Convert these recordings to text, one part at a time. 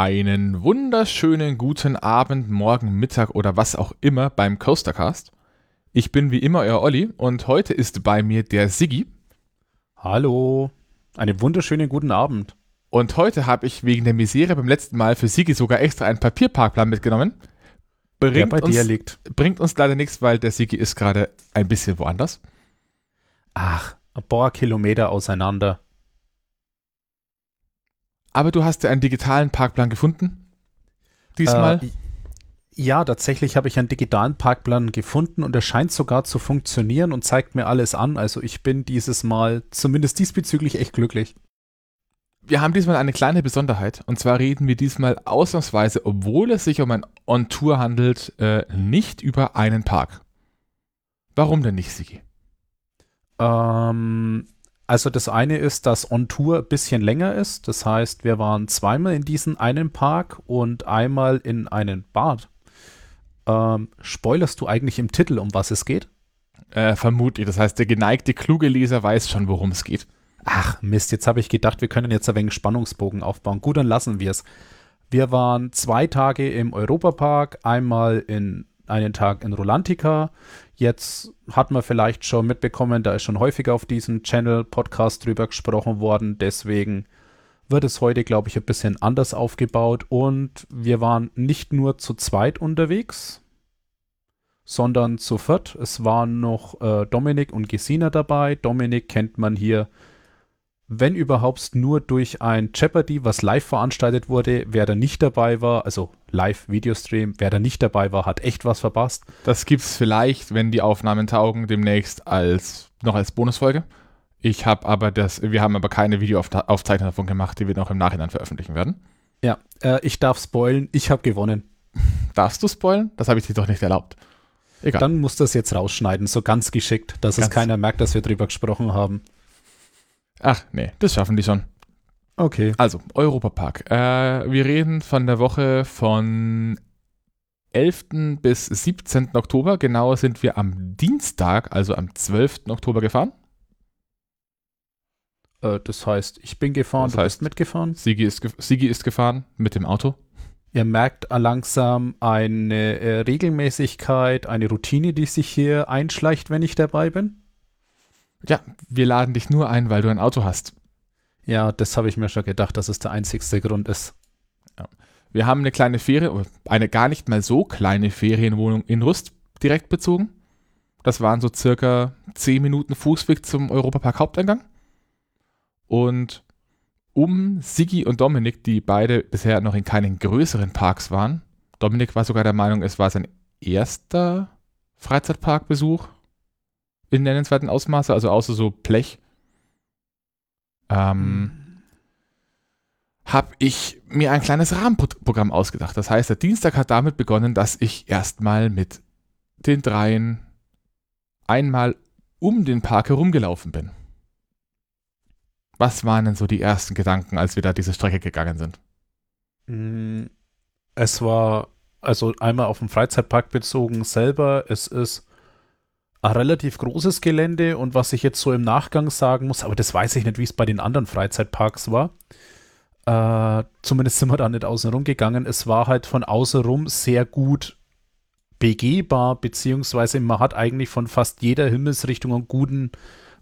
Einen wunderschönen guten Abend, Morgen, Mittag oder was auch immer beim Coastercast. Ich bin wie immer euer Olli und heute ist bei mir der Siggi. Hallo, einen wunderschönen guten Abend. Und heute habe ich wegen der Misere beim letzten Mal für Siggi sogar extra einen Papierparkplan mitgenommen. Bringt der bei uns, dir liegt. Bringt uns leider nichts, weil der Siggi ist gerade ein bisschen woanders. Ach, ein paar Kilometer auseinander. Aber du hast ja einen digitalen Parkplan gefunden? Diesmal? Äh, ja, tatsächlich habe ich einen digitalen Parkplan gefunden und er scheint sogar zu funktionieren und zeigt mir alles an. Also ich bin dieses Mal zumindest diesbezüglich echt glücklich. Wir haben diesmal eine kleine Besonderheit. Und zwar reden wir diesmal ausnahmsweise, obwohl es sich um ein On-Tour handelt, äh, nicht über einen Park. Warum denn nicht, Sigi? Ähm, also das eine ist, dass On Tour ein bisschen länger ist. Das heißt, wir waren zweimal in diesem einen Park und einmal in einem Bad. Ähm, spoilerst du eigentlich im Titel, um was es geht? Äh, vermutlich. Das heißt, der geneigte, kluge Leser weiß schon, worum es geht. Ach, Mist, jetzt habe ich gedacht, wir können jetzt ein wenig Spannungsbogen aufbauen. Gut, dann lassen wir es. Wir waren zwei Tage im Europapark, einmal in einen Tag in Rolantica. Jetzt hat man vielleicht schon mitbekommen, da ist schon häufiger auf diesem Channel Podcast drüber gesprochen worden. Deswegen wird es heute, glaube ich, ein bisschen anders aufgebaut. Und wir waren nicht nur zu zweit unterwegs, sondern zu viert. Es waren noch äh, Dominik und Gesina dabei. Dominik kennt man hier wenn überhaupt nur durch ein Jeopardy, was live veranstaltet wurde. Wer da nicht dabei war, also Live-Videostream, wer da nicht dabei war, hat echt was verpasst. Das gibt's vielleicht, wenn die Aufnahmen taugen, demnächst als noch als Bonusfolge. Ich habe aber das, wir haben aber keine Videoaufzeichnung davon gemacht, die wir noch im Nachhinein veröffentlichen werden. Ja, äh, ich darf spoilen, ich habe gewonnen. Darfst du spoilen? Das habe ich dir doch nicht erlaubt. Egal. Dann muss das jetzt rausschneiden, so ganz geschickt, dass ganz es keiner merkt, dass wir drüber gesprochen haben. Ach, nee, das schaffen die schon. Okay. Also, Europapark. Äh, wir reden von der Woche von 11. bis 17. Oktober. Genauer sind wir am Dienstag, also am 12. Oktober gefahren. Äh, das heißt, ich bin gefahren, das du heißt, bist mitgefahren. Sigi ist, Sigi ist gefahren mit dem Auto. Ihr merkt langsam eine äh, Regelmäßigkeit, eine Routine, die sich hier einschleicht, wenn ich dabei bin. Ja, wir laden dich nur ein, weil du ein Auto hast. Ja, das habe ich mir schon gedacht, dass es der einzigste Grund ist. Ja. Wir haben eine kleine Ferien, eine gar nicht mal so kleine Ferienwohnung in Rust direkt bezogen. Das waren so circa 10 Minuten Fußweg zum Europapark Haupteingang. Und um Sigi und Dominik, die beide bisher noch in keinen größeren Parks waren, Dominik war sogar der Meinung, es war sein erster Freizeitparkbesuch in nennenswerten Ausmaße, also außer so Blech, ähm, mhm. habe ich mir ein kleines Rahmenprogramm ausgedacht. Das heißt, der Dienstag hat damit begonnen, dass ich erstmal mit den dreien einmal um den Park herumgelaufen bin. Was waren denn so die ersten Gedanken, als wir da diese Strecke gegangen sind? Mm, es war also einmal auf den Freizeitpark bezogen selber. Es ist ein relativ großes Gelände und was ich jetzt so im Nachgang sagen muss, aber das weiß ich nicht, wie es bei den anderen Freizeitparks war. Äh, zumindest sind wir da nicht außen rum gegangen. Es war halt von außen rum sehr gut begehbar, beziehungsweise man hat eigentlich von fast jeder Himmelsrichtung einen guten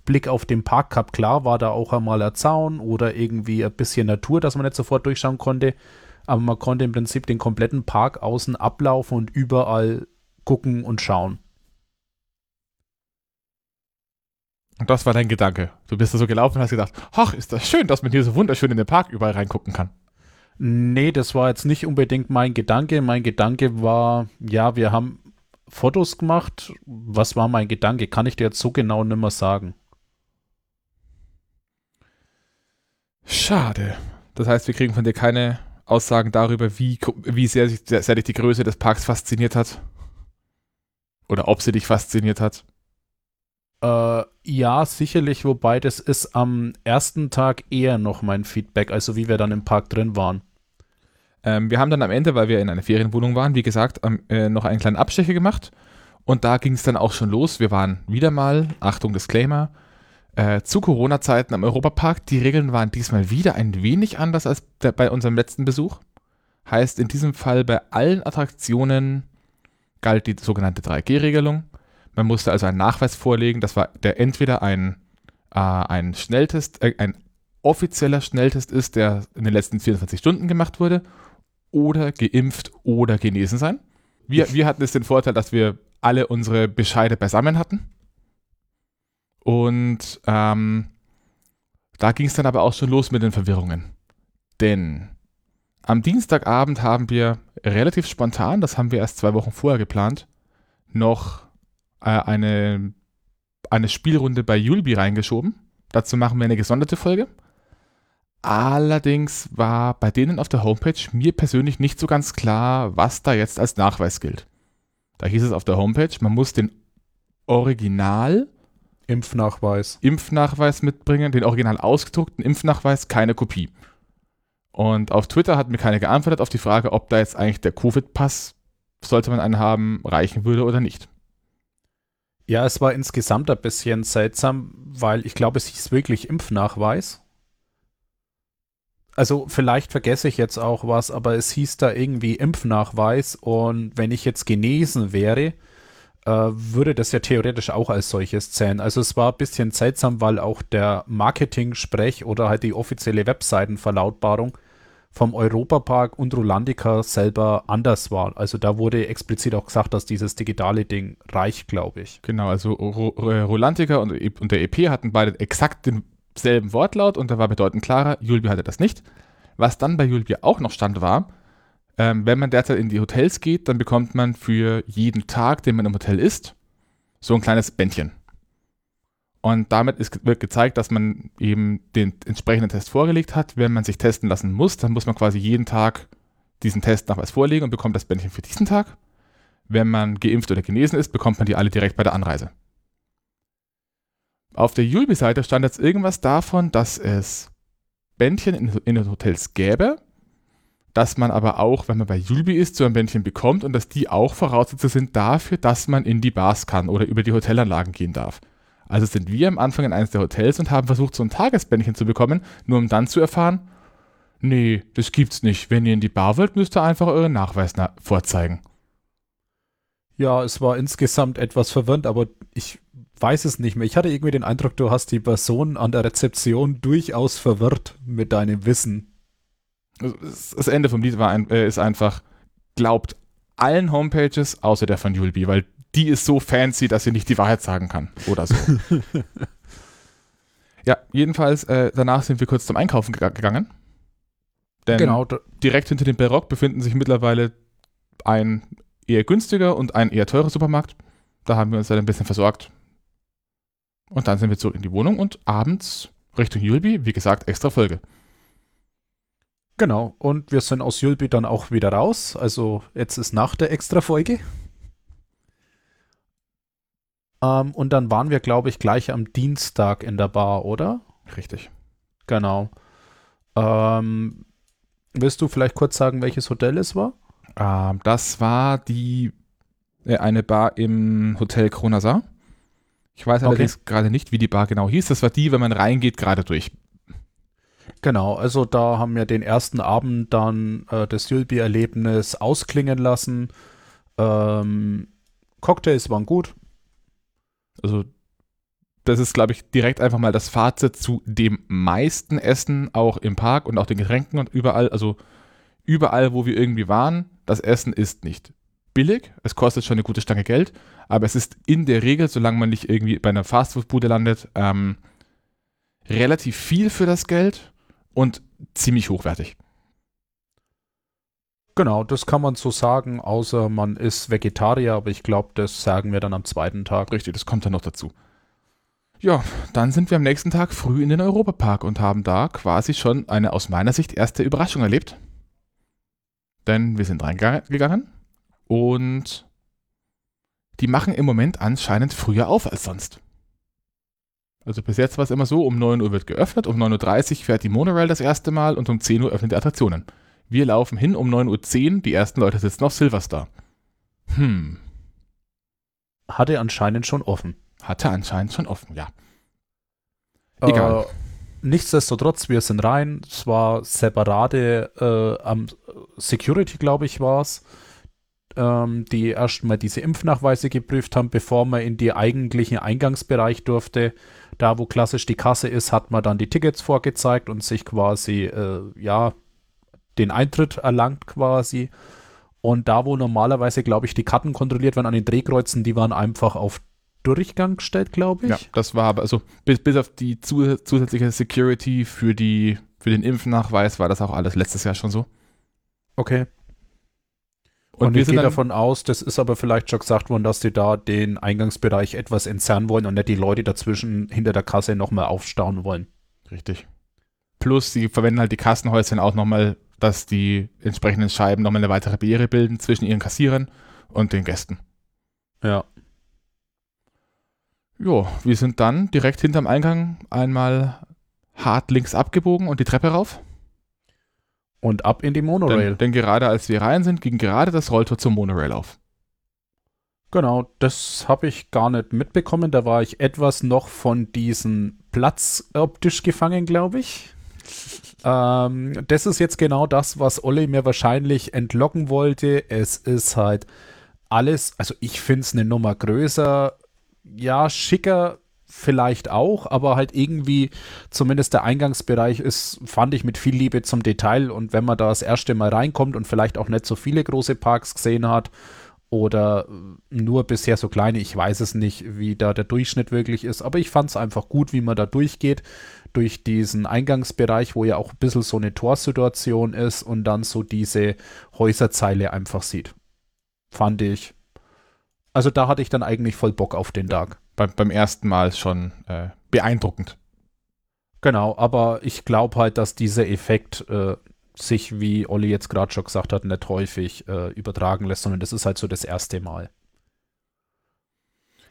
Blick auf den Park gehabt. Klar war da auch einmal ein Zaun oder irgendwie ein bisschen Natur, dass man nicht sofort durchschauen konnte, aber man konnte im Prinzip den kompletten Park außen ablaufen und überall gucken und schauen. Und das war dein Gedanke. Du bist da so gelaufen und hast gedacht, ach, ist das schön, dass man hier so wunderschön in den Park überall reingucken kann. Nee, das war jetzt nicht unbedingt mein Gedanke. Mein Gedanke war, ja, wir haben Fotos gemacht. Was war mein Gedanke? Kann ich dir jetzt so genau nicht mehr sagen. Schade. Das heißt, wir kriegen von dir keine Aussagen darüber, wie, wie sehr, sehr dich die Größe des Parks fasziniert hat. Oder ob sie dich fasziniert hat. Äh, ja, sicherlich, wobei das ist am ersten Tag eher noch mein Feedback, also wie wir dann im Park drin waren. Ähm, wir haben dann am Ende, weil wir in einer Ferienwohnung waren, wie gesagt, ähm, äh, noch einen kleinen Abstecher gemacht. Und da ging es dann auch schon los. Wir waren wieder mal, Achtung, Disclaimer, äh, zu Corona-Zeiten am Europapark. Die Regeln waren diesmal wieder ein wenig anders als der, bei unserem letzten Besuch. Heißt in diesem Fall bei allen Attraktionen galt die sogenannte 3G-Regelung. Man musste also einen Nachweis vorlegen, das war der entweder ein, äh, ein Schnelltest, äh, ein offizieller Schnelltest ist, der in den letzten 24 Stunden gemacht wurde, oder geimpft oder genesen sein. Wir, wir hatten es den Vorteil, dass wir alle unsere Bescheide beisammen hatten. Und ähm, da ging es dann aber auch schon los mit den Verwirrungen. Denn am Dienstagabend haben wir relativ spontan, das haben wir erst zwei Wochen vorher geplant, noch äh, eine, eine Spielrunde bei Julbi reingeschoben. Dazu machen wir eine gesonderte Folge. Allerdings war bei denen auf der Homepage mir persönlich nicht so ganz klar, was da jetzt als Nachweis gilt. Da hieß es auf der Homepage, man muss den Original Impfnachweis. Impfnachweis mitbringen, den original ausgedruckten Impfnachweis, keine Kopie. Und auf Twitter hat mir keiner geantwortet auf die Frage, ob da jetzt eigentlich der Covid-Pass, sollte man einen haben, reichen würde oder nicht. Ja, es war insgesamt ein bisschen seltsam, weil ich glaube, es hieß wirklich Impfnachweis. Also vielleicht vergesse ich jetzt auch was, aber es hieß da irgendwie Impfnachweis und wenn ich jetzt genesen wäre, äh, würde das ja theoretisch auch als solches zählen. Also es war ein bisschen seltsam, weil auch der Marketing-Sprech oder halt die offizielle Webseitenverlautbarung vom Europapark und Rolandica selber anders war. Also da wurde explizit auch gesagt, dass dieses digitale Ding reicht, glaube ich. Genau, also Rolandica und, e und der EP hatten beide exakt denselben Wortlaut und da war bedeutend klarer, Julbi hatte das nicht. Was dann bei Julbi auch noch stand war, ähm, wenn man derzeit in die Hotels geht, dann bekommt man für jeden Tag, den man im Hotel ist, so ein kleines Bändchen. Und damit ist, wird gezeigt, dass man eben den entsprechenden Test vorgelegt hat. Wenn man sich testen lassen muss, dann muss man quasi jeden Tag diesen Test nach was vorlegen und bekommt das Bändchen für diesen Tag. Wenn man geimpft oder genesen ist, bekommt man die alle direkt bei der Anreise. Auf der Julbi-Seite stand jetzt irgendwas davon, dass es Bändchen in, in den Hotels gäbe, dass man aber auch, wenn man bei Julbi ist, so ein Bändchen bekommt und dass die auch Voraussetzungen sind dafür, dass man in die Bars kann oder über die Hotelanlagen gehen darf. Also sind wir am Anfang in eines der Hotels und haben versucht, so ein Tagesbändchen zu bekommen, nur um dann zu erfahren, nee, das gibt's nicht. Wenn ihr in die Bar wollt, müsst ihr einfach euren Nachweis na vorzeigen. Ja, es war insgesamt etwas verwirrend, aber ich weiß es nicht mehr. Ich hatte irgendwie den Eindruck, du hast die Person an der Rezeption durchaus verwirrt mit deinem Wissen. Das Ende vom Lied war ein, äh, ist einfach, glaubt allen Homepages außer der von Julbi, weil die ist so fancy, dass sie nicht die Wahrheit sagen kann oder so. ja, jedenfalls, äh, danach sind wir kurz zum Einkaufen ge gegangen. Denn genau. direkt hinter dem Barock befinden sich mittlerweile ein eher günstiger und ein eher teurer Supermarkt. Da haben wir uns dann ein bisschen versorgt. Und dann sind wir zurück in die Wohnung und abends Richtung Julbi, wie gesagt, extra Folge. Genau, und wir sind aus Julbi dann auch wieder raus. Also jetzt ist nach der Extra-Folge. Ähm, und dann waren wir, glaube ich, gleich am Dienstag in der Bar, oder? Richtig. Genau. Ähm, willst du vielleicht kurz sagen, welches Hotel es war? Ähm, das war die äh, eine Bar im Hotel Kronasar. Ich weiß allerdings okay. gerade nicht, wie die Bar genau hieß. Das war die, wenn man reingeht, gerade durch. Genau, also da haben wir den ersten Abend dann äh, das Jülbi-Erlebnis ausklingen lassen. Ähm, Cocktails waren gut. Also das ist, glaube ich, direkt einfach mal das Fazit zu dem meisten Essen, auch im Park und auch den Getränken und überall, also überall, wo wir irgendwie waren, das Essen ist nicht billig, es kostet schon eine gute Stange Geld, aber es ist in der Regel, solange man nicht irgendwie bei einer Fastfood-Bude landet, ähm, relativ viel für das Geld und ziemlich hochwertig. Genau, das kann man so sagen, außer man ist Vegetarier, aber ich glaube, das sagen wir dann am zweiten Tag. Richtig, das kommt dann noch dazu. Ja, dann sind wir am nächsten Tag früh in den Europapark und haben da quasi schon eine aus meiner Sicht erste Überraschung erlebt. Denn wir sind reingegangen und die machen im Moment anscheinend früher auf als sonst. Also bis jetzt war es immer so, um 9 Uhr wird geöffnet, um 9.30 Uhr fährt die Monorail das erste Mal und um 10 Uhr öffnen die Attraktionen. Wir laufen hin um 9.10 Uhr, die ersten Leute sitzen auf Silverstar. Hm. Hatte anscheinend schon offen. Hatte anscheinend schon offen, ja. Egal. Äh, nichtsdestotrotz, wir sind rein. Es war separate äh, am Security, glaube ich, war es, ähm, die erstmal diese Impfnachweise geprüft haben, bevor man in die eigentlichen Eingangsbereich durfte. Da, wo klassisch die Kasse ist, hat man dann die Tickets vorgezeigt und sich quasi, äh, ja, den Eintritt erlangt quasi. Und da, wo normalerweise, glaube ich, die Karten kontrolliert werden an den Drehkreuzen, die waren einfach auf Durchgang gestellt, glaube ich. Ja, das war aber, also bis, bis auf die zus zusätzliche Security für, die, für den Impfnachweis war das auch alles letztes Jahr schon so. Okay. Und, und wir gehen davon aus, das ist aber vielleicht schon gesagt worden, dass die da den Eingangsbereich etwas entzerren wollen und nicht die Leute dazwischen hinter der Kasse nochmal aufstauen wollen. Richtig. Plus, sie verwenden halt die Kassenhäuschen auch nochmal, dass die entsprechenden Scheiben nochmal eine weitere Barriere bilden zwischen ihren Kassierern und den Gästen. Ja. Jo, wir sind dann direkt hinterm Eingang einmal hart links abgebogen und die Treppe rauf. Und ab in die Monorail. Denn, denn gerade als wir rein sind, ging gerade das Rolltor zum Monorail auf. Genau, das habe ich gar nicht mitbekommen. Da war ich etwas noch von diesem Platz optisch gefangen, glaube ich. Ähm, das ist jetzt genau das, was Olli mir wahrscheinlich entlocken wollte. Es ist halt alles, also ich finde es eine Nummer größer, ja, schicker vielleicht auch, aber halt irgendwie zumindest der Eingangsbereich ist, fand ich mit viel Liebe zum Detail. Und wenn man da das erste Mal reinkommt und vielleicht auch nicht so viele große Parks gesehen hat oder nur bisher so kleine, ich weiß es nicht, wie da der Durchschnitt wirklich ist, aber ich fand es einfach gut, wie man da durchgeht, durch diesen Eingangsbereich, wo ja auch ein bisschen so eine Torsituation ist und dann so diese Häuserzeile einfach sieht. Fand ich also da hatte ich dann eigentlich voll Bock auf den Tag. Beim, beim ersten Mal schon äh, beeindruckend. Genau, aber ich glaube halt, dass dieser Effekt äh, sich, wie Olli jetzt gerade schon gesagt hat, nicht häufig äh, übertragen lässt, sondern das ist halt so das erste Mal.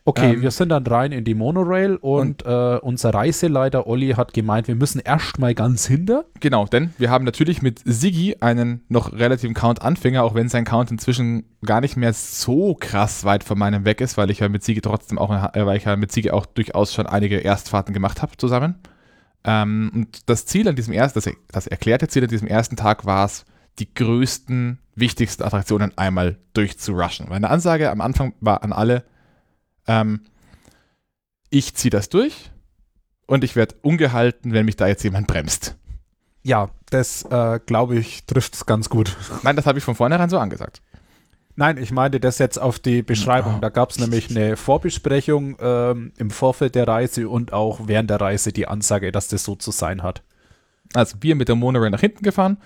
Okay, ähm, wir sind dann rein in die Monorail und, und äh, unser Reiseleiter Olli hat gemeint, wir müssen erstmal ganz hinter. Genau, denn wir haben natürlich mit Siggi einen noch relativen Count-Anfänger, auch wenn sein Count inzwischen gar nicht mehr so krass weit von meinem weg ist, weil ich ja mit Siggi trotzdem auch, äh, weil ich ja mit Siggi auch durchaus schon einige Erstfahrten gemacht habe zusammen. Ähm, und das Ziel an diesem ersten, das, das erklärte Ziel an diesem ersten Tag war es, die größten, wichtigsten Attraktionen einmal durchzurushen. Meine Ansage am Anfang war an alle, ähm, ich ziehe das durch und ich werde ungehalten, wenn mich da jetzt jemand bremst. Ja, das äh, glaube ich trifft es ganz gut. Nein, das habe ich von vornherein so angesagt. Nein, ich meinte das jetzt auf die Beschreibung. Da gab es nämlich eine Vorbesprechung ähm, im Vorfeld der Reise und auch während der Reise die Ansage, dass das so zu sein hat. Also wir mit der Monorail nach hinten gefahren,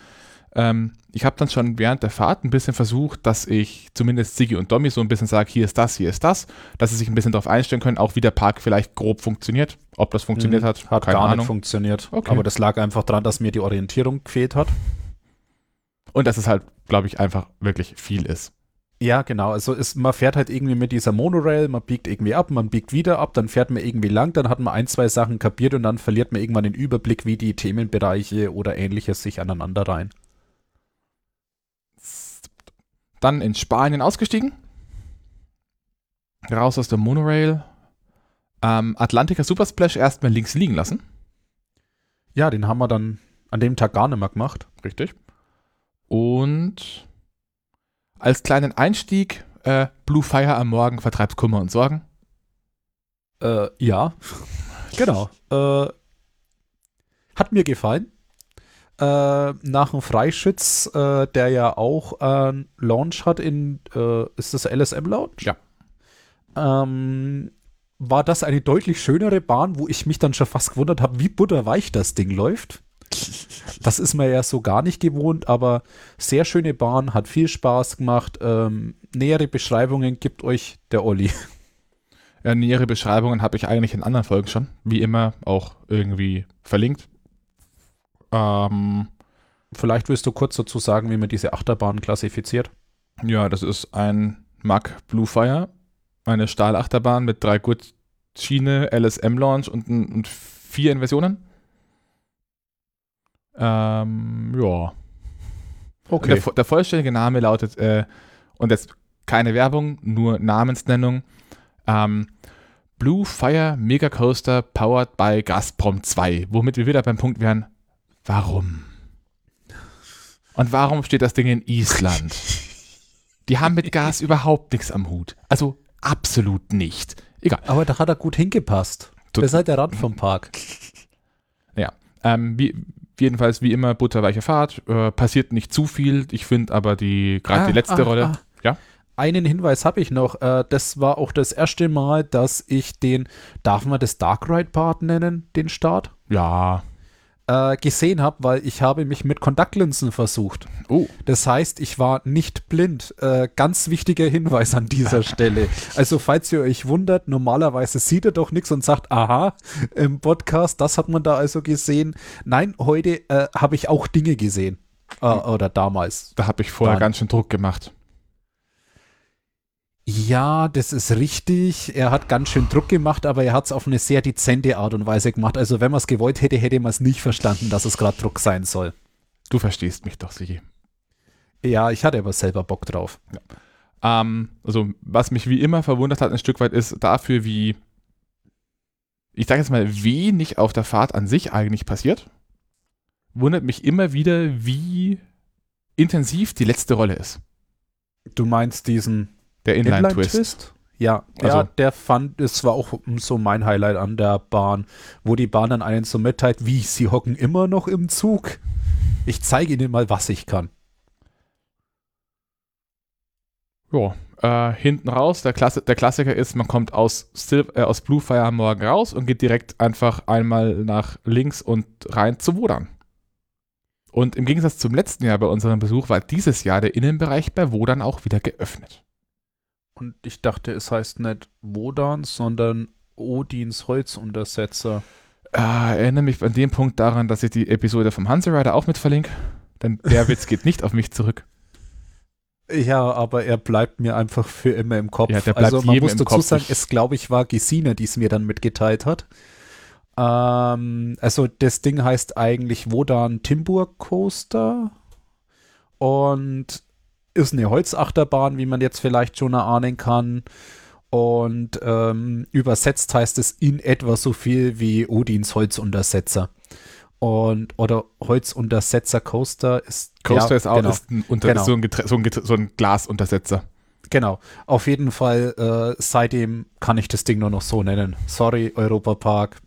ähm, ich habe dann schon während der Fahrt ein bisschen versucht, dass ich zumindest Sigi und Domi so ein bisschen sage, hier ist das, hier ist das, dass sie sich ein bisschen darauf einstellen können, auch wie der Park vielleicht grob funktioniert. Ob das funktioniert hm, hat, hat gar Ahnung. nicht funktioniert. Okay. Aber das lag einfach daran, dass mir die Orientierung gefehlt hat. Und dass es halt, glaube ich, einfach wirklich viel ist. Ja, genau. Also ist, man fährt halt irgendwie mit dieser Monorail, man biegt irgendwie ab, man biegt wieder ab, dann fährt man irgendwie lang, dann hat man ein, zwei Sachen kapiert und dann verliert man irgendwann den Überblick, wie die Themenbereiche oder ähnliches sich aneinander rein. Dann in Spanien ausgestiegen. Raus aus der Monorail. Ähm, Atlantica Supersplash erstmal links liegen lassen. Ja, den haben wir dann an dem Tag gar nicht mehr gemacht. Richtig. Und als kleinen Einstieg, äh, Blue Fire am Morgen vertreibt Kummer und Sorgen. Äh, ja, genau. Äh, hat mir gefallen äh, nach dem Freischütz, äh, der ja auch äh, Launch hat in, äh, ist das LSM Lounge? Ja. Ähm, war das eine deutlich schönere Bahn, wo ich mich dann schon fast gewundert habe, wie butterweich das Ding läuft. Das ist mir ja so gar nicht gewohnt, aber sehr schöne Bahn, hat viel Spaß gemacht. Ähm, nähere Beschreibungen gibt euch der Olli. Ja, nähere Beschreibungen habe ich eigentlich in anderen Folgen schon, wie immer auch irgendwie verlinkt. Ähm, Vielleicht willst du kurz dazu sagen, wie man diese Achterbahn klassifiziert? Ja, das ist ein Mack Bluefire, eine Stahlachterbahn mit drei Gurtschiene, LSM-Launch und, und, vier Inversionen. Ähm, ja. Okay. Der, der, vollständige Name lautet, äh, und jetzt keine Werbung, nur Namensnennung, ähm, Blue Fire Mega Coaster powered by Gazprom 2, womit wir wieder beim Punkt wären, warum? Und warum steht das Ding in Island? Die haben mit Gas überhaupt nichts am Hut. Also absolut nicht. Egal. Aber da hat er gut hingepasst. Tut- Das ist halt der Rand vom Park. Ja. Ähm, wie, jedenfalls wie immer butterweiche Fahrt. Äh, passiert nicht zu viel. Ich finde aber die gerade die Ah, letzte ah, Rolle. ah. Ja? Einen Hinweis habe ich noch. Äh, das war auch das erste Mal, dass ich den, darf man das Dark Ride Part nennen, den Start, Ja. Äh, gesehen habe, weil ich habe mich mit Kontaktlinsen versucht. Oh. Das heißt, ich war nicht blind. Äh, ganz wichtiger Hinweis an dieser Stelle. Also, falls ihr euch wundert, normalerweise sieht er doch nichts und sagt, aha, im Podcast, das hat man da also gesehen. Nein, heute äh, habe ich auch Dinge gesehen. Äh, oder damals. Da habe ich vorher Dann. ganz schön Druck gemacht. Ja, das ist richtig. Er hat ganz schön Druck gemacht, aber er hat es auf eine sehr dezente Art und Weise gemacht. Also, wenn man es gewollt hätte, hätte man es nicht verstanden, dass es gerade Druck sein soll. Du verstehst mich doch, Sigi. Ja, ich hatte aber selber Bock drauf. Ähm, also, was mich wie immer verwundert hat, ein Stück weit, ist dafür, wie, ich sage jetzt mal, wenig auf der Fahrt an sich eigentlich passiert, wundert mich immer wieder, wie intensiv die letzte Rolle ist. Du meinst diesen Der Inline-Twist. Inline-Twist? Ja, Also- ja, der fand, es war auch so mein Highlight an der Bahn, wo die Bahn dann einen so mitteilt, wie, sie hocken immer noch im Zug. Ich zeige ihnen mal, was ich kann. Ja, äh, hinten raus, der, Klasse, der Klassiker ist, man kommt aus, Sil äh, aus Bluefire am Morgen raus und geht direkt einfach einmal nach links und rein zu Wodan. Und im Gegensatz zum letzten Jahr bei unserem Besuch war dieses Jahr der Innenbereich bei Wodan auch wieder geöffnet. Und ich dachte, es heißt nicht Wodan, sondern Odins Holzuntersetzer. Äh, erinnere mich an dem Punkt daran, dass ich die Episode vom Hanse Rider auch mit verlinke, denn der Witz geht nicht auf mich zurück. Ja, aber er bleibt mir einfach für immer im Kopf. Ja, der bleibt also man jedem muss im dazu Kopf. sagen, es glaube ich war Gesine, die es mir dann mitgeteilt hat. Ähm, also das Ding heißt eigentlich Wodan Timburg Coaster und ist eine Holzachterbahn, wie man jetzt vielleicht schon erahnen kann. Und ähm, übersetzt heißt es in etwa so viel wie Odins Holzuntersetzer. Und oder Holzuntersetzer Coaster ist Coaster ja, ist auch genau. ist ein, unter, Genau. so, ein so, ein so ein Glasuntersetzer. Genau, auf jeden Fall, äh, seitdem kann ich das Ding nur noch so nennen. Sorry, Europa Park.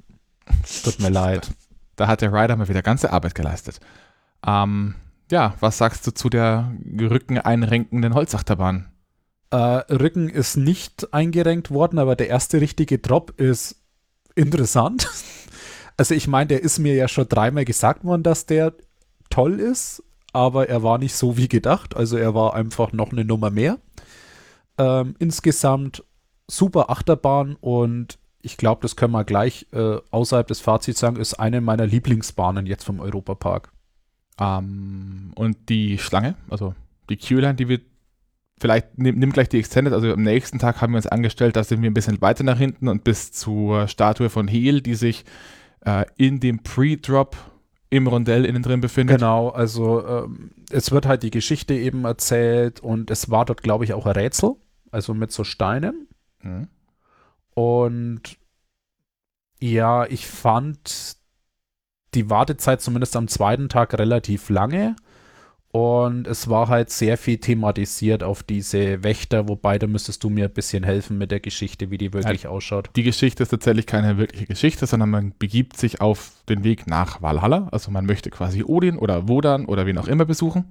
Tut mir leid. Da hat der Rider mal wieder ganze Arbeit geleistet. Ähm, ja, was sagst du zu der rückeneinrenkenden Holzachterbahn? Äh, Rücken ist nicht eingerenkt worden, aber der erste richtige Drop ist interessant. Also ich meine, der ist mir ja schon dreimal gesagt worden, dass der toll ist, aber er war nicht so wie gedacht. Also er war einfach noch eine Nummer mehr. Ähm, insgesamt super Achterbahn und ich glaube, das können wir gleich äh, außerhalb des Fazits sagen, ist eine meiner Lieblingsbahnen jetzt vom Europapark. Ähm, und die Schlange, also die Q-Line, die wir vielleicht, nimm, nimm gleich die Extended, also am nächsten Tag haben wir uns angestellt, da sind wir ein bisschen weiter nach hinten und bis zur Statue von Heel, die sich äh, in dem Pre-Drop im Rondell innen drin befindet. Genau, also ähm, es wird halt die Geschichte eben erzählt und es war dort, glaube ich, auch ein Rätsel, also mit so Steinen. Mhm. Und ja, ich fand die Wartezeit zumindest am zweiten Tag relativ lange. Und es war halt sehr viel thematisiert auf diese Wächter, wobei da müsstest du mir ein bisschen helfen mit der Geschichte, wie die wirklich ausschaut. Die Geschichte ist tatsächlich keine wirkliche Geschichte, sondern man begibt sich auf den Weg nach Valhalla. Also man möchte quasi Odin oder Wodan oder wen auch immer besuchen.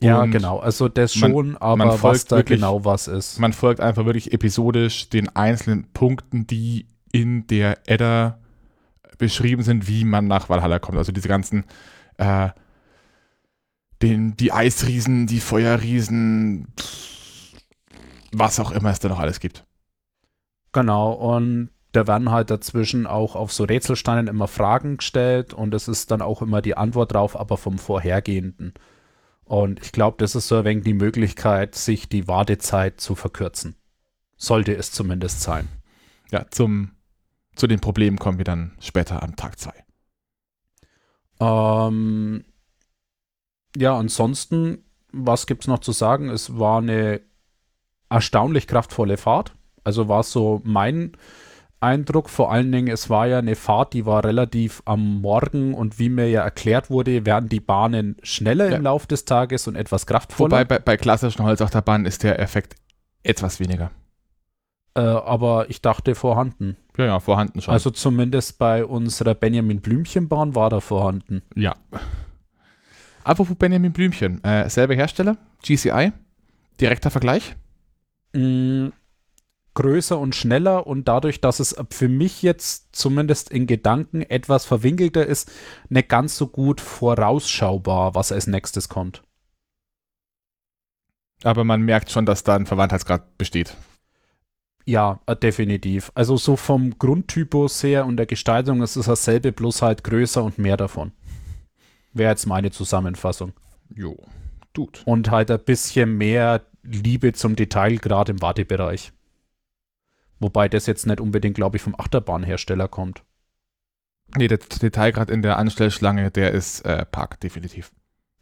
Ja, Und genau. Also das man- schon, aber man was folgt da wirklich- genau was ist. Man folgt einfach wirklich episodisch den einzelnen Punkten, die in der Edda beschrieben sind, wie man nach Valhalla kommt. Also diese ganzen, äh, den, die Eisriesen, die Feuerriesen, was auch immer es da noch alles gibt. Genau, und da werden halt dazwischen auch auf so Rätselsteinen immer Fragen gestellt und es ist dann auch immer die Antwort drauf, aber vom vorhergehenden. Und ich glaube, das ist so ein wenig die Möglichkeit, sich die Wartezeit zu verkürzen. Sollte es zumindest sein. Ja, zum, zu den Problemen kommen wir dann später am Tag 2. Ähm, ja, ansonsten, was gibt es noch zu sagen? Es war eine erstaunlich kraftvolle Fahrt. Also war so mein Eindruck. Vor allen Dingen, es war ja eine Fahrt, die war relativ am Morgen und wie mir ja erklärt wurde, werden die Bahnen schneller Ja. im Laufe des Tages und etwas kraftvoller. Wobei bei, bei klassischen Holzachterbahnen ist der Effekt etwas weniger. äh, aber ich dachte vorhanden. Ja, ja, vorhanden schon. Also zumindest bei unserer Benjamin Blümchenbahn war da vorhanden. ja. Apropos Benjamin Blümchen, äh, selber Hersteller, GCI, direkter Vergleich. Mm, größer und schneller und dadurch, dass es für mich jetzt zumindest in Gedanken etwas verwinkelter ist, nicht ganz so gut vorausschaubar, was als nächstes kommt. Aber man merkt schon, dass da ein Verwandtheitsgrad besteht. Ja, äh, definitiv. Also so vom Grundtypus her und der Gestaltung ist es dasselbe, bloß halt größer und mehr davon. Wäre jetzt meine Zusammenfassung. Jo. Tut. Und halt ein bisschen mehr Liebe zum Detail, gerade im Wartebereich. Wobei das jetzt nicht unbedingt, glaube ich, vom Achterbahnhersteller kommt. Nee, der Detailgrad in der Anstellschlange, der ist äh, Park, definitiv.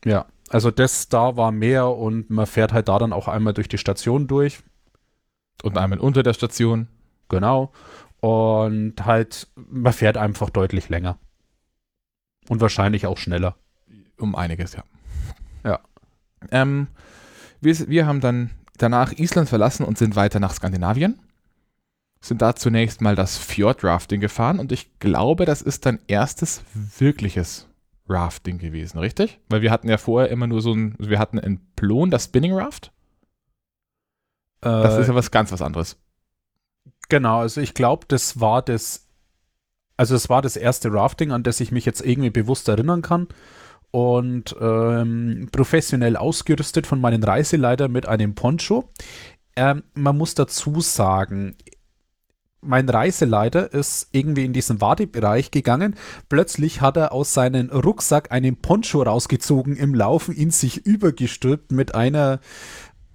Ja, also das da war mehr und man fährt halt da dann auch einmal durch die Station durch. Und einmal unter der Station. Genau. Und halt, man fährt einfach deutlich länger. Und wahrscheinlich auch schneller. Um einiges, ja. Ja. Ähm, wir, wir haben dann danach Island verlassen und sind weiter nach Skandinavien. Sind da zunächst mal das Fjordrafting gefahren und ich glaube, das ist dein erstes wirkliches Rafting gewesen, richtig? Weil wir hatten ja vorher immer nur so ein, wir hatten in Plon das Spinning Raft. Das ist ja was ganz was anderes. Genau, also ich glaube, das war das, also es war das erste Rafting, an das ich mich jetzt irgendwie bewusst erinnern kann. Und ähm, professionell ausgerüstet von meinen Reiseleiter mit einem Poncho. Ähm, man muss dazu sagen, mein Reiseleiter ist irgendwie in diesen Wartebereich gegangen. Plötzlich hat er aus seinem Rucksack einen Poncho rausgezogen im Laufen, ihn sich übergestülpt mit einer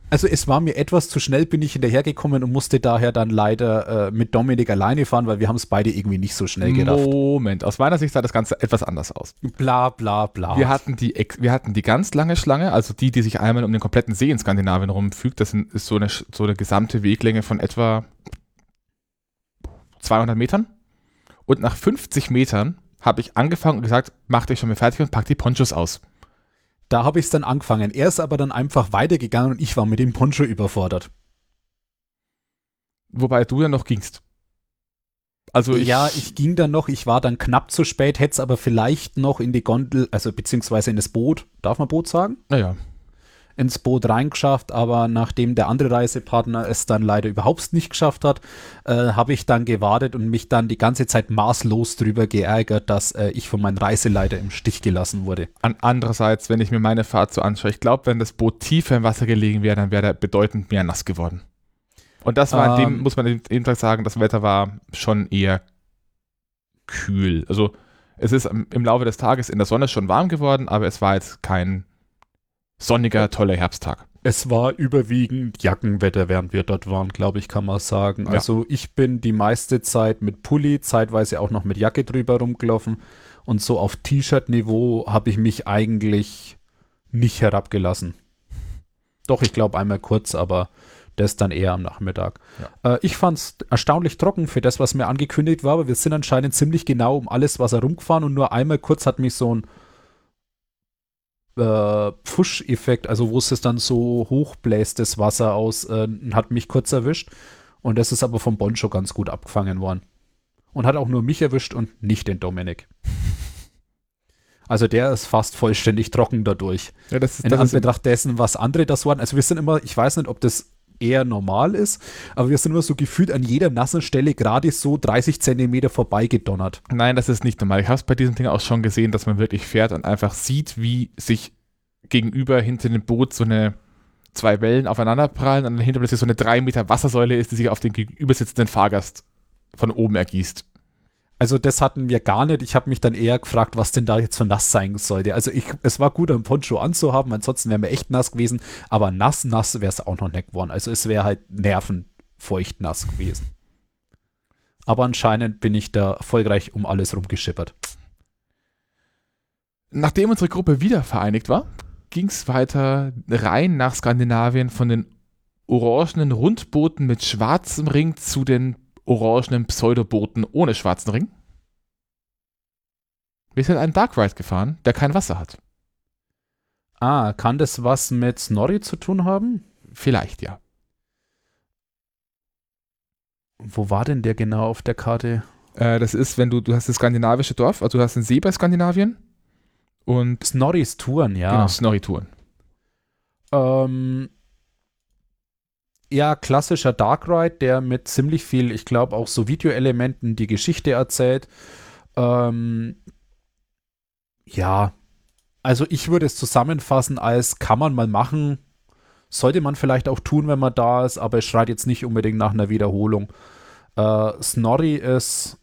also es war mir etwas zu schnell, bin ich hinterhergekommen und musste daher dann leider äh, mit Dominik alleine fahren, weil wir haben es beide irgendwie nicht so schnell gerafft. Moment, aus meiner Sicht sah das Ganze etwas anders aus. Bla bla bla. Wir hatten, die, wir hatten die ganz lange Schlange, also die, die sich einmal um den kompletten See in Skandinavien rumfügt. Das ist so eine, so eine gesamte Weglänge von etwa 200 Metern. Und nach 50 Metern habe ich angefangen und gesagt, mach dich schon mal fertig und pack die Ponchos aus. Da habe ich es dann angefangen. Er ist aber dann einfach weitergegangen und ich war mit dem Poncho überfordert. Wobei du ja noch gingst. Also ich, ja, ich ging dann noch, ich war dann knapp zu spät, hätte es aber vielleicht noch in die Gondel, also beziehungsweise in das Boot, darf man Boot sagen? Naja, ins Boot reingeschafft, aber nachdem der andere Reisepartner es dann leider überhaupt nicht geschafft hat, äh, habe ich dann gewartet und mich dann die ganze Zeit maßlos drüber geärgert, dass äh, ich von meinem Reiseleiter im Stich gelassen wurde. an, andererseits, wenn ich mir meine Fahrt so anschaue, ich glaube, wenn das Boot tiefer im Wasser gelegen wäre, dann wäre er bedeutend mehr nass geworden. Und das war, in dem, Ähm. muss man dem Tag sagen, das Wetter war schon eher kühl. Also es ist im Laufe des Tages in der Sonne schon warm geworden, aber es war jetzt kein sonniger, toller Herbsttag. Es war überwiegend Jackenwetter, während wir dort waren, glaube ich, kann man sagen. Ja. Also ich bin die meiste Zeit mit Pulli, zeitweise auch noch mit Jacke drüber rumgelaufen und so auf T-Shirt-Niveau habe ich mich eigentlich nicht herabgelassen. Doch, ich glaube einmal kurz, aber das dann eher am Nachmittag. Äh, ich fand es erstaunlich trocken für das, was mir angekündigt war, aber wir sind anscheinend ziemlich genau um alles Wasser rumgefahren und nur einmal kurz hat mich so ein äh, Pfusch-Effekt, also wo es dann so hochbläst, das Wasser aus, äh, hat mich kurz erwischt. Und das ist aber vom Boncho ganz gut abgefangen worden. Und hat auch nur mich erwischt und nicht den Dominik. Also der ist fast vollständig trocken dadurch. Ja, das ist, In das ist Anbetracht dessen, was andere das waren. Also wir sind immer, ich weiß nicht, ob das eher normal ist, aber wir sind immer so gefühlt an jeder nassen Stelle gerade so 30 Zentimeter vorbeigedonnert. Nein, das ist nicht normal. Ich habe es bei diesem Ding auch schon gesehen, dass man wirklich fährt und einfach sieht, wie sich gegenüber hinter dem Boot so eine zwei Wellen aufeinander prallen und dahinter plötzlich so eine drei Meter Wassersäule ist, die sich auf den gegenüber sitzenden Fahrgast von oben ergießt. Also das hatten wir gar nicht. Ich habe mich dann eher gefragt, was denn da jetzt so nass sein sollte. Also ich, es war gut, einen Poncho anzuhaben, ansonsten wären wir echt nass gewesen, aber nass, nass wäre es auch noch nicht geworden. Also es wäre halt nervenfeucht nass gewesen. Aber anscheinend bin ich da erfolgreich um alles rumgeschippert. Nachdem unsere Gruppe wieder vereinigt war, ging es weiter rein nach Skandinavien von den orangenen Rundbooten mit schwarzem Ring zu den orangenen Pseudoboten ohne schwarzen Ring. Wir sind einen Dark Ride gefahren, der kein Wasser hat. Ah, kann das was mit Snorri zu tun haben? Vielleicht, ja. Wo war denn der genau auf der Karte? Äh, das ist, wenn du, du hast das skandinavische Dorf, also du hast einen See bei Skandinavien und Snorris Touren, ja. genau, Snorri-Touren. Ähm, ja, klassischer Dark Ride, der mit ziemlich viel, ich glaube, auch so Videoelementen die Geschichte erzählt. Ähm, ja, also ich würde es zusammenfassen als kann man mal machen, sollte man vielleicht auch tun, wenn man da ist, aber es schreit jetzt nicht unbedingt nach einer Wiederholung. Äh, Snorri ist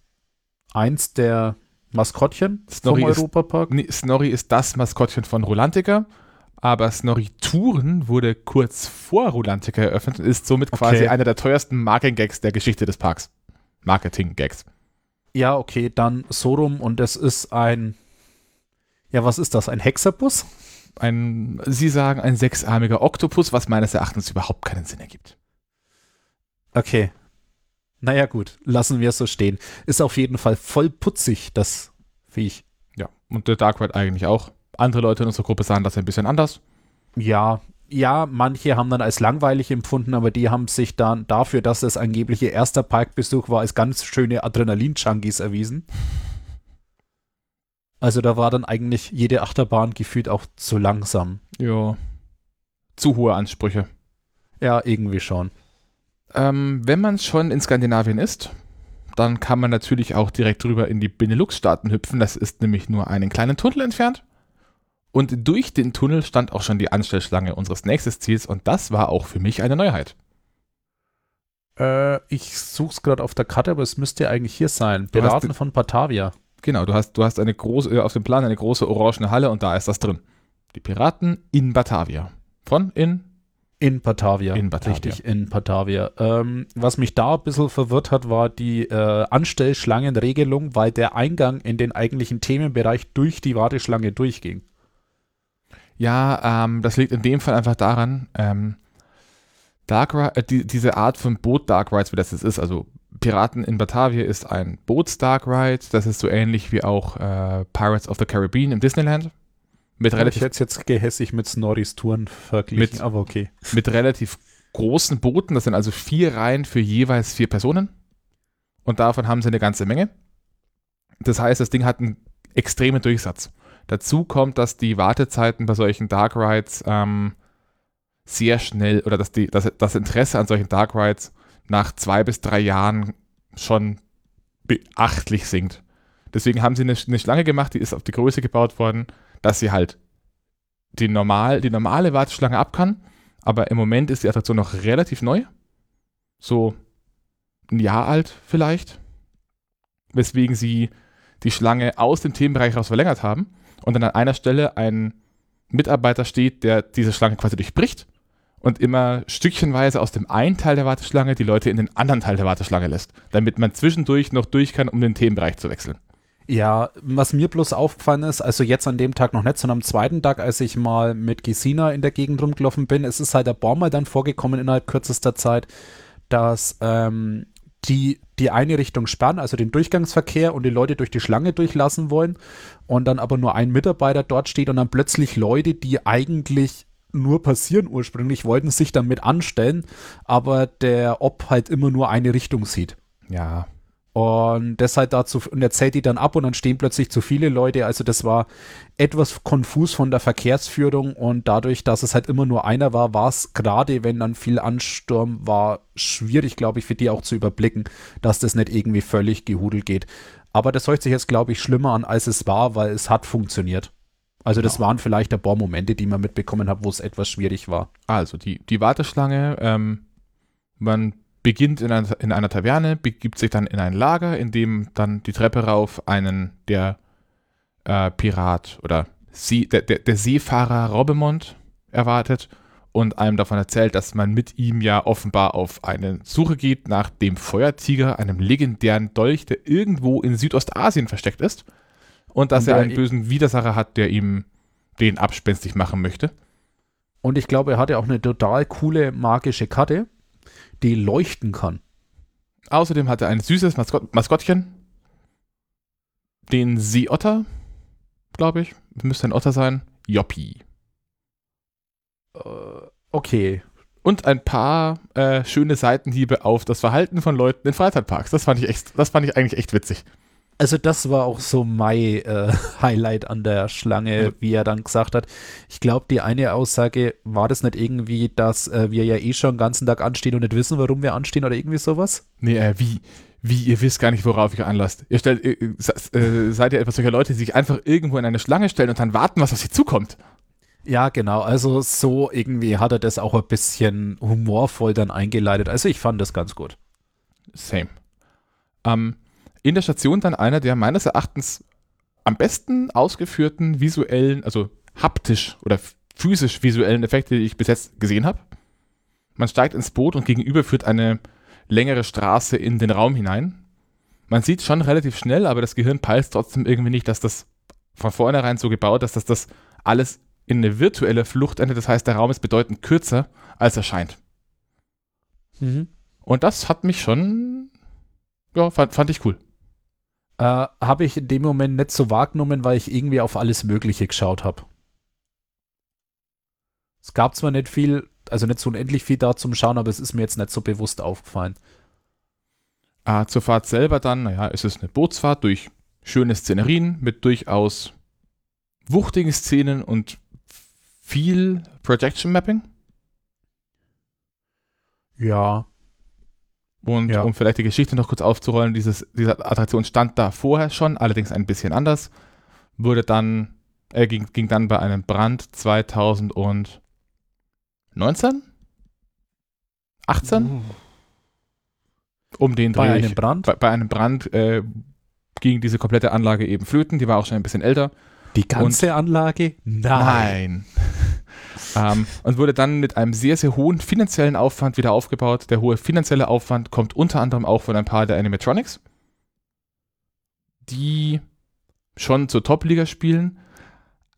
eins der Maskottchen Snorri vom Europapark. Nee, Snorri ist das Maskottchen von Rolantica, aber Snorri Touren wurde kurz vor Rolantica eröffnet und ist somit quasi Okay. einer der teuersten Marketing-Gags der Geschichte des Parks. Marketing-Gags. Ja, okay, dann so rum und es ist ein, ja, was ist das? Ein Hexerbus? Ein, Sie sagen ein sechsarmiger Oktopus, was meines Erachtens überhaupt keinen Sinn ergibt. Okay. Naja, gut, lassen wir es so stehen. Ist auf jeden Fall voll putzig, das Viech. Ja, und der Dark Ride eigentlich auch. Andere Leute in unserer Gruppe sahen das ein bisschen anders. Ja, ja, manche haben dann als langweilig empfunden, aber die haben sich dann dafür, dass es angeblich ihr erster Parkbesuch war, als ganz schöne Adrenalin-Junkies erwiesen. Also da war dann eigentlich jede Achterbahn gefühlt auch zu langsam. Ja. Zu hohe Ansprüche. Ja, irgendwie schon. Ähm, wenn man schon in Skandinavien ist, dann kann man natürlich auch direkt drüber in die Benelux-Staaten hüpfen. Das ist nämlich nur einen kleinen Tunnel entfernt. Und durch den Tunnel stand auch schon die Anstellschlange unseres nächsten Ziels und das war auch für mich eine Neuheit. Äh, ich such's gerade auf der Karte, aber es müsste ja eigentlich hier sein. Piraten von Batavia. Genau, du hast, du hast eine große, äh, auf dem Plan eine große orangene Halle und da ist das drin. Die Piraten in Batavia. Von in In Batavia. In Batavia. Richtig, in Batavia. Ähm, was mich da ein bisschen verwirrt hat, war die äh, Anstellschlangenregelung, weil der Eingang in den eigentlichen Themenbereich durch die Warteschlange durchging. Ja, ähm, das liegt in dem Fall einfach daran, ähm, Dark äh, die, diese Art von Boot Dark Rides, wie das jetzt ist, also Piraten in Batavia ist ein Boots Dark Ride, das ist so ähnlich wie auch äh, Pirates of the Caribbean im Disneyland. Mit ich relativ, hätte es jetzt gehässig mit Snorris Touren verglichen, Mit- aber okay. mit relativ großen Booten, das sind also vier Reihen für jeweils vier Personen. Und davon haben sie eine ganze Menge. Das heißt, das Ding hat einen extremen Durchsatz. Dazu kommt, dass die Wartezeiten bei solchen Dark Rides ähm, sehr schnell oder dass die, dass das Interesse an solchen Dark Rides nach zwei bis drei Jahren schon beachtlich sinkt. Deswegen haben sie eine, eine Schlange gemacht, die ist auf die Größe gebaut worden, dass sie halt die, normal, die normale Warteschlange ab kann. Aber im Moment ist die Attraktion noch relativ neu. So ein Jahr alt vielleicht. Weswegen sie die Schlange aus dem Themenbereich raus verlängert haben und dann an einer Stelle ein Mitarbeiter steht, der diese Schlange quasi durchbricht und immer stückchenweise aus dem einen Teil der Warteschlange die Leute in den anderen Teil der Warteschlange lässt, damit man zwischendurch noch durch kann, um den Themenbereich zu wechseln. Ja, was mir bloß aufgefallen ist, also jetzt an dem Tag noch nicht, sondern am zweiten Tag, als ich mal mit Gesina in der Gegend rumgelaufen bin, es ist halt ein paar Mal dann vorgekommen innerhalb kürzester Zeit, dass ähm, die die eine Richtung sperren, also den Durchgangsverkehr und die Leute durch die Schlange durchlassen wollen und dann aber nur ein Mitarbeiter dort steht und dann plötzlich Leute, die eigentlich nur passieren ursprünglich, wollten sich dann mit anstellen, aber der Ob halt immer nur eine Richtung sieht. Ja, Und das halt dazu, und er zählt die dann ab und dann stehen plötzlich zu viele Leute. Also das war etwas konfus von der Verkehrsführung und dadurch, dass es halt immer nur einer war, war es gerade, wenn dann viel Ansturm war, schwierig, glaube ich, für die auch zu überblicken, dass das nicht irgendwie völlig gehudelt geht. Aber das hört sich jetzt, glaube ich, schlimmer an, als es war, weil es hat funktioniert. Also das Genau. waren vielleicht ein paar Momente, die man mitbekommen hat, wo es etwas schwierig war. Also die, die Warteschlange, ähm, man beginnt in einer, in einer Taverne, begibt sich dann in ein Lager, in dem dann die Treppe rauf einen der äh, Pirat oder See, der, der, der Seefahrer Robemont erwartet und einem davon erzählt, dass man mit ihm ja offenbar auf eine Suche geht nach dem Feuertiger, einem legendären Dolch, der irgendwo in Südostasien versteckt ist und dass Und er einen bösen Widersacher hat, der ihm den abspenstig machen möchte. Und ich glaube, er hatte auch eine total coole magische Karte, die leuchten kann. Außerdem hat er ein süßes Maskott Maskottchen. Den Seeotter, glaube ich. Müsste ein Otter sein. Joppi. Äh, okay. Und ein paar äh, schöne Seitenhiebe auf das Verhalten von Leuten in Freizeitparks. Das fand ich echt, das fand ich eigentlich echt witzig. Also das war auch so mein äh, Highlight an der Schlange, wie er dann gesagt hat. Ich glaube, die eine Aussage war das nicht irgendwie, dass äh, wir ja eh schon den ganzen Tag anstehen und nicht wissen, warum wir anstehen oder irgendwie sowas? Nee, äh, wie? Wie, ihr wisst gar nicht, worauf ihr anlasst. Ihr stellt, äh, äh, seid ihr etwas solcher Leute, die sich einfach irgendwo in eine Schlange stellen und dann warten, was auf sie zukommt. Ja, genau. Also so irgendwie hat er das auch ein bisschen humorvoll dann eingeleitet. Also ich fand das ganz gut. Same. Ähm, in der Station dann einer der meines Erachtens am besten ausgeführten visuellen, also haptisch oder physisch visuellen Effekte, die ich bis jetzt gesehen habe. Man steigt ins Boot und gegenüber führt eine längere Straße in den Raum hinein. Man sieht schon relativ schnell, aber das Gehirn peilt trotzdem irgendwie nicht, dass das von vornherein so gebaut ist, dass das alles in eine virtuelle Flucht endet. Das heißt, der Raum ist bedeutend kürzer, als er scheint. Mhm. Und das hat mich schon, ja, fand, fand ich cool. Äh, habe ich in dem Moment nicht so wahrgenommen, weil ich irgendwie auf alles Mögliche geschaut habe. Es gab zwar nicht viel, also nicht so unendlich viel da zum Schauen, aber es ist mir jetzt nicht so bewusst aufgefallen. Äh, zur Fahrt selber dann, naja, es ist eine Bootsfahrt durch schöne Szenerien mit durchaus wuchtigen Szenen und viel Projection Mapping. Ja, und ja. um vielleicht die Geschichte noch kurz aufzurollen, dieses, diese Attraktion stand da vorher schon, allerdings ein bisschen anders. Wurde dann, äh, ging, ging dann bei einem Brand 2019? 18? Uh. Um den Dreh. Bei einem Brand? Bei, bei einem Brand äh, ging diese komplette Anlage eben flöten, die war auch schon ein bisschen älter. Die ganze Und, Anlage? Nein. nein. Ähm, und wurde dann mit einem sehr, sehr hohen finanziellen Aufwand wieder aufgebaut. Der hohe finanzielle Aufwand kommt unter anderem auch von ein paar der Animatronics, die schon zur Top-Liga spielen,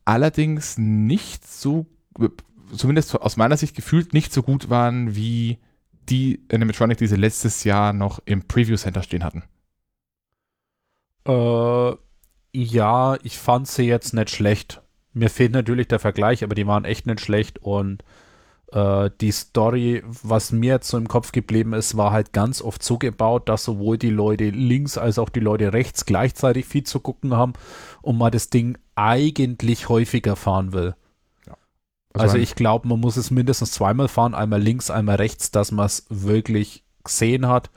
allerdings nicht so, zumindest aus meiner Sicht gefühlt, nicht so gut waren wie die Animatronic, die sie letztes Jahr noch im Preview Center stehen hatten. Äh, ja, ich fand sie jetzt nicht schlecht. Mir fehlt natürlich der Vergleich, aber die waren echt nicht schlecht und äh, die Story, was mir jetzt so im Kopf geblieben ist, war halt ganz oft so gebaut, dass sowohl die Leute links als auch die Leute rechts gleichzeitig viel zu gucken haben und man das Ding eigentlich häufiger fahren will. Ja. Also, also ich glaube, man muss es mindestens zweimal fahren, einmal links, einmal rechts, dass man es wirklich gesehen hat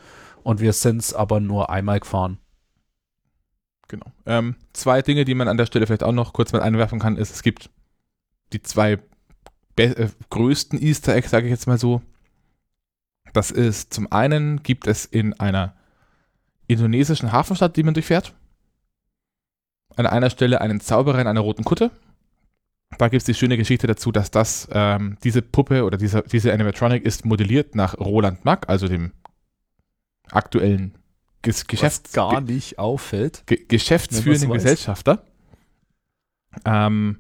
und wir sind es aber nur einmal gefahren. Genau. Ähm, zwei Dinge, die man an der Stelle vielleicht auch noch kurz mal einwerfen kann, ist, es gibt die zwei äh, größten Easter Eggs, sage ich jetzt mal so. Das ist zum einen gibt es in einer indonesischen Hafenstadt, die man durchfährt, an einer Stelle einen Zauberer in einer roten Kutte. Da gibt es die schöne Geschichte dazu, dass das ähm, diese Puppe oder dieser, diese Animatronic ist modelliert nach Roland Mack, also dem aktuellen Ges Geschäfts gar nicht auffällt. Ge geschäftsführenden Gesellschafter. Ähm,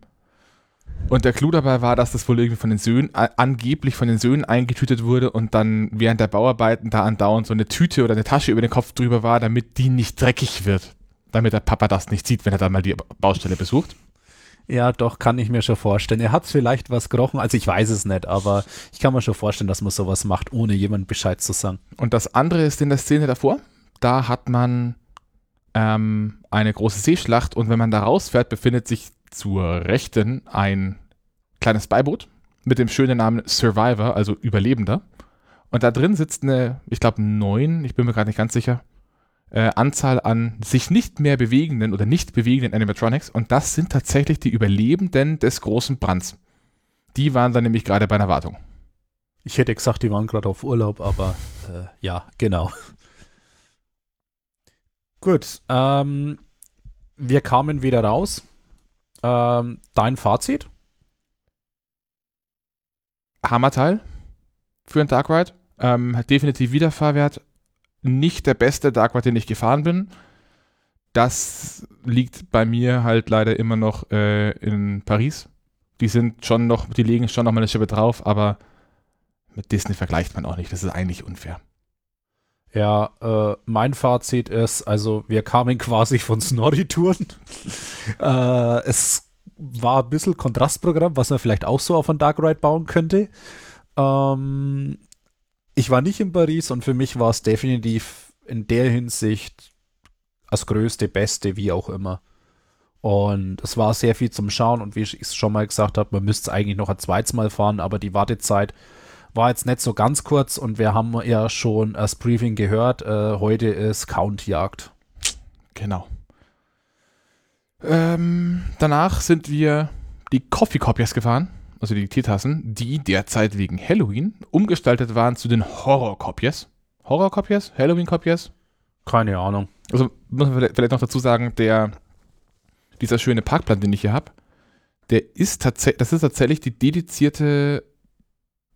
und der Clou dabei war, dass das wohl irgendwie von den Söhnen, angeblich von den Söhnen eingetütet wurde und dann während der Bauarbeiten da andauernd so eine Tüte oder eine Tasche über den Kopf drüber war, damit die nicht dreckig wird. Damit der Papa das nicht sieht, wenn er dann mal die Baustelle besucht. Ja, doch, kann ich mir schon vorstellen. Er hat vielleicht was gerochen, also ich weiß es nicht, aber ich kann mir schon vorstellen, dass man sowas macht, ohne jemand Bescheid zu sagen. Und das andere ist in der Szene davor da hat man ähm, eine große Seeschlacht und wenn man da rausfährt, befindet sich zur Rechten ein kleines Beiboot mit dem schönen Namen Survivor, also Überlebender. Und da drin sitzt eine, ich glaube, neun, ich bin mir gerade nicht ganz sicher, äh, Anzahl an sich nicht mehr bewegenden oder nicht bewegenden Animatronics. Und das sind tatsächlich die Überlebenden des großen Brands. Die waren dann nämlich gerade bei einer Wartung. Ich hätte gesagt, die waren gerade auf Urlaub, aber äh, ja, genau. Gut, ähm, wir kamen wieder raus. Ähm, dein Fazit? Hammerteil für ein Dark Ride. Ähm, definitiv Wiederfahrwert. Nicht der beste Dark Ride, den ich gefahren bin. Das liegt bei mir halt leider immer noch äh, in Paris. Die sind schon noch, die legen schon noch mal eine Schippe drauf, aber mit Disney vergleicht man auch nicht. Das ist eigentlich unfair. Ja, äh, mein Fazit ist, also wir kamen quasi von Snorri-Touren. äh, es war ein bisschen Kontrastprogramm, was man vielleicht auch so auf ein Dark Ride bauen könnte. Ähm, ich war nicht in Paris und für mich war es definitiv in der Hinsicht das größte, beste, wie auch immer. Und es war sehr viel zum Schauen und wie ich es schon mal gesagt habe, man müsste es eigentlich noch ein zweites Mal fahren, aber die Wartezeit war jetzt nicht so ganz kurz und wir haben ja schon das Briefing gehört. Äh, heute ist Countjagd. Genau. Ähm, danach sind wir die Coffee Copiers gefahren, also die Teetassen, die derzeit wegen Halloween umgestaltet waren zu den Horror Copiers. Horror Copiers? Halloween Copiers? Keine Ahnung. Also muss man vielleicht noch dazu sagen, der dieser schöne Parkplan, den ich hier habe, der ist tatsächlich, das ist tatsächlich die dedizierte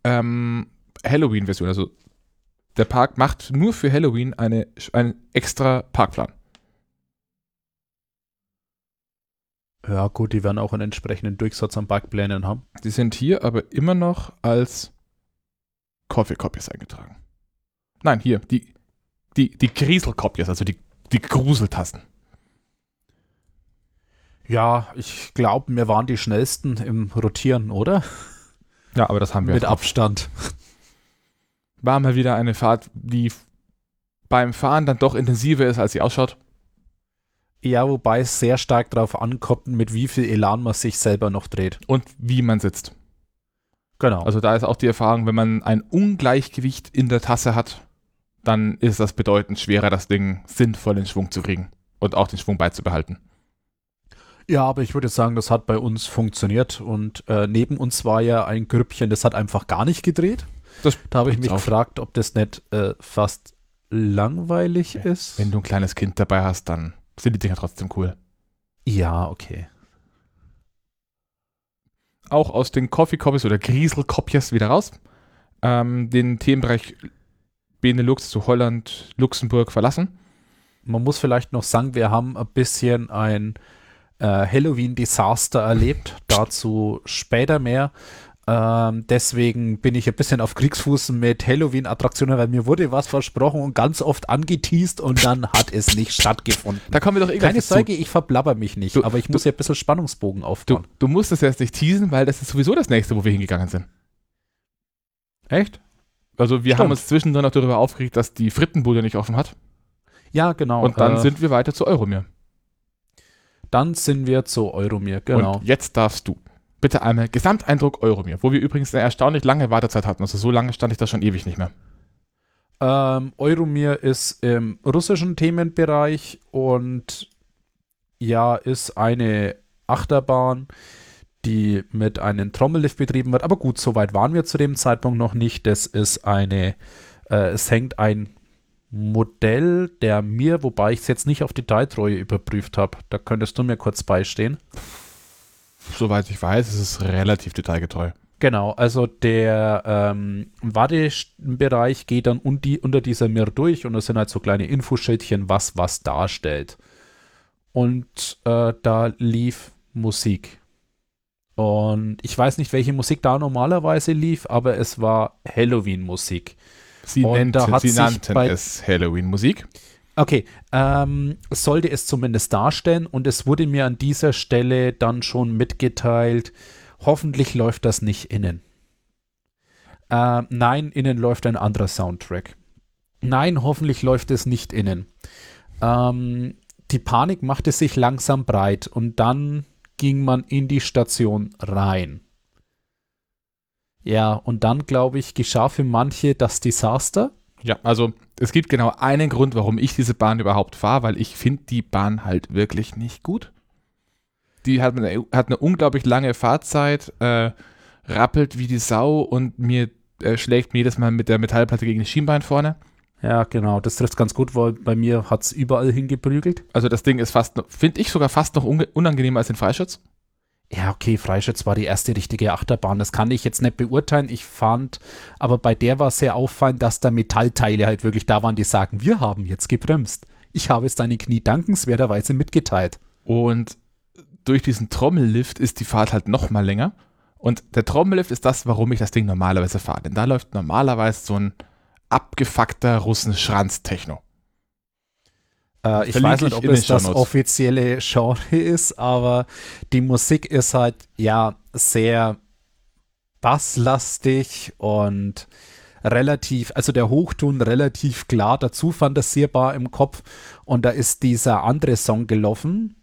ähm, Halloween-Version. Also der Park macht nur für Halloween eine, einen extra Parkplan. Ja, gut, die werden auch einen entsprechenden Durchsatz an Parkplänen haben. Die sind hier aber immer noch als Coffee Copies eingetragen. Nein, hier, die, die, die Griesel Copies, also die, die Gruseltassen. Ja, ich glaube, wir waren die schnellsten im Rotieren, oder? Ja, aber das haben wir. Mit Abstand. War mal wieder eine Fahrt, die beim Fahren dann doch intensiver ist, als sie ausschaut. Ja, wobei es sehr stark darauf ankommt, mit wie viel Elan man sich selber noch dreht. Und wie man sitzt. Genau. Also da ist auch die Erfahrung, wenn man ein Ungleichgewicht in der Tasse hat, dann ist das bedeutend schwerer, das Ding sinnvoll in Schwung zu kriegen und auch den Schwung beizubehalten. Ja, aber ich würde sagen, das hat bei uns funktioniert und äh, neben uns war ja ein Grüppchen, das hat einfach gar nicht gedreht. Das da habe ich mich auf. gefragt, ob das nicht äh, fast langweilig ist. Wenn du ein kleines Kind dabei hast, dann sind die Dinger trotzdem cool. Ja, okay. Auch aus den Coffee Copies oder Griesel Copies wieder raus. Ähm, den Themenbereich Benelux zu Holland, Luxemburg verlassen. Man muss vielleicht noch sagen, wir haben ein bisschen ein Halloween-Desaster erlebt. Dazu später mehr. Ähm, deswegen bin ich ein bisschen auf Kriegsfuß mit Halloween-Attraktionen, weil mir wurde was versprochen und ganz oft angeteased und dann hat es nicht stattgefunden. Da kommen wir doch Keine Sorge, ich verblabber mich nicht, du, aber ich du, muss ja ein bisschen Spannungsbogen aufbauen. Du, du musst es jetzt nicht teasen, weil das ist sowieso das nächste, wo wir hingegangen sind. Echt? Also wir Stimmt. haben uns zwischendrin auch darüber aufgeregt, dass die Frittenbude nicht offen hat. Ja, genau. Und dann äh, sind wir weiter zu Euromir. Dann sind wir zu Euromir, genau. Und jetzt darfst du. Bitte einmal Gesamteindruck Euromir, wo wir übrigens eine erstaunlich lange Wartezeit hatten. Also so lange stand ich da schon ewig nicht mehr. Ähm, Euromir ist im russischen Themenbereich und ja, ist eine Achterbahn, die mit einem Trommellift betrieben wird. Aber gut, soweit waren wir zu dem Zeitpunkt noch nicht. Das ist eine, äh, es hängt ein Modell der mir, wobei ich es jetzt nicht auf Detailtreue überprüft habe. Da könntest du mir kurz beistehen. Soweit ich weiß, ist es relativ detailgetreu. Genau, also der ähm, Wartebereich geht dann un die, unter dieser Mir durch und es sind halt so kleine Infoschildchen, was was darstellt. Und äh, da lief Musik. Und ich weiß nicht, welche Musik da normalerweise lief, aber es war Halloween-Musik. Sie, nennt, hat sie nannten bei- es Halloween-Musik. Okay, ähm, sollte es zumindest darstellen und es wurde mir an dieser Stelle dann schon mitgeteilt, hoffentlich läuft das nicht innen. Ähm, nein, innen läuft ein anderer Soundtrack. Nein, hoffentlich läuft es nicht innen. Ähm, die Panik machte sich langsam breit und dann ging man in die Station rein. Ja, und dann, glaube ich, geschah für manche das Desaster. Ja, also es gibt genau einen Grund, warum ich diese Bahn überhaupt fahre, weil ich finde die Bahn halt wirklich nicht gut. Die hat eine, hat eine unglaublich lange Fahrzeit, äh, rappelt wie die Sau und mir äh, schlägt mir jedes Mal mit der Metallplatte gegen das Schienbein vorne. Ja, genau, das trifft ganz gut, weil bei mir hat es überall hingeprügelt. Also das Ding ist fast, finde ich sogar fast noch unangenehmer als den Freischutz. Ja, okay, Freischütz war die erste richtige Achterbahn. Das kann ich jetzt nicht beurteilen. Ich fand, aber bei der war sehr auffallend, dass da Metallteile halt wirklich da waren, die sagen, wir haben jetzt gebremst. Ich habe es deine Knie dankenswerterweise mitgeteilt. Und durch diesen Trommellift ist die Fahrt halt noch mal länger. Und der Trommellift ist das, warum ich das Ding normalerweise fahre. Denn da läuft normalerweise so ein abgefuckter Russenschranz-Techno. Äh, ich weiß nicht, ob es das offizielle Genre ist, aber die Musik ist halt ja sehr basslastig und relativ, also der Hochton relativ klar dazu fantasierbar im Kopf. Und da ist dieser andere Song gelaufen.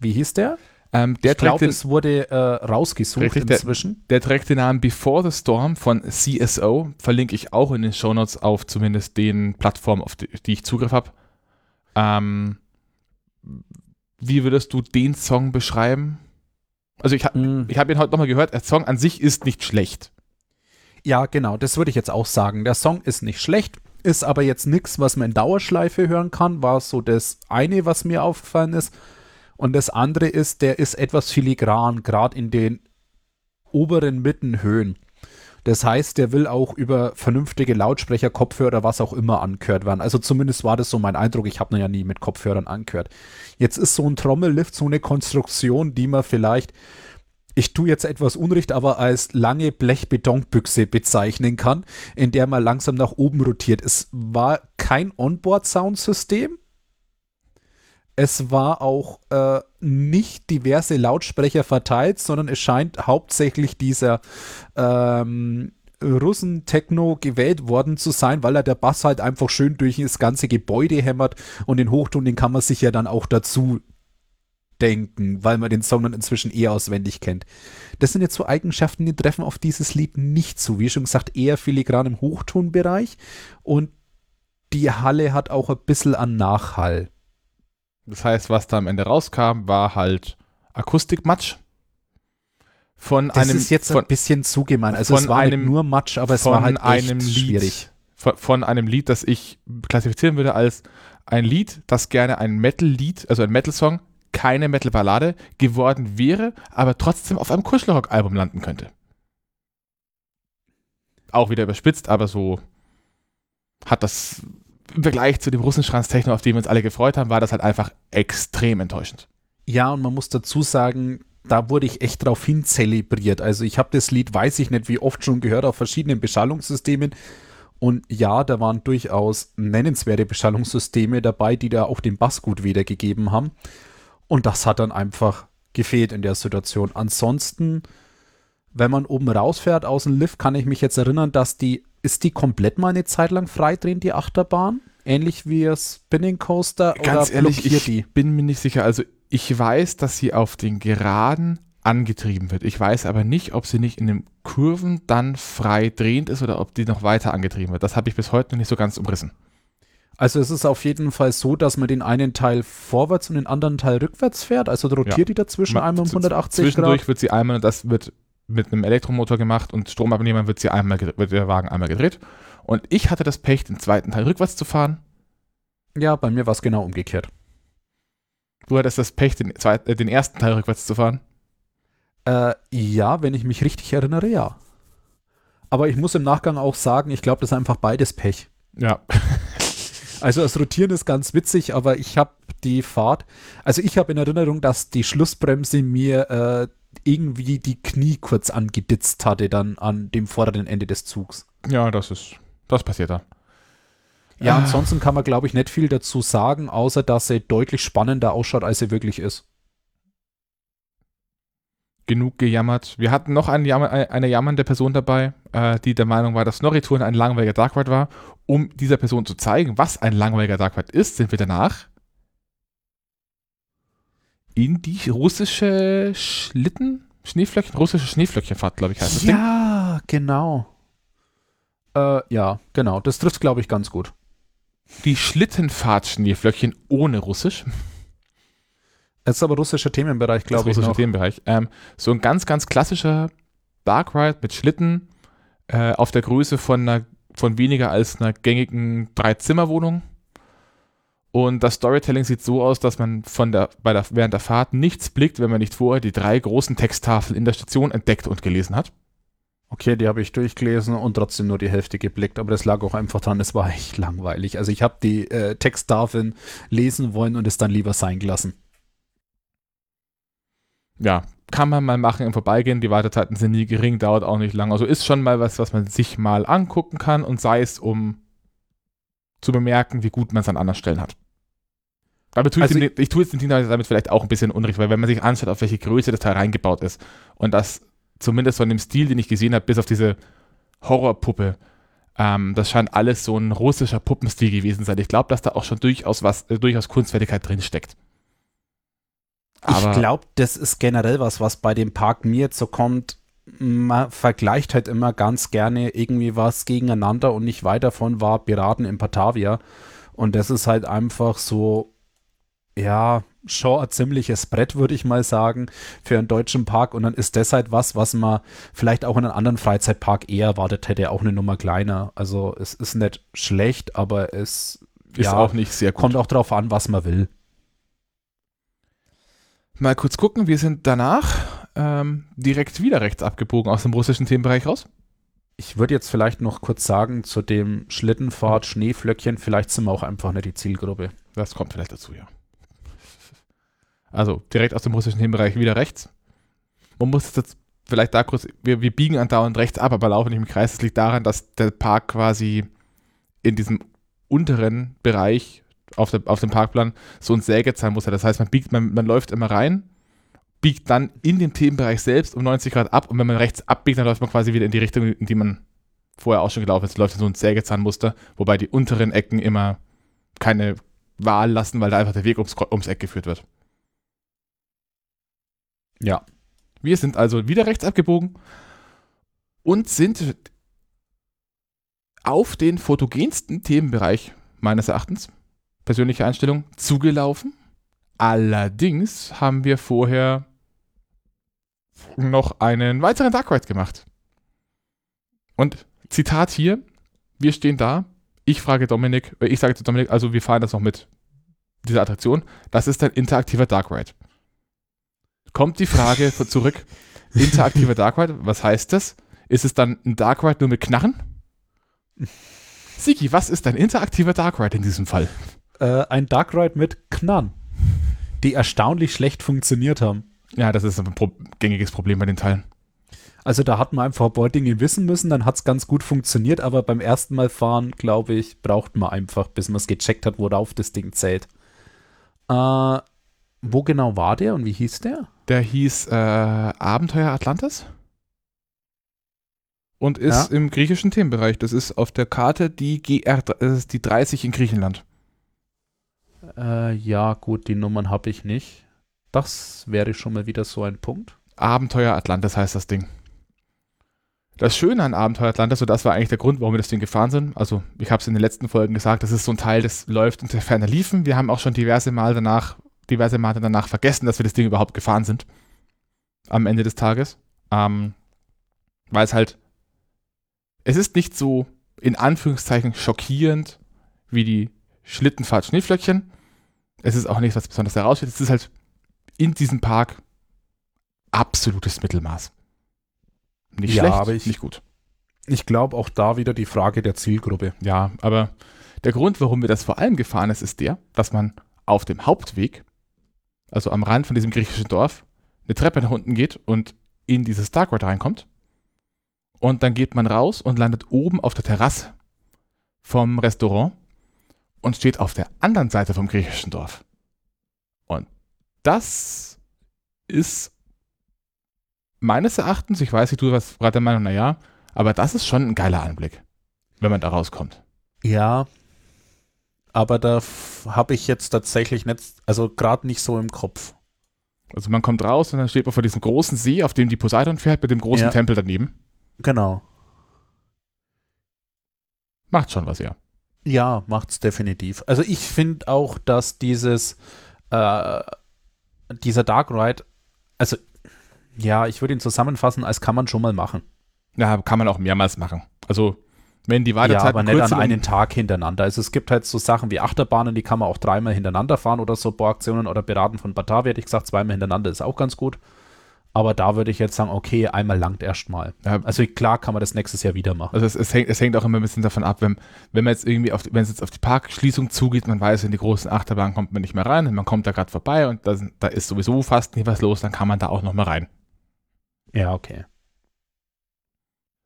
Wie hieß der? Ähm, der ich glaube, es wurde äh, rausgesucht inzwischen. Der, der, trägt den Namen Before the Storm von CSO. Verlinke ich auch in den Shownotes auf zumindest den Plattformen, auf die, die ich Zugriff habe. Ähm, wie würdest du den Song beschreiben? Also ich, ha mm. ich habe ihn heute nochmal gehört, der Song an sich ist nicht schlecht. Ja, genau, das würde ich jetzt auch sagen. Der Song ist nicht schlecht, ist aber jetzt nichts, was man in Dauerschleife hören kann, war so das eine, was mir aufgefallen ist. Und das andere ist, der ist etwas filigran, gerade in den oberen Mittenhöhen. Das heißt, der will auch über vernünftige Lautsprecher, Kopfhörer, was auch immer angehört werden. Also zumindest war das so mein Eindruck. Ich habe ihn ja nie mit Kopfhörern angehört. Jetzt ist so ein Trommellift so eine Konstruktion, die man vielleicht ich tue jetzt etwas Unrecht, aber als lange Blechbetonbüchse bezeichnen kann, in der man langsam nach oben rotiert. Es war kein Onboard-Soundsystem. Es war auch äh, nicht diverse Lautsprecher verteilt, sondern es scheint hauptsächlich dieser ähm, Russen-Techno gewählt worden zu sein, weil er der Bass halt einfach schön durch das ganze Gebäude hämmert und den Hochton, den kann man sich ja dann auch dazu denken, weil man den Song dann inzwischen eher auswendig kennt. Das sind jetzt so Eigenschaften, die treffen auf dieses Lied nicht zu. Wie schon gesagt, eher filigran im Hochtonbereich und die Halle hat auch ein bisschen an Nachhall. Das heißt, was da am Ende rauskam, war halt Akustikmatsch. Von das einem, ist jetzt von, ein bisschen zu gemein. Also es war einem, nur Matsch, aber es war halt einem Lied, schwierig. Von, von einem Lied, das ich klassifizieren würde als ein Lied, das gerne ein Metal-Lied, also ein Metal-Song, keine Metal-Ballade geworden wäre, aber trotzdem auf einem Kuschelrock-Album landen könnte. Auch wieder überspitzt, aber so hat das im Vergleich zu dem Russenschranz-Techno, auf den wir uns alle gefreut haben, war das halt einfach extrem enttäuschend. Ja, und man muss dazu sagen, da wurde ich echt drauf hin zelebriert. Also ich habe das Lied, weiß ich nicht, wie oft schon gehört auf verschiedenen Beschallungssystemen. Und ja, da waren durchaus nennenswerte Beschallungssysteme dabei, die da auch den Bass gut wiedergegeben haben. Und das hat dann einfach gefehlt in der Situation. Ansonsten, wenn man oben rausfährt aus dem Lift, kann ich mich jetzt erinnern, dass die, ist die komplett mal eine Zeit lang freidrehen, die Achterbahn? Ähnlich wie das Spinning Coaster Ganz oder ehrlich, ich die? bin mir nicht sicher. Also ich weiß, dass sie auf den Geraden angetrieben wird. Ich weiß aber nicht, ob sie nicht in den Kurven dann frei drehend ist oder ob die noch weiter angetrieben wird. Das habe ich bis heute noch nicht so ganz umrissen. Also es ist auf jeden Fall so, dass man den einen Teil vorwärts und den anderen Teil rückwärts fährt. Also rotiert ja. die dazwischen einmal um 180 Zwischendurch Grad. wird sie einmal, das wird mit einem Elektromotor gemacht und Stromabnehmer wird sie einmal wird der Wagen einmal gedreht. Und ich hatte das Pech, den zweiten Teil rückwärts zu fahren. Ja, bei mir war es genau umgekehrt. Du hattest das Pech, den, zweiten, äh, den ersten Teil rückwärts zu fahren? Äh, ja, wenn ich mich richtig erinnere, ja. Aber ich muss im Nachgang auch sagen, ich glaube, das ist einfach beides Pech. Ja. Also das Rotieren ist ganz witzig, aber ich habe die Fahrt, also ich habe in Erinnerung, dass die Schlussbremse mir äh, irgendwie die Knie kurz angeditzt hatte dann an dem vorderen Ende des Zugs. Ja, das ist, das passiert da. Ja, ah. ansonsten kann man, glaube ich, nicht viel dazu sagen, außer dass sie deutlich spannender ausschaut, als sie wirklich ist genug gejammert. Wir hatten noch eine, Jammer, eine jammernde Person dabei, äh, die der Meinung war, dass Norritouren ein langweiliger Dark Ride war. Um dieser Person zu zeigen, was ein langweiliger Dark Ride ist, sind wir danach in die russische Schlitten, Schneeflöckchen, russische Schneeflöckchenfahrt, glaube ich, heißt das Ja, Ding. genau. Äh, ja, genau. Das trifft, glaube ich, ganz gut. Die Schlittenfahrt Schneeflöckchen ohne Russisch. Es ist aber russischer Themenbereich, glaube ich. Russischer Themenbereich. Ähm, so ein ganz, ganz klassischer Dark Ride mit Schlitten äh, auf der Größe von, einer, von weniger als einer gängigen Dreizimmerwohnung. Und das Storytelling sieht so aus, dass man von der, bei der, während der Fahrt nichts blickt, wenn man nicht vorher die drei großen Texttafeln in der Station entdeckt und gelesen hat. Okay, die habe ich durchgelesen und trotzdem nur die Hälfte geblickt, aber das lag auch einfach dran, es war echt langweilig. Also ich habe die äh, Texttafeln lesen wollen und es dann lieber sein gelassen. ja, kann man mal machen im Vorbeigehen. Die Wartezeiten sind nie gering, dauert auch nicht lang. Also ist schon mal was, was man sich mal angucken kann und sei es, um zu bemerken, wie gut man es an anderen Stellen hat. Aber tue also ich, ich, ich tue jetzt den Team damit vielleicht auch ein bisschen Unrecht, weil wenn man sich anschaut, auf welche Größe das Teil reingebaut ist und das zumindest von dem Stil, den ich gesehen habe, bis auf diese Horrorpuppe, ähm, das scheint alles so ein russischer Puppenstil gewesen sein. Ich glaube, dass da auch schon durchaus was, äh, durchaus Kunstfertigkeit drinsteckt. Aber ich glaube, das ist generell was, was bei dem Park mir jetzt so kommt. Man vergleicht halt immer ganz gerne irgendwie was gegeneinander und nicht weit davon war Piraten in Batavia. Und das ist halt einfach so, ja, schon ein ziemliches Brett, würde ich mal sagen, für einen deutschen Park. Und dann ist das halt was, was man vielleicht auch in einem anderen Freizeitpark eher erwartet hätte, auch eine Nummer kleiner. Also es ist nicht schlecht, aber es ist ja, auch nicht sehr gut. Kommt auch darauf an, was man will. Mal kurz gucken, wir sind danach ähm, direkt wieder rechts abgebogen aus dem russischen Themenbereich raus. Ich würde jetzt vielleicht noch kurz sagen, zu dem Schlittenfahrt, Schneeflöckchen, vielleicht sind wir auch einfach nicht die Zielgruppe. Das kommt vielleicht dazu, ja. Also direkt aus dem russischen Themenbereich wieder rechts. Man muss jetzt vielleicht da kurz, wir, wir biegen andauernd rechts ab, aber laufen nicht im Kreis. Das liegt daran, dass der Park quasi in diesem unteren Bereich auf, der, auf dem Parkplan so ein Sägezahnmuster. Das heißt, man biegt, man, man läuft immer rein, biegt dann in den Themenbereich selbst um 90 Grad ab und wenn man rechts abbiegt, dann läuft man quasi wieder in die Richtung, in die man vorher auch schon gelaufen ist. Läuft so ein Sägezahnmuster, wobei die unteren Ecken immer keine Wahl lassen, weil da einfach der Weg ums, ums Eck geführt wird. Ja. Wir sind also wieder rechts abgebogen und sind auf den fotogensten Themenbereich meines Erachtens persönliche Einstellung, zugelaufen. Allerdings haben wir vorher noch einen weiteren Dark Ride gemacht. Und Zitat hier, wir stehen da, ich frage Dominik, äh, ich sage zu Dominik, also wir fahren das noch mit dieser Attraktion, das ist ein interaktiver Dark Ride. Kommt die Frage zurück, interaktiver Dark Ride, was heißt das? Ist es dann ein Dark Ride nur mit Knarren? Siki, was ist ein interaktiver Dark Ride in diesem Fall? äh, ein Dark Ride mit Knarren, die erstaunlich schlecht funktioniert haben. Ja, das ist ein pro gängiges Problem bei den Teilen. Also da hat man einfach ein paar Dinge wissen müssen, dann hat es ganz gut funktioniert, aber beim ersten Mal fahren, glaube ich, braucht man einfach, bis man es gecheckt hat, worauf das Ding zählt. Äh, wo genau war der und wie hieß der? Der hieß äh, Abenteuer Atlantis und ist ja. im griechischen Themenbereich. Das ist auf der Karte die GR, das ist die 30 in Griechenland. Äh, ja, gut, die Nummern habe ich nicht. Das wäre schon mal wieder so ein Punkt. Abenteuer Atlantis heißt das Ding. Das Schöne an Abenteuer Atlantis, und das war eigentlich der Grund, warum wir das Ding gefahren sind, also ich habe es in den letzten Folgen gesagt, das ist so ein Teil, das läuft unter ferner Liefen. Wir haben auch schon diverse Mal danach, diverse Male danach vergessen, dass wir das Ding überhaupt gefahren sind. Am Ende des Tages. Ähm, weil es halt, es ist nicht so in Anführungszeichen schockierend wie die Schlittenfahrt Schneeflöckchen. Es ist auch nichts, was besonders heraussteht. Es ist halt in diesem Park absolutes Mittelmaß. Nicht ja, schlecht, aber ich, nicht gut. Ich glaube auch da wieder die Frage der Zielgruppe. Ja, aber der Grund, warum wir das vor allem gefahren ist, ist der, dass man auf dem Hauptweg, also am Rand von diesem griechischen Dorf, eine Treppe nach unten geht und in dieses Dark Ride reinkommt. Und dann geht man raus und landet oben auf der Terrasse vom Restaurant und steht auf der anderen Seite vom griechischen Dorf. Und das ist meines Erachtens, ich weiß nicht, du warst gerade der Meinung, naja, aber das ist schon ein geiler Anblick, wenn man da rauskommt. Ja, aber da habe ich jetzt tatsächlich nicht, also gerade nicht so im Kopf. Also man kommt raus und dann steht man vor diesem großen See, auf dem die Poseidon fährt, mit dem großen ja. Tempel daneben. Genau. Macht schon was, ja. Ja, macht's definitiv. Also ich finde auch, dass dieses äh, dieser Dark Ride, also ja, ich würde ihn zusammenfassen, als kann man schon mal machen. Ja, kann man auch mehrmals machen. Also wenn die Wartezeit Ja, aber nicht an einen Tag hintereinander. Also es gibt halt so Sachen wie Achterbahnen, die kann man auch dreimal hintereinander fahren oder so Bohraktionen oder Beraten von Batavia, hätte ich gesagt, zweimal hintereinander ist auch ganz gut. Aber da würde ich jetzt sagen, okay, einmal langt erstmal. Ja. Also klar kann man das nächstes Jahr wieder machen. Also es, es, hängt, es hängt auch immer ein bisschen davon ab, wenn, wenn man jetzt irgendwie auf, die- wenn es jetzt auf die Parkschließung zugeht, man weiß, in die großen Achterbahnen kommt man nicht mehr rein, man kommt da gerade vorbei und da, da ist sowieso fast nie was los, dann kann man da auch noch mal rein. Ja, okay.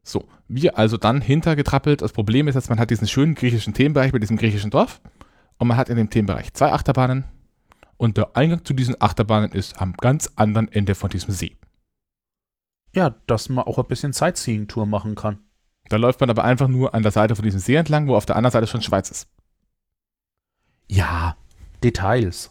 So, wir also dann hintergetrappelt. Das Problem ist jetzt, man hat diesen schönen griechischen Themenbereich mit diesem griechischen Dorf und man hat in dem Themenbereich zwei Achterbahnen und der Eingang zu diesen Achterbahnen ist am ganz anderen Ende von diesem See. Ja, dass man auch ein bisschen Sightseeing-Tour machen kann. Da läuft man aber einfach nur an der Seite von diesem See entlang, wo auf der anderen Seite schon Schweiz ist. Ja, Details.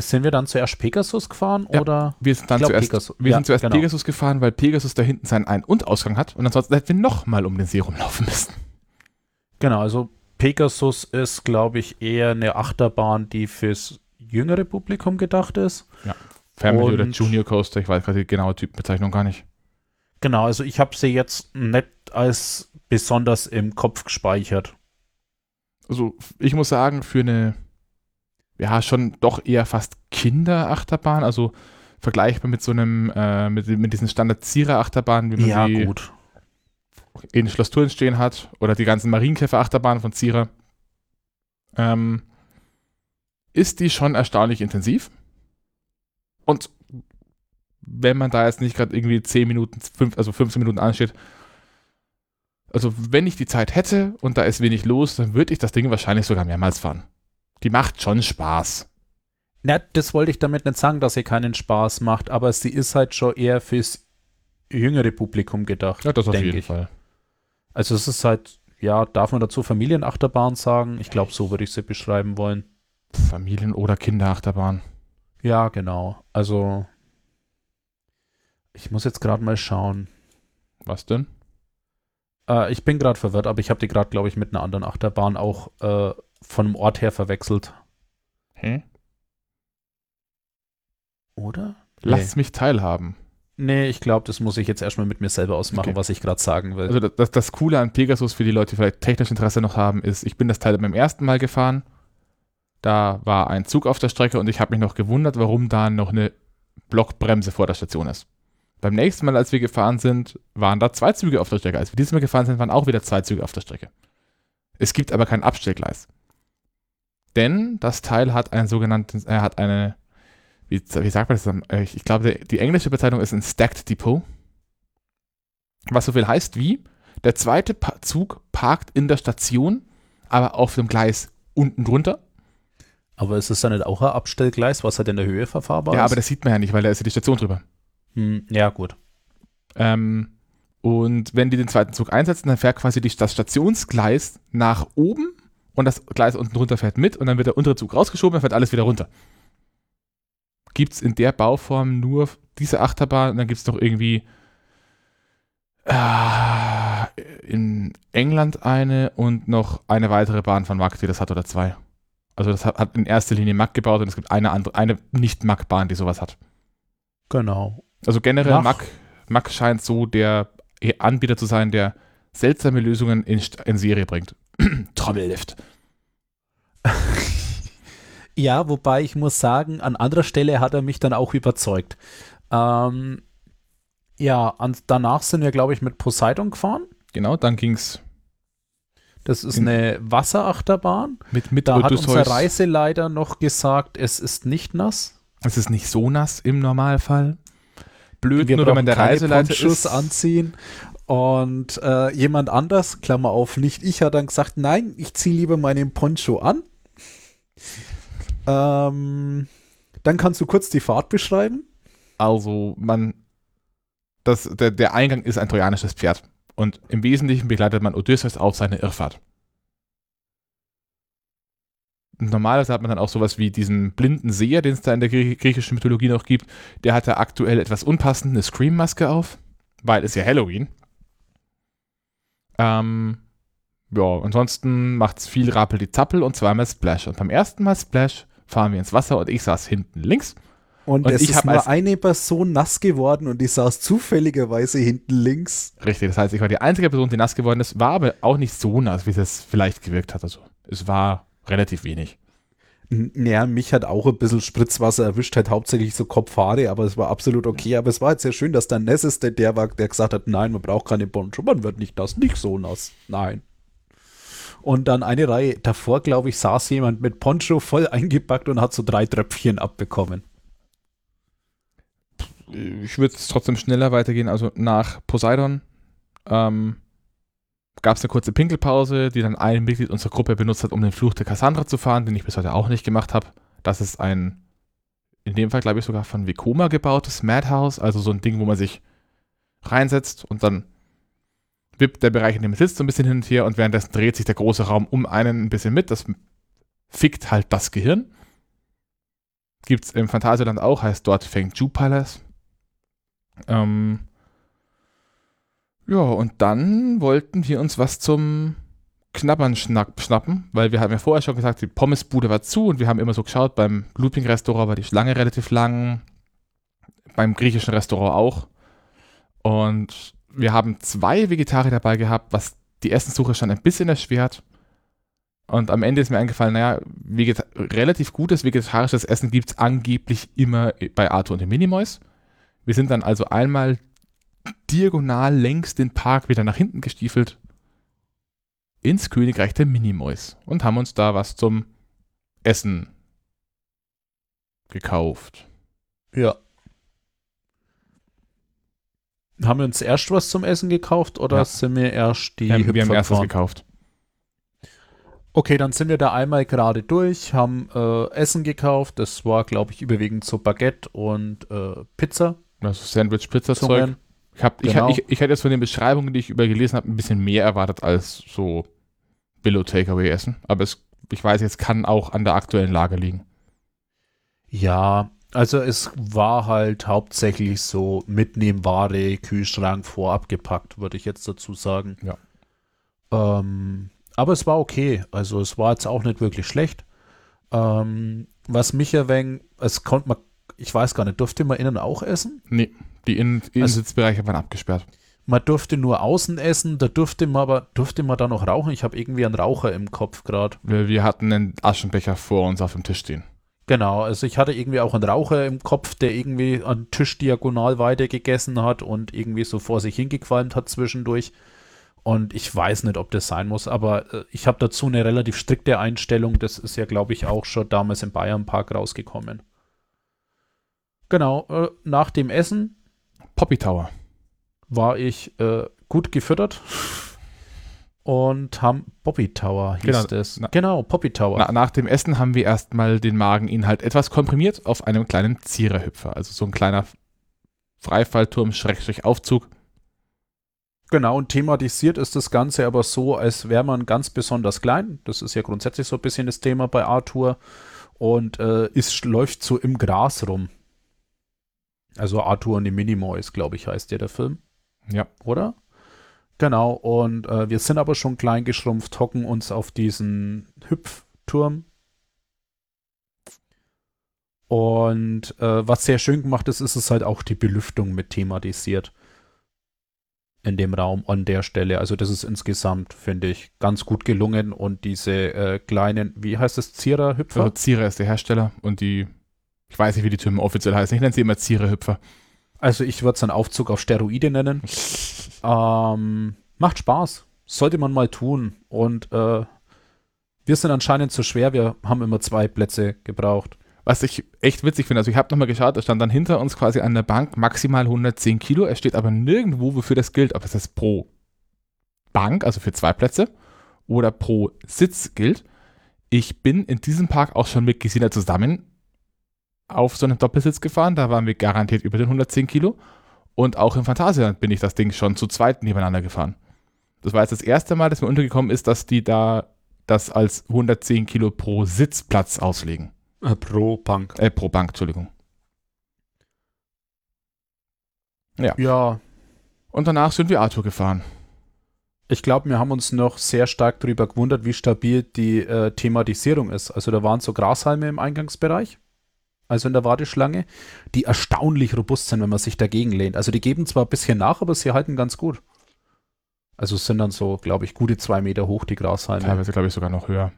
Sind wir dann zuerst Pegasus gefahren Ja, oder? Wir sind dann glaub, zuerst, Pegasus. wir Ja, sind zuerst genau. Pegasus gefahren, weil Pegasus da hinten seinen Ein- und Ausgang hat und ansonsten hätten wir nochmal um den See rumlaufen müssen. Genau, also Pegasus ist, glaube ich, eher eine Achterbahn, die fürs jüngere Publikum gedacht ist. Family oder Und- Junior Coaster, ich weiß gerade die genaue Typenbezeichnung gar nicht. Genau, also ich habe sie jetzt nicht als besonders im Kopf gespeichert. Also ich muss sagen, für eine, ja, schon doch eher fast Kinderachterbahn, also vergleichbar mit so einem, äh, mit, mit diesen Standard-Zierer-Achterbahnen, wie man Ja, sie gut. in Schloss Thurn stehen hat, oder die ganzen Marienkäfer-Achterbahnen von Zierer, ähm, ist die schon erstaunlich intensiv. Und wenn man da jetzt nicht gerade irgendwie 10 Minuten, fünf, also 15 Minuten ansteht, also wenn ich die Zeit hätte und da ist wenig los, dann würde ich das Ding wahrscheinlich sogar mehrmals fahren. Die macht schon Spaß. Na, das wollte ich damit nicht sagen, dass sie keinen Spaß macht, aber sie ist halt schon eher fürs jüngere Publikum gedacht. Ja, das auf jeden ich. Fall. Also es ist halt, ja, darf man dazu Familienachterbahn sagen? Ich glaube, so würde ich sie beschreiben wollen. Familien- oder Kinderachterbahn. Ja, genau. Also ich muss jetzt gerade mal schauen. Was denn? Äh, ich bin gerade verwirrt, aber ich habe die gerade, glaube ich, mit einer anderen Achterbahn auch äh, von dem Ort her verwechselt. Hä? Oder? Lass mich teilhaben. Nee, ich glaube, das muss ich jetzt erstmal mit mir selber ausmachen, Okay. was ich gerade sagen will. Also das, das, das Coole an Pegasus für die Leute, die vielleicht technisch Interesse noch haben, ist, ich bin das Teil beim ersten Mal gefahren. Da war ein Zug auf der Strecke und ich habe mich noch gewundert, warum da noch eine Blockbremse vor der Station ist. Beim nächsten Mal, als wir gefahren sind, waren da zwei Züge auf der Strecke. Als wir dieses Mal gefahren sind, waren auch wieder zwei Züge auf der Strecke. Es gibt aber kein Abstellgleis. Denn das Teil hat ein sogenanntes, er hat eine, wie, wie sagt man das? dann? Äh, Ich, ich glaube, die, die englische Bezeichnung ist ein Stacked Depot. Was so viel heißt wie, der zweite pa Zug parkt in der Station, aber auf dem Gleis unten drunter. aber ist es dann nicht auch ein Abstellgleis, was halt in der Höhe verfahrbar ja, ist? aber das sieht man ja nicht, weil da ist ja die Station drüber. Hm, ja, gut. Ähm, und wenn die den zweiten Zug einsetzen, dann fährt quasi die, das Stationsgleis nach oben und das Gleis unten drunter fährt mit und dann wird der untere Zug rausgeschoben, dann fährt alles wieder runter. Gibt es in der Bauform nur diese Achterbahn und dann gibt es noch irgendwie äh, in England eine und noch eine weitere Bahn von Mack, die das hat oder zwei. Also das hat, hat in erster Linie Mack gebaut und es gibt eine andere, eine Nicht-Mack-Bahn, die sowas hat. Genau. Also generell, Nach- Mac, Mac scheint so der Anbieter zu sein, der seltsame Lösungen in, in Serie bringt. Trommellift. Ja, wobei ich muss sagen, an anderer Stelle hat er mich dann auch überzeugt. Ähm, ja, und danach sind wir, glaube ich, mit Poseidon gefahren. Genau, dann ging es Das ist In- eine Wasserachterbahn. mit, mit Da hat unser Odysseus. Reiseleiter noch gesagt, es ist nicht nass. Es ist nicht so nass im Normalfall. Blöd, Wir nur wenn der Reiseleiter Ponchos ist. anziehen. Und äh, jemand anders, Klammer auf, nicht ich, hat dann gesagt, nein, ich ziehe lieber meinen Poncho an. Ähm, dann kannst du kurz die Fahrt beschreiben. Also, man. Das, der, der Eingang ist ein trojanisches Pferd. Und im Wesentlichen begleitet man Odysseus auf seine Irrfahrt. Normalerweise hat man dann auch sowas wie diesen blinden Seher, den es da in der Grie- griechischen Mythologie noch gibt. Der hat da aktuell etwas unpassend eine Scream-Maske auf, weil es ja Halloween. Ähm, ja, ansonsten macht's viel Rappel die Zappel und zweimal Splash. Und beim ersten Mal Splash fahren wir ins Wasser und ich saß hinten links. Und, Und es ich ist nur eine Person nass geworden und die saß zufälligerweise hinten links. Richtig, das heißt, ich war die einzige Person, die nass geworden ist, war aber auch nicht so nass, wie es vielleicht gewirkt hat. Also, es war relativ wenig. Ja, mich hat auch ein bisschen Spritzwasser erwischt, halt hauptsächlich so Kopfhaare, aber es war absolut okay. Aber es war halt sehr schön, dass der Nesses der, der war, der gesagt hat, nein, man braucht keine Poncho, man wird nicht nass, nicht so nass. Nein. Und dann eine Reihe davor, glaube ich, saß jemand mit Poncho voll eingepackt und hat so drei Tröpfchen abbekommen. Ich würde es trotzdem schneller weitergehen. Also nach Poseidon ähm, gab es eine kurze Pinkelpause, die dann ein Mitglied unserer Gruppe benutzt hat, um den Fluch der Cassandra zu fahren, den ich bis heute auch nicht gemacht habe. Das ist ein, in dem Fall glaube ich sogar von Vekoma gebautes Madhouse, also so ein Ding, wo man sich reinsetzt und dann wippt der Bereich, in dem man sitzt, so ein bisschen hin und her und währenddessen dreht sich der große Raum um einen ein bisschen mit. Das fickt halt das Gehirn. Gibt es im Phantasialand auch, heißt dort Feng Ju Palace. Ähm, ja, und dann wollten wir uns was zum Knabbern schnapp, schnappen, weil wir haben ja vorher schon gesagt, die Pommesbude war zu und wir haben immer so geschaut, beim Looping-Restaurant war die Schlange relativ lang, beim griechischen Restaurant auch. Und wir haben zwei Vegetarier dabei gehabt, was die Essenssuche schon ein bisschen erschwert. Und am Ende ist mir eingefallen, naja, Vegeta relativ gutes vegetarisches Essen gibt es angeblich immer bei Arthur und den Minimoys. Wir sind dann also einmal diagonal längs den Park wieder nach hinten gestiefelt ins Königreich der Minimoys und haben uns da was zum Essen gekauft. Ja. Haben wir uns erst was zum Essen gekauft oder ja. sind wir erst die ja, Wir haben erst was gekauft. Okay, dann sind wir da einmal gerade durch, haben äh, Essen gekauft. Das war, glaube ich, überwiegend so Baguette und äh, Pizza. Also Sandwich-Pizza-Zeug. Ich, hab, genau. ich, ich, ich hätte jetzt von den Beschreibungen, die ich übergelesen habe, ein bisschen mehr erwartet als so Billo-Takeaway-Essen. Aber es, ich weiß, jetzt kann auch an der aktuellen Lage liegen. Ja, also es war halt hauptsächlich so Mitnehmware, Kühlschrank vorab gepackt, würde ich jetzt dazu sagen. Ja. Ähm, aber es war okay. Also es war jetzt auch nicht wirklich schlecht. Ähm, was mich ja wegen, es konnte man, ich weiß gar nicht, durfte man innen auch essen? Nee. Die Innen Innensitzbereiche waren abgesperrt. Man durfte nur außen essen, da durfte man aber, durfte man da noch rauchen? Ich habe irgendwie einen Raucher im Kopf gerade. Wir, wir hatten einen Aschenbecher vor uns auf dem Tisch stehen. Genau, also ich hatte irgendwie auch einen Raucher im Kopf, der irgendwie an Tisch diagonal weiter gegessen hat und irgendwie so vor sich hingequalmt hat zwischendurch. Und ich weiß nicht, ob das sein muss, aber äh, ich habe dazu eine relativ strikte Einstellung. Das ist ja, glaube ich, auch schon damals im Bayern Park rausgekommen. Genau, äh, nach dem Essen Poppy Tower. War ich äh, gut gefüttert und haben Poppy Tower hieß genau, es. genau, Poppy Tower. Na, nach dem Essen haben wir erstmal den Mageninhalt etwas komprimiert auf einem kleinen Ziererhüpfer. Also so ein kleiner Freifallturm, Schrägstrich Aufzug. Genau, und thematisiert ist das Ganze aber so, als wäre man ganz besonders klein. Das ist ja grundsätzlich so ein bisschen das Thema bei Arthur. Und äh, ist, läuft so im Gras rum. Also Arthur und die Minimoys, glaube ich, heißt der der Film. Ja. Oder? Genau, und äh, wir sind aber schon klein geschrumpft, hocken uns auf diesen Hüpfturm. Und äh, was sehr schön gemacht ist, ist es halt auch die Belüftung mit thematisiert. In dem Raum an der Stelle. Also, das ist insgesamt, finde ich, ganz gut gelungen. Und diese äh, kleinen, wie heißt das, Zierer-Hüpfer? Also, Zierer ist der Hersteller und die ich weiß nicht, wie die Türme offiziell heißen. Ich nenne sie immer Zierehüpfer. Also ich würde es einen Aufzug auf Steroide nennen. ähm, macht Spaß. Sollte man mal tun. Und äh, wir sind anscheinend zu schwer. Wir haben immer zwei Plätze gebraucht. Was ich echt witzig finde, also ich habe nochmal geschaut, da stand dann hinter uns quasi an der Bank maximal 110 Kilo. Es steht aber nirgendwo, wofür das gilt. Ob es das pro Bank, also für zwei Plätze, oder pro Sitz gilt. Ich bin in diesem Park auch schon mit Gesina zusammen auf so einen Doppelsitz gefahren, da waren wir garantiert über den 110 Kilo. Und auch im Phantasialand bin ich das Ding schon zu zweit nebeneinander gefahren. Das war jetzt das erste Mal, dass mir untergekommen ist, dass die da das als 110 Kilo pro Sitzplatz auslegen. Äh, pro Bank. Äh, pro Bank, Entschuldigung. Ja. Ja. Und danach sind wir Arthur gefahren. Ich glaube, wir haben uns noch sehr stark darüber gewundert, wie stabil die äh, Thematisierung ist. Also da waren so Grashalme im Eingangsbereich also in der Warteschlange, die erstaunlich robust sind, wenn man sich dagegen lehnt. Also die geben zwar ein bisschen nach, aber sie halten ganz gut. Also es sind dann so, glaube ich, gute zwei Meter hoch, die Grashalme. Teilweise, glaube ich, sogar noch höher.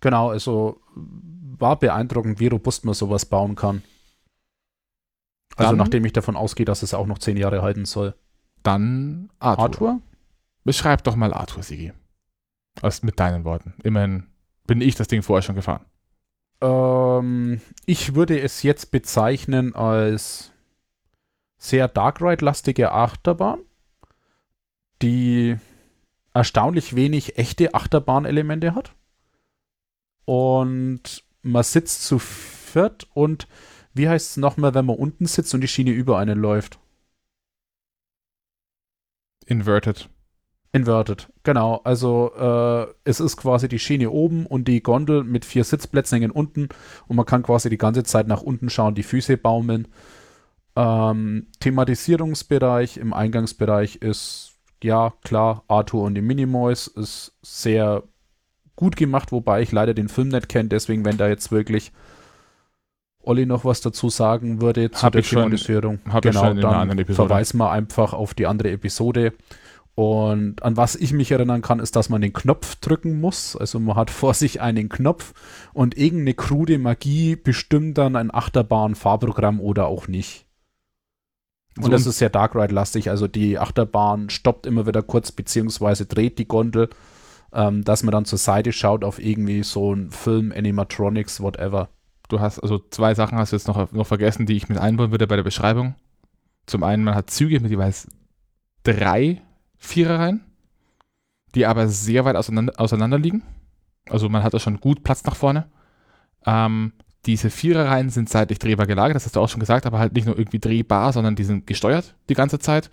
Genau, also war beeindruckend, wie robust man sowas bauen kann. Also Dann- nachdem ich davon ausgehe, dass es auch noch zehn Jahre halten soll. Dann Arthur. Arthur? Beschreib doch mal Arthur, Sigi. Aus, mit deinen Worten. Immerhin bin ich das Ding vorher schon gefahren. Ähm, ich würde es jetzt bezeichnen als sehr Dark Ride-lastige Achterbahn, die erstaunlich wenig echte Achterbahnelemente hat. Und man sitzt zu viert und wie heißt es nochmal, wenn man unten sitzt und die Schiene über einen läuft? Inverted. Inverted, genau. Also äh, es ist quasi die Schiene oben und die Gondel mit vier Sitzplätzen hängen unten und man kann quasi die ganze Zeit nach unten schauen, die Füße baumeln. Ähm, Thematisierungsbereich im Eingangsbereich ist, ja klar, Arthur und die Minimoys ist sehr gut gemacht, wobei ich leider den Film nicht kenne, deswegen wenn da jetzt wirklich Olli noch was dazu sagen würde zu Hab der Thematisierung, genau, dann verweisen wir einfach auf die andere Episode. Und an was ich mich erinnern kann, ist, dass man den Knopf drücken muss. Also man hat vor sich einen Knopf und irgendeine krude Magie bestimmt dann ein Achterbahn-Fahrprogramm oder auch nicht. Und So, das ist sehr Dark Ride-lastig. Also die Achterbahn stoppt immer wieder kurz, beziehungsweise dreht die Gondel, ähm, dass man dann zur Seite schaut auf irgendwie so einen Film, Animatronics, whatever. du hast, also zwei Sachen hast du jetzt noch, noch vergessen, die ich mit einbauen würde bei der Beschreibung. Zum einen, man hat Züge mit jeweils drei Viererreihen, die aber sehr weit auseinander, auseinander liegen. Also man hat da schon gut Platz nach vorne. Ähm, diese Viererreihen sind seitlich drehbar gelagert, das hast du auch schon gesagt, aber halt nicht nur irgendwie drehbar, sondern die sind gesteuert die ganze Zeit.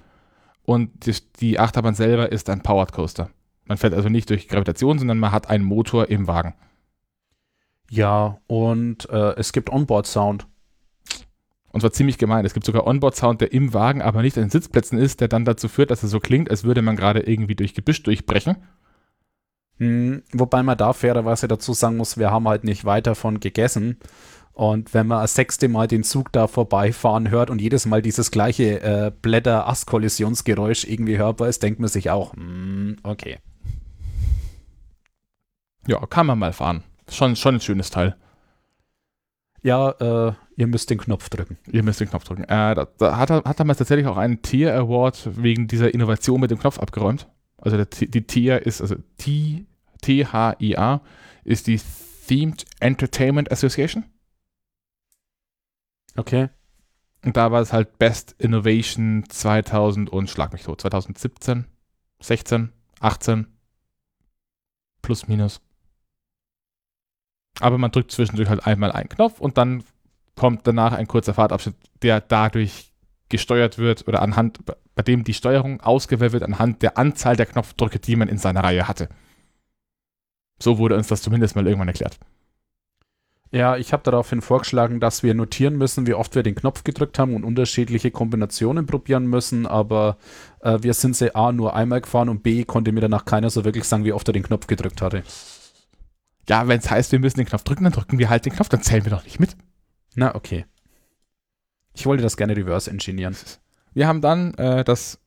Und die, die Achterbahn selber ist ein Powered Coaster. Man fährt also nicht durch Gravitation, sondern man hat einen Motor im Wagen. Ja, und äh, es gibt Onboard-Sound. Und zwar ziemlich gemein. Es gibt sogar Onboard-Sound, der im Wagen, aber nicht an den Sitzplätzen ist, der dann dazu führt, dass es so klingt, als würde man gerade irgendwie durch Gebüsch durchbrechen. Hm, wobei man da fairerweise dazu sagen muss, wir haben halt nicht weit davon gegessen. Und wenn man das sechste Mal den Zug da vorbeifahren hört und jedes Mal dieses gleiche äh, Blätter-Ast-Kollisionsgeräusch irgendwie hörbar ist, denkt man sich auch, hm, okay. Ja, kann man mal fahren. Schon, schon ein schönes Teil. Ja, äh, ihr müsst den Knopf drücken. Ihr müsst den Knopf drücken. Äh, da, da hat, er, hat damals tatsächlich auch einen Tier Award wegen dieser Innovation mit dem Knopf abgeräumt. Also der, die Tier ist, also T-H-I-A, ist die Themed Entertainment Association. Okay. Und da war es halt Best Innovation 2000 und schlag mich tot. 2017, 16, 18. Plus, minus. Aber man drückt zwischendurch halt einmal einen Knopf und dann kommt danach ein kurzer Fahrtabschnitt, der dadurch gesteuert wird oder anhand, bei dem die Steuerung ausgewählt wird anhand der Anzahl der Knopfdrücke, die man in seiner Reihe hatte. So wurde uns das zumindest mal irgendwann erklärt. Ja, ich habe daraufhin vorgeschlagen, dass wir notieren müssen, wie oft wir den Knopf gedrückt haben und unterschiedliche Kombinationen probieren müssen, aber äh, wir sind sie A nur einmal gefahren und B konnte mir danach keiner so wirklich sagen, wie oft er den Knopf gedrückt hatte. Ja, wenn es heißt, wir müssen den Knopf drücken, dann drücken wir halt den Knopf, dann zählen wir doch nicht mit. Na, okay. Ich wollte das gerne reverse engineeren. Wir haben dann äh, das,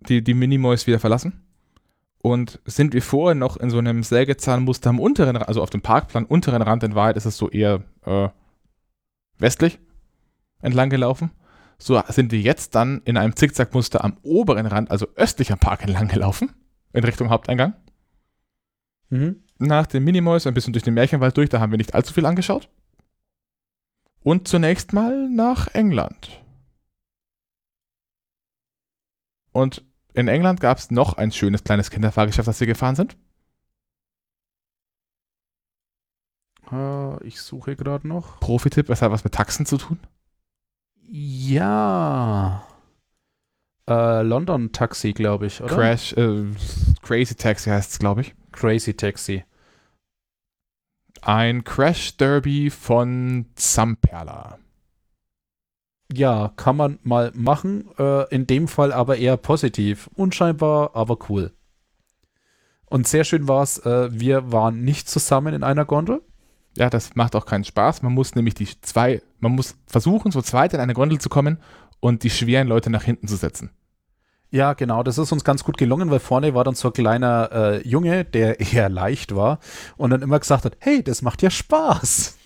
die, die Minimoys wieder verlassen und sind wie vorher noch in so einem Sägezahnmuster am unteren, also auf dem Parkplan unteren Rand, in Wahrheit ist es so eher äh, westlich entlang gelaufen. So sind wir jetzt dann in einem Zickzackmuster am oberen Rand, also östlich am Park entlang gelaufen, in Richtung Haupteingang. Mhm. Nach den Minimoys ein bisschen durch den Märchenwald durch, da haben wir nicht allzu viel angeschaut. Und zunächst mal nach England. Und in England gab es noch ein schönes kleines Kinderfahrgeschäft, das wir gefahren sind. Äh, ich suche gerade noch. Profi-Tipp, es hat was mit Taxen zu tun. Ja. Äh, London Taxi, glaube ich, oder? Crash, äh, Crazy Taxi heißt es, glaube ich. Crazy Taxi. Ein Crash Derby von Zamperla. Ja, kann man mal machen. Äh, in dem Fall aber eher positiv. Unscheinbar, aber cool. Und sehr schön war es, äh, wir waren nicht zusammen in einer Gondel. Ja, das macht auch keinen Spaß. Man muss nämlich die zwei, man muss versuchen, so zweit in eine Gondel zu kommen und die schweren Leute nach hinten zu setzen. Ja, genau. Das ist uns ganz gut gelungen, weil vorne war dann so ein kleiner äh, Junge, der eher leicht war und dann immer gesagt hat, hey, das macht ja Spaß.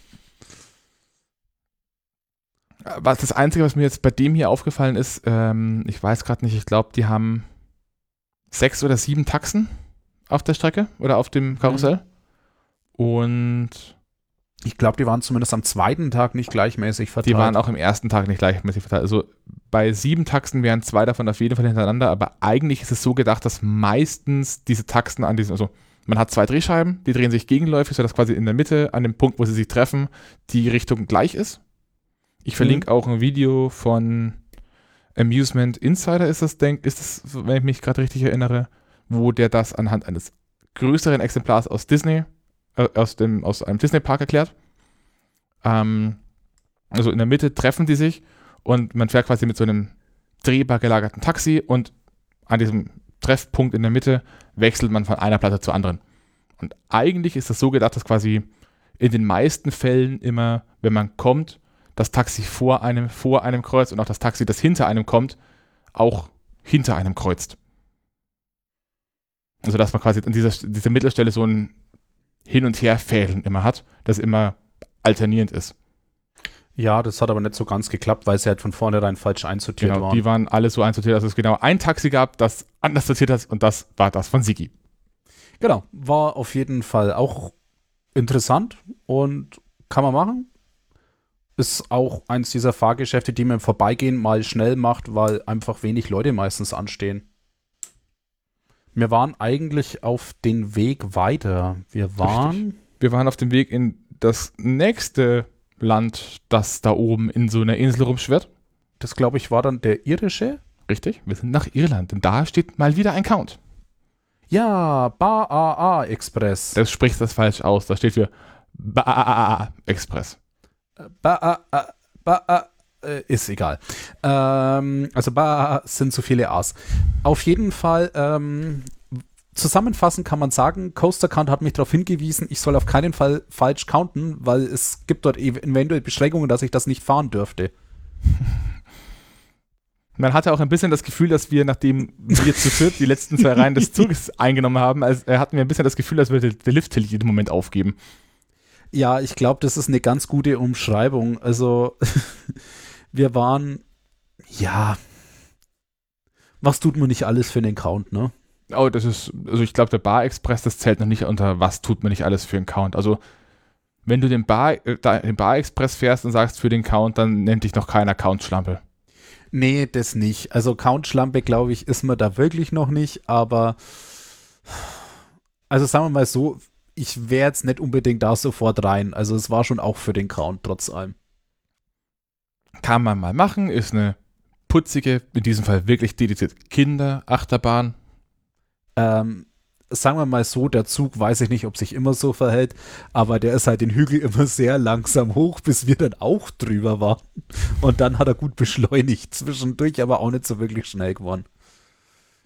Was das Einzige, was mir jetzt bei dem hier aufgefallen ist, ähm, ich weiß gerade nicht, ich glaube, die haben sechs oder sieben Taxen auf der Strecke oder auf dem mhm. Karussell. Mhm. Und ich glaube, die waren zumindest am zweiten Tag nicht gleichmäßig verteilt. Die waren auch im ersten Tag nicht gleichmäßig verteilt. Also bei sieben Taxen wären zwei davon auf jeden Fall hintereinander, aber eigentlich ist es so gedacht, dass meistens diese Taxen an diesen, also man hat zwei Drehscheiben, die drehen sich gegenläufig, sodass quasi in der Mitte, an dem Punkt, wo sie sich treffen, die Richtung gleich ist. Ich verlinke mhm. auch ein Video von Amusement Insider, ist das, denk, ist das, wenn ich mich gerade richtig erinnere, wo der das anhand eines größeren Exemplars aus Disney äh, aus, dem, aus einem Disney-Park erklärt. Ähm, also in der Mitte treffen die sich und man fährt quasi mit so einem drehbar gelagerten Taxi und an diesem Treffpunkt in der Mitte wechselt man von einer Platte zur anderen. Und eigentlich ist das so gedacht, dass quasi in den meisten Fällen immer, wenn man kommt, das Taxi vor einem, vor einem kreuzt und auch das Taxi, das hinter einem kommt, auch hinter einem kreuzt. Also dass man quasi an dieser, dieser Mittelstelle so ein hin und her fädeln immer hat, das immer alternierend ist. Ja, das hat aber nicht so ganz geklappt, weil sie halt von vornherein falsch einsortiert genau, waren. Die waren alle so einsortiert, dass es genau ein Taxi gab, das anders sortiert hat und das war das von Sigi. Genau, war auf jeden Fall auch interessant und kann man machen. Ist auch eins dieser Fahrgeschäfte, die man im Vorbeigehen mal schnell macht, weil einfach wenig Leute meistens anstehen. Wir waren eigentlich auf den Weg weiter. Wir waren. Richtig. Wir waren auf dem Weg in das nächste Land, das da oben in so einer Insel rumschwirrt. Das, glaube ich, war dann der irische. Richtig, wir sind nach Irland, denn da steht mal wieder ein Count. Ja, Ba-A-A Express. Das spricht das falsch aus. Da steht für Ba-A-A Express. Ba-A-A, Ba-A, äh, ist egal. Ähm, also Ba sind zu viele A's. Auf jeden Fall, ähm, zusammenfassend kann man sagen, Coaster Count hat mich darauf hingewiesen, ich soll auf keinen Fall falsch counten, weil es gibt dort eventuell Beschränkungen, dass ich das nicht fahren dürfte. Man hatte auch ein bisschen das Gefühl, dass wir, nachdem wir zu viert die letzten zwei Reihen des Zuges eingenommen haben, also, hatten wir ein bisschen das Gefühl, dass wir der Lift jeden Moment aufgeben. Ja, ich glaube, das ist eine ganz gute Umschreibung. Also wir waren, ja, was tut man nicht alles für den Count, ne? Oh, das ist, also ich glaube, der Bar Express, das zählt noch nicht unter, was tut man nicht alles für den Count. Also, wenn du den Bar, äh, den Bar Express fährst und sagst für den Count, dann nennt dich noch keiner Count-Schlampe. Nee, das nicht. Also Count-Schlampe, glaube ich, ist man da wirklich noch nicht, aber also sagen wir mal so, ich wäre jetzt nicht unbedingt da sofort rein. Also es war schon auch für den Count trotz allem. Kann man mal machen, ist eine putzige, in diesem Fall wirklich dediziert Kinder-Achterbahn. Ähm, sagen wir mal so, der Zug weiß ich nicht, ob sich immer so verhält, aber der ist halt den Hügel immer sehr langsam hoch, bis wir dann auch drüber waren. Und dann hat er gut beschleunigt, zwischendurch aber auch nicht so wirklich schnell geworden.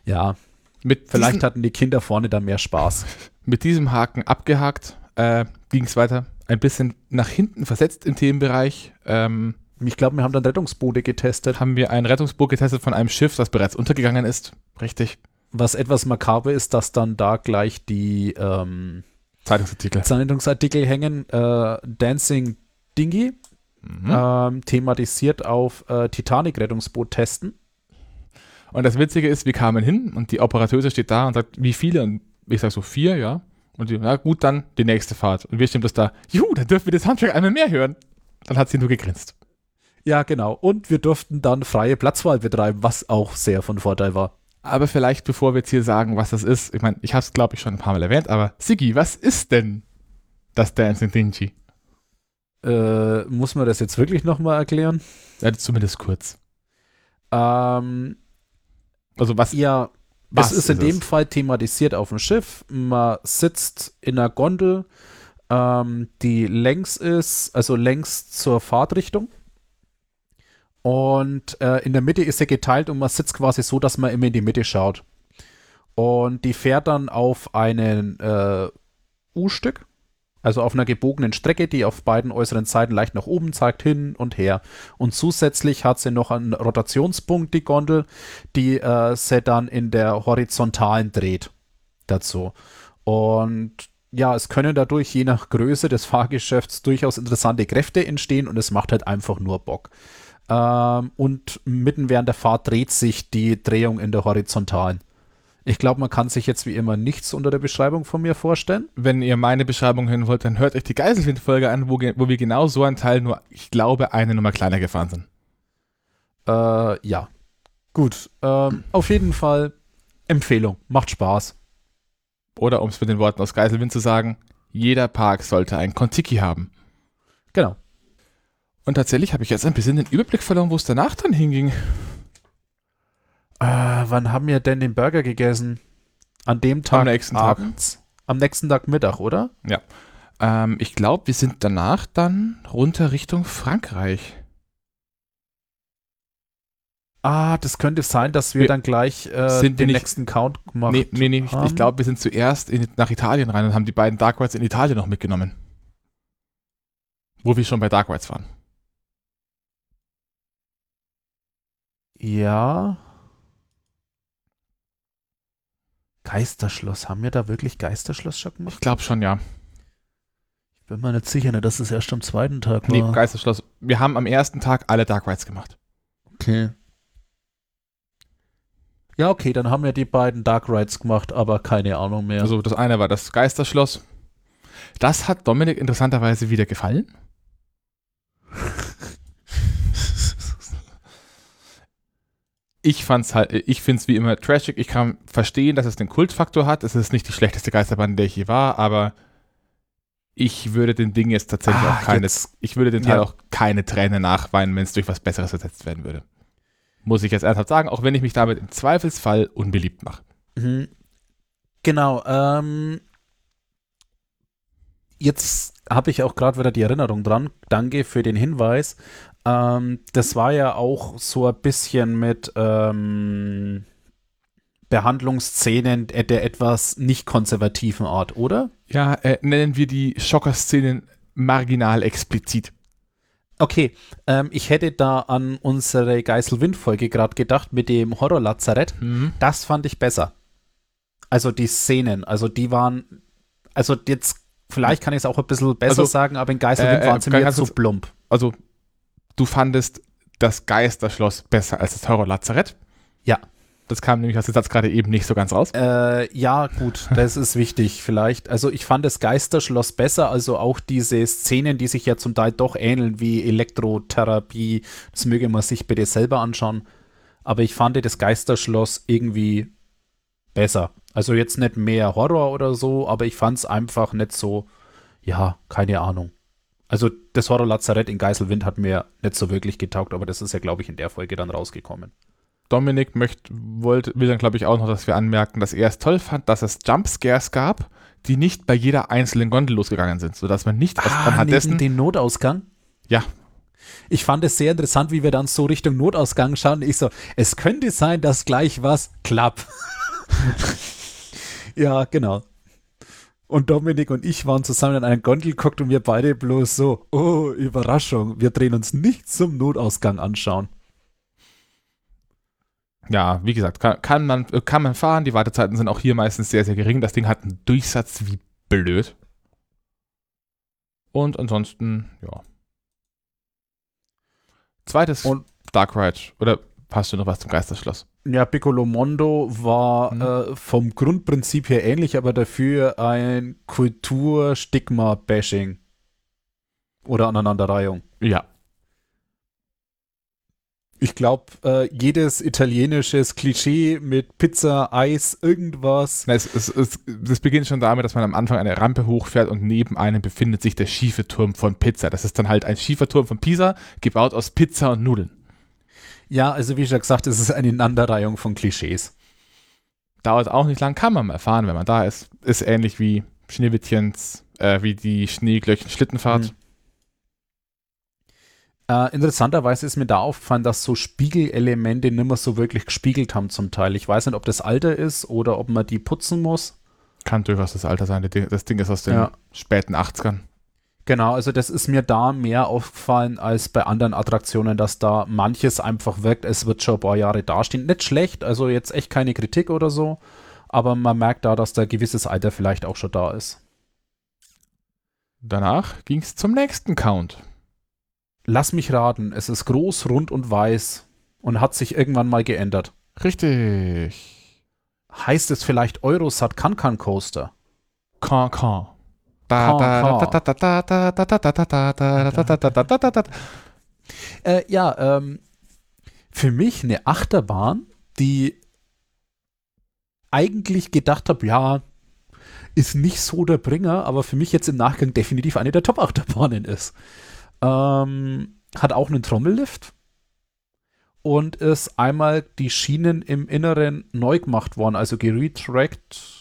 Ja, mit vielleicht hatten die Kinder vorne da mehr Spaß. Mit diesem Haken abgehakt, äh, ging es weiter. Ein bisschen nach hinten versetzt im Themenbereich. Ähm, ich glaube, wir haben dann Rettungsboote getestet. Haben wir ein Rettungsboot getestet von einem Schiff, das bereits untergegangen ist. Richtig. Was etwas makaber ist, dass dann da gleich die ähm, Zeitungsartikel. Zeitungsartikel hängen. Äh, Dancing Dingy, mhm. ähm, thematisiert auf äh, Titanic-Rettungsboot testen. Und das Witzige ist, wir kamen hin und die Operateuse steht da und sagt, wie viele? Und ich sage so, vier, ja. Und die, na gut, dann die nächste Fahrt. Und wir stehen bloß da, juhu, dann dürfen wir das Soundtrack einmal mehr hören. Dann hat sie nur gegrinst. Ja, genau. Und wir durften dann freie Platzwahl betreiben, was auch sehr von Vorteil war. Aber vielleicht, bevor wir jetzt hier sagen, was das ist, ich meine, ich habe es, glaube ich, schon ein paar Mal erwähnt, aber Sigi, was ist denn das Dancing Dingy? Äh, muss man das jetzt wirklich nochmal erklären? Ja, zumindest kurz. Ähm, also was? Ja, was es ist, ist in dem Fall thematisiert auf dem Schiff. Man sitzt in einer Gondel, ähm, die längs ist, also längs zur Fahrtrichtung. Und äh, in der Mitte ist sie geteilt und man sitzt quasi so, dass man immer in die Mitte schaut. Und die fährt dann auf einen äh, U-Stück, also auf einer gebogenen Strecke, die auf beiden äußeren Seiten leicht nach oben zeigt, hin und her. Und zusätzlich hat sie noch einen Rotationspunkt, die Gondel, die äh, sie dann in der horizontalen dreht dazu. Und ja, es können dadurch je nach Größe des Fahrgeschäfts durchaus interessante Kräfte entstehen und es macht halt einfach nur Bock. Ähm, und mitten während der Fahrt dreht sich die Drehung in der Horizontalen. Ich glaube, man kann sich jetzt wie immer nichts unter der Beschreibung von mir vorstellen. Wenn ihr meine Beschreibung hören wollt, dann hört euch die Geiselwind-Folge an, wo, wo, wir genau so einen Teil nur, ich glaube, eine Nummer kleiner gefahren sind. Äh, ja. Gut. Ähm, auf jeden Fall Empfehlung. Macht Spaß. Oder um es mit den Worten aus Geiselwind zu sagen, jeder Park sollte ein Kontiki haben. Genau. Und tatsächlich habe ich jetzt ein bisschen den Überblick verloren, wo es danach dann hinging. Äh, wann haben wir denn den Burger gegessen? An dem Tag Am nächsten abends? Tag. Am nächsten Tag Mittag, oder? Ja. Ähm, ich glaube, wir sind danach dann runter Richtung Frankreich. Ah, das könnte sein, dass wir, wir dann gleich äh, den nicht, nächsten Count gemacht haben. Nee, nee, nee ich, ich glaube, wir sind zuerst in, nach Italien rein und haben die beiden Dark Rides in Italien noch mitgenommen. Wo wir schon bei Dark Rides waren. Ja. Geisterschloss. Haben wir da wirklich Geisterschloss schon gemacht? Ich glaube schon, ja. Ich bin mir nicht sicher, ne, dass es erst am zweiten Tag war. Nee, Geisterschloss. Wir haben am ersten Tag alle Dark Rides gemacht. Okay. Ja, okay, dann haben wir die beiden Dark Rides gemacht, aber keine Ahnung mehr. Also das eine war das Geisterschloss. Das hat Dominik interessanterweise wieder gefallen. ich fand's halt, ich finde es wie immer trashig. Ich kann verstehen, dass es den Kultfaktor hat. Es ist nicht die schlechteste Geisterbahn, in der ich je war, aber ich würde den Ding jetzt tatsächlich ah, auch keine, jetzt, ich würde den Teil ja. auch keine Träne nachweinen, wenn es durch was Besseres ersetzt werden würde. Muss ich jetzt ernsthaft sagen, auch wenn ich mich damit im Zweifelsfall unbeliebt mache. Mhm. Genau, ähm, jetzt habe ich auch gerade wieder die Erinnerung dran. Danke für den Hinweis. Ähm, das war ja auch so ein bisschen mit ähm, Behandlungsszenen der etwas nicht konservativen Art, oder? Ja, äh, nennen wir die Schocker-Szenen marginal explizit. Okay, ähm, ich hätte da an unsere Geißel-Wind-Folge gerade gedacht mit dem Horror-Lazarett. Mhm. Das fand ich besser. Also die Szenen, also die waren, also jetzt, vielleicht kann ich es auch ein bisschen besser also, sagen, aber in Geißel-Wind äh, waren sie mir so plump. Also du fandest das Geisterschloss besser als das Horror-Lazarett. Ja. Das kam nämlich aus dem Satz gerade eben nicht so ganz raus. Äh, ja, gut, das ist wichtig vielleicht. Also ich fand das Geisterschloss besser, also auch diese Szenen, die sich ja zum Teil doch ähneln wie Elektrotherapie, das möge man sich bitte selber anschauen. Aber ich fand das Geisterschloss irgendwie besser. Also jetzt nicht mehr Horror oder so, aber ich fand es einfach nicht so, ja, keine Ahnung. Also das Horror-Lazarett in Geiselwind hat mir nicht so wirklich getaugt, aber das ist ja, glaube ich, in der Folge dann rausgekommen. Dominik möcht, wollte, will dann, glaube ich, auch noch, dass wir anmerken, dass er es toll fand, dass es Jumpscares gab, die nicht bei jeder einzelnen Gondel losgegangen sind, sodass man nicht ah, anhand dessen... den Notausgang? Ja. Ich fand es sehr interessant, wie wir dann so Richtung Notausgang schauen. Ich so, es könnte sein, dass gleich was klappt. ja, genau. Und Dominik und ich waren zusammen in einen Gondel geguckt und wir beide bloß so, oh, Überraschung, wir drehen uns nicht zum Notausgang anschauen. Ja, wie gesagt, kann, kann, man, kann man fahren. Die Wartezeiten sind auch hier meistens sehr, sehr gering. Das Ding hat einen Durchsatz wie blöd. Und ansonsten, ja. Zweites und Dark Ride. Oder hast du noch was zum Geisterschloss? Ja, Piccolo Mondo war mhm. äh, vom Grundprinzip her ähnlich, aber dafür ein Kultur-Stigma-Bashing. Oder Aneinanderreihung. Ja. Ich glaube, äh, jedes italienisches Klischee mit Pizza, Eis, irgendwas. Na, es, es, es, es, beginnt schon damit, dass man am Anfang eine Rampe hochfährt und neben einem befindet sich der schiefe Turm von Pizza. Das ist dann halt ein schiefer Turm von Pisa, gebaut aus Pizza und Nudeln. Ja, also wie schon gesagt, es ist eine Ineinanderreihung von Klischees. Dauert auch nicht lang, kann man mal fahren, wenn man da ist. Ist ähnlich wie Schneewittchens, äh, wie die Schneeglöckchen Schlittenfahrt. Mhm. Äh, interessanterweise ist mir da aufgefallen, dass so Spiegelelemente nicht mehr so wirklich gespiegelt haben zum Teil. Ich weiß nicht, ob das Alter ist oder ob man die putzen muss. Kann durchaus das Alter sein. Das Ding ist aus den ja. späten 80ern. Genau, also das ist mir da mehr aufgefallen als bei anderen Attraktionen, dass da manches einfach wirkt, es wird schon ein paar Jahre dastehen. Nicht schlecht, also jetzt echt keine Kritik oder so, aber man merkt da, dass da gewisses Alter vielleicht auch schon da ist. Danach ging es zum nächsten Count. lass mich raten, es ist groß, rund und weiß und hat sich irgendwann mal geändert. Richtig. Heißt es vielleicht Eurosat Kankan Coaster? Cancan. Äh, ja, ähm, für mich eine Achterbahn, die eigentlich gedacht habe, ja, ist nicht so der Bringer, aber für mich jetzt im Nachgang definitiv eine der Top-Achterbahnen ist. Ähm, hat auch einen Trommellift und ist einmal die Schienen im Inneren neu gemacht worden, also geretrackt.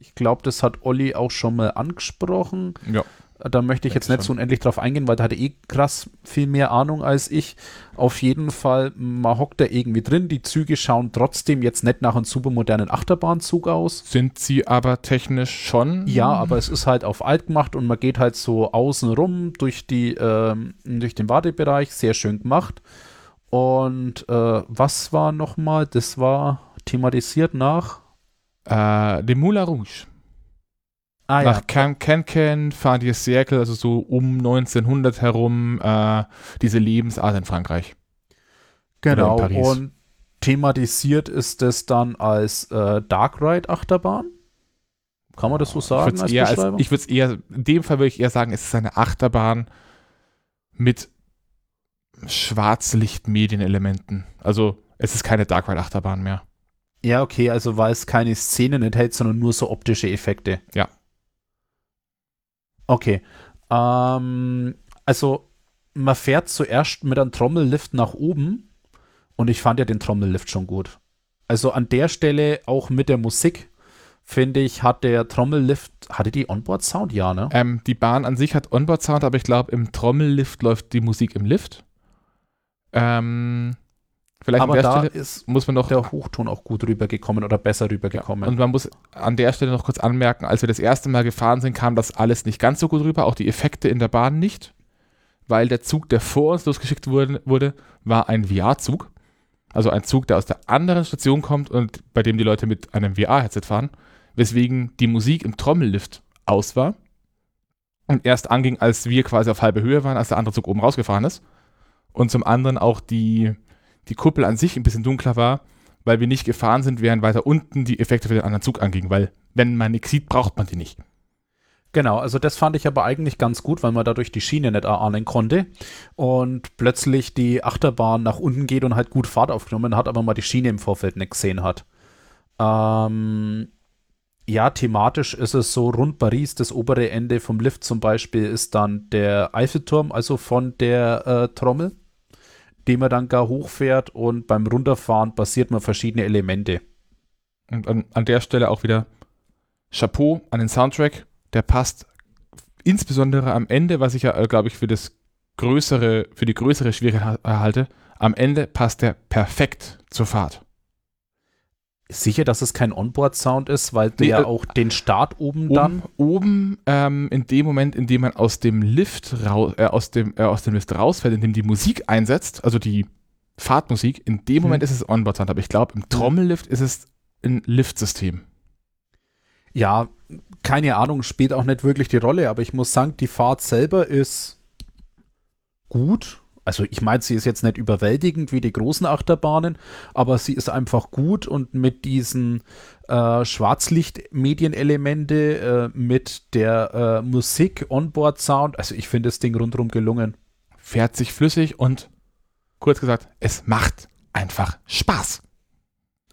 Ich glaube, das hat Olli auch schon mal angesprochen. Ja. Da möchte ich jetzt nicht so unendlich drauf eingehen, weil da hat er eh krass viel mehr Ahnung als ich. Auf jeden Fall, man hockt da irgendwie drin. Die Züge schauen trotzdem jetzt nicht nach einem supermodernen Achterbahnzug aus. Sind sie aber technisch schon? Ja, aber es ist halt auf alt gemacht und man geht halt so außen rum durch, die, ähm, durch den Wartebereich. Sehr schön gemacht. Und äh, was war nochmal? Das war thematisiert nach. Äh, Le Moulin Rouge. Ah Nach Can Can Can fahren die Circle, also so um 1900 herum, äh, diese Lebensart in Frankreich. genau. Und thematisiert ist es dann als äh, Dark Ride Achterbahn. Kann man das so Ich sagen würde es eher, als, ich eher, in dem Fall würde ich eher sagen, es ist eine Achterbahn mit Schwarzlicht-Medienelementen. Also es ist keine Dark Ride Achterbahn mehr. Ja, okay, also weil es keine Szenen enthält, sondern nur so optische Effekte. Ja. Okay. Ähm, also man fährt zuerst mit einem Trommellift nach oben und ich fand ja den Trommellift schon gut. Also an der Stelle auch mit der Musik, finde ich, hat der Trommellift, hatte die Onboard-Sound? Ja, ne? Ähm, die Bahn an sich hat Onboard-Sound, aber ich glaube, im Trommellift läuft die Musik im Lift. Ähm, vielleicht Aber an der da Stelle ist muss man noch der Hochton auch gut rübergekommen oder besser rübergekommen. Und man muss an der Stelle noch kurz anmerken, als wir das erste Mal gefahren sind, kam das alles nicht ganz so gut rüber, auch die Effekte in der Bahn nicht, weil der Zug, der vor uns losgeschickt wurde, wurde war ein VR-Zug. Also ein Zug, der aus der anderen Station kommt und bei dem die Leute mit einem VR-Headset fahren, weswegen die Musik im Trommellift aus war und erst anging, als wir quasi auf halbe Höhe waren, als der andere Zug oben rausgefahren ist. Und zum anderen auch die, die Kuppel an sich ein bisschen dunkler war, weil wir nicht gefahren sind, während weiter unten die Effekte für den anderen Zug angingen, weil wenn man nichts sieht, braucht man die nicht. Genau, also das fand ich aber eigentlich ganz gut, weil man dadurch die Schiene nicht erahnen konnte und plötzlich die Achterbahn nach unten geht und halt gut Fahrt aufgenommen hat, aber man die Schiene im Vorfeld nicht gesehen hat. Ähm, ja, thematisch ist es so, rund Paris, das obere Ende vom Lift zum Beispiel ist dann der Eiffelturm, also von der äh, Trommel, den man dann gar hochfährt und beim Runterfahren passiert man verschiedene Elemente. Und an, an der Stelle auch wieder Chapeau an den Soundtrack, der passt insbesondere am Ende, was ich ja, glaube ich, für das größere, für die größere Schwierigkeit halte, am Ende passt der perfekt zur Fahrt. Sicher, dass es kein Onboard-Sound ist, weil Nee, der äh, auch den Start oben dann. Oben, oben ähm, in dem Moment, in dem man aus dem Lift raus, äh, aus dem, äh, aus dem Lift rausfällt, in dem die Musik einsetzt, also die Fahrtmusik, in dem Moment ist es Onboard-Sound, aber ich glaube, im Trommellift ist es ein Liftsystem. Ja, keine Ahnung, spielt auch nicht wirklich die Rolle, aber ich muss sagen, die Fahrt selber ist gut. Also ich meine, sie ist jetzt nicht überwältigend wie die großen Achterbahnen, aber sie ist einfach gut und mit diesen äh, Schwarzlicht-Medienelemente, äh, mit der äh, Musik, Onboard-Sound, also ich finde das Ding rundherum gelungen. Fährt sich flüssig und kurz gesagt, es macht einfach Spaß.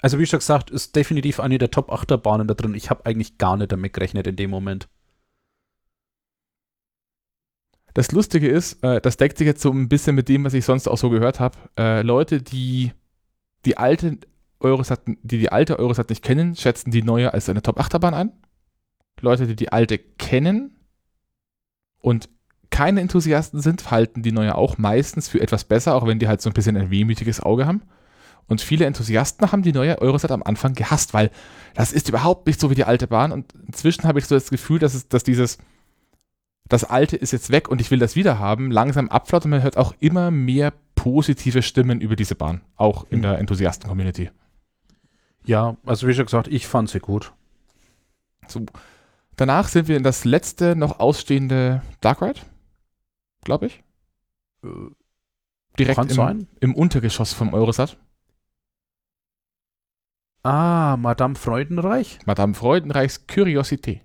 Also wie schon gesagt, ist definitiv eine der Top-Achterbahnen da drin. Ich habe eigentlich gar nicht damit gerechnet in dem Moment. Das Lustige ist, äh, das deckt sich jetzt so ein bisschen mit dem, was ich sonst auch so gehört habe. Äh, Leute, die die alte Eurosat, die die alte Eurosat nicht kennen, schätzen die neue als eine Top-Achterbahn ein. Leute, die die alte kennen und keine Enthusiasten sind, halten die neue auch meistens für etwas besser, auch wenn die halt so ein bisschen ein wehmütiges Auge haben. Und viele Enthusiasten haben die neue Eurosat am Anfang gehasst, weil das ist überhaupt nicht so wie die alte Bahn. Und inzwischen habe ich so das Gefühl, dass, es, dass dieses, das alte ist jetzt weg und ich will das wieder haben, langsam abflaut und man hört auch immer mehr positive Stimmen über diese Bahn, auch in Mhm. der Enthusiasten-Community. Ja, also wie schon gesagt, ich fand sie gut. So. Danach sind wir in das letzte noch ausstehende Dark Ride, glaube ich. Direkt Kann im, im Untergeschoss vom Eurosat. Ah, Madame Freudenreich? Madame Freudenreichs Curiosité,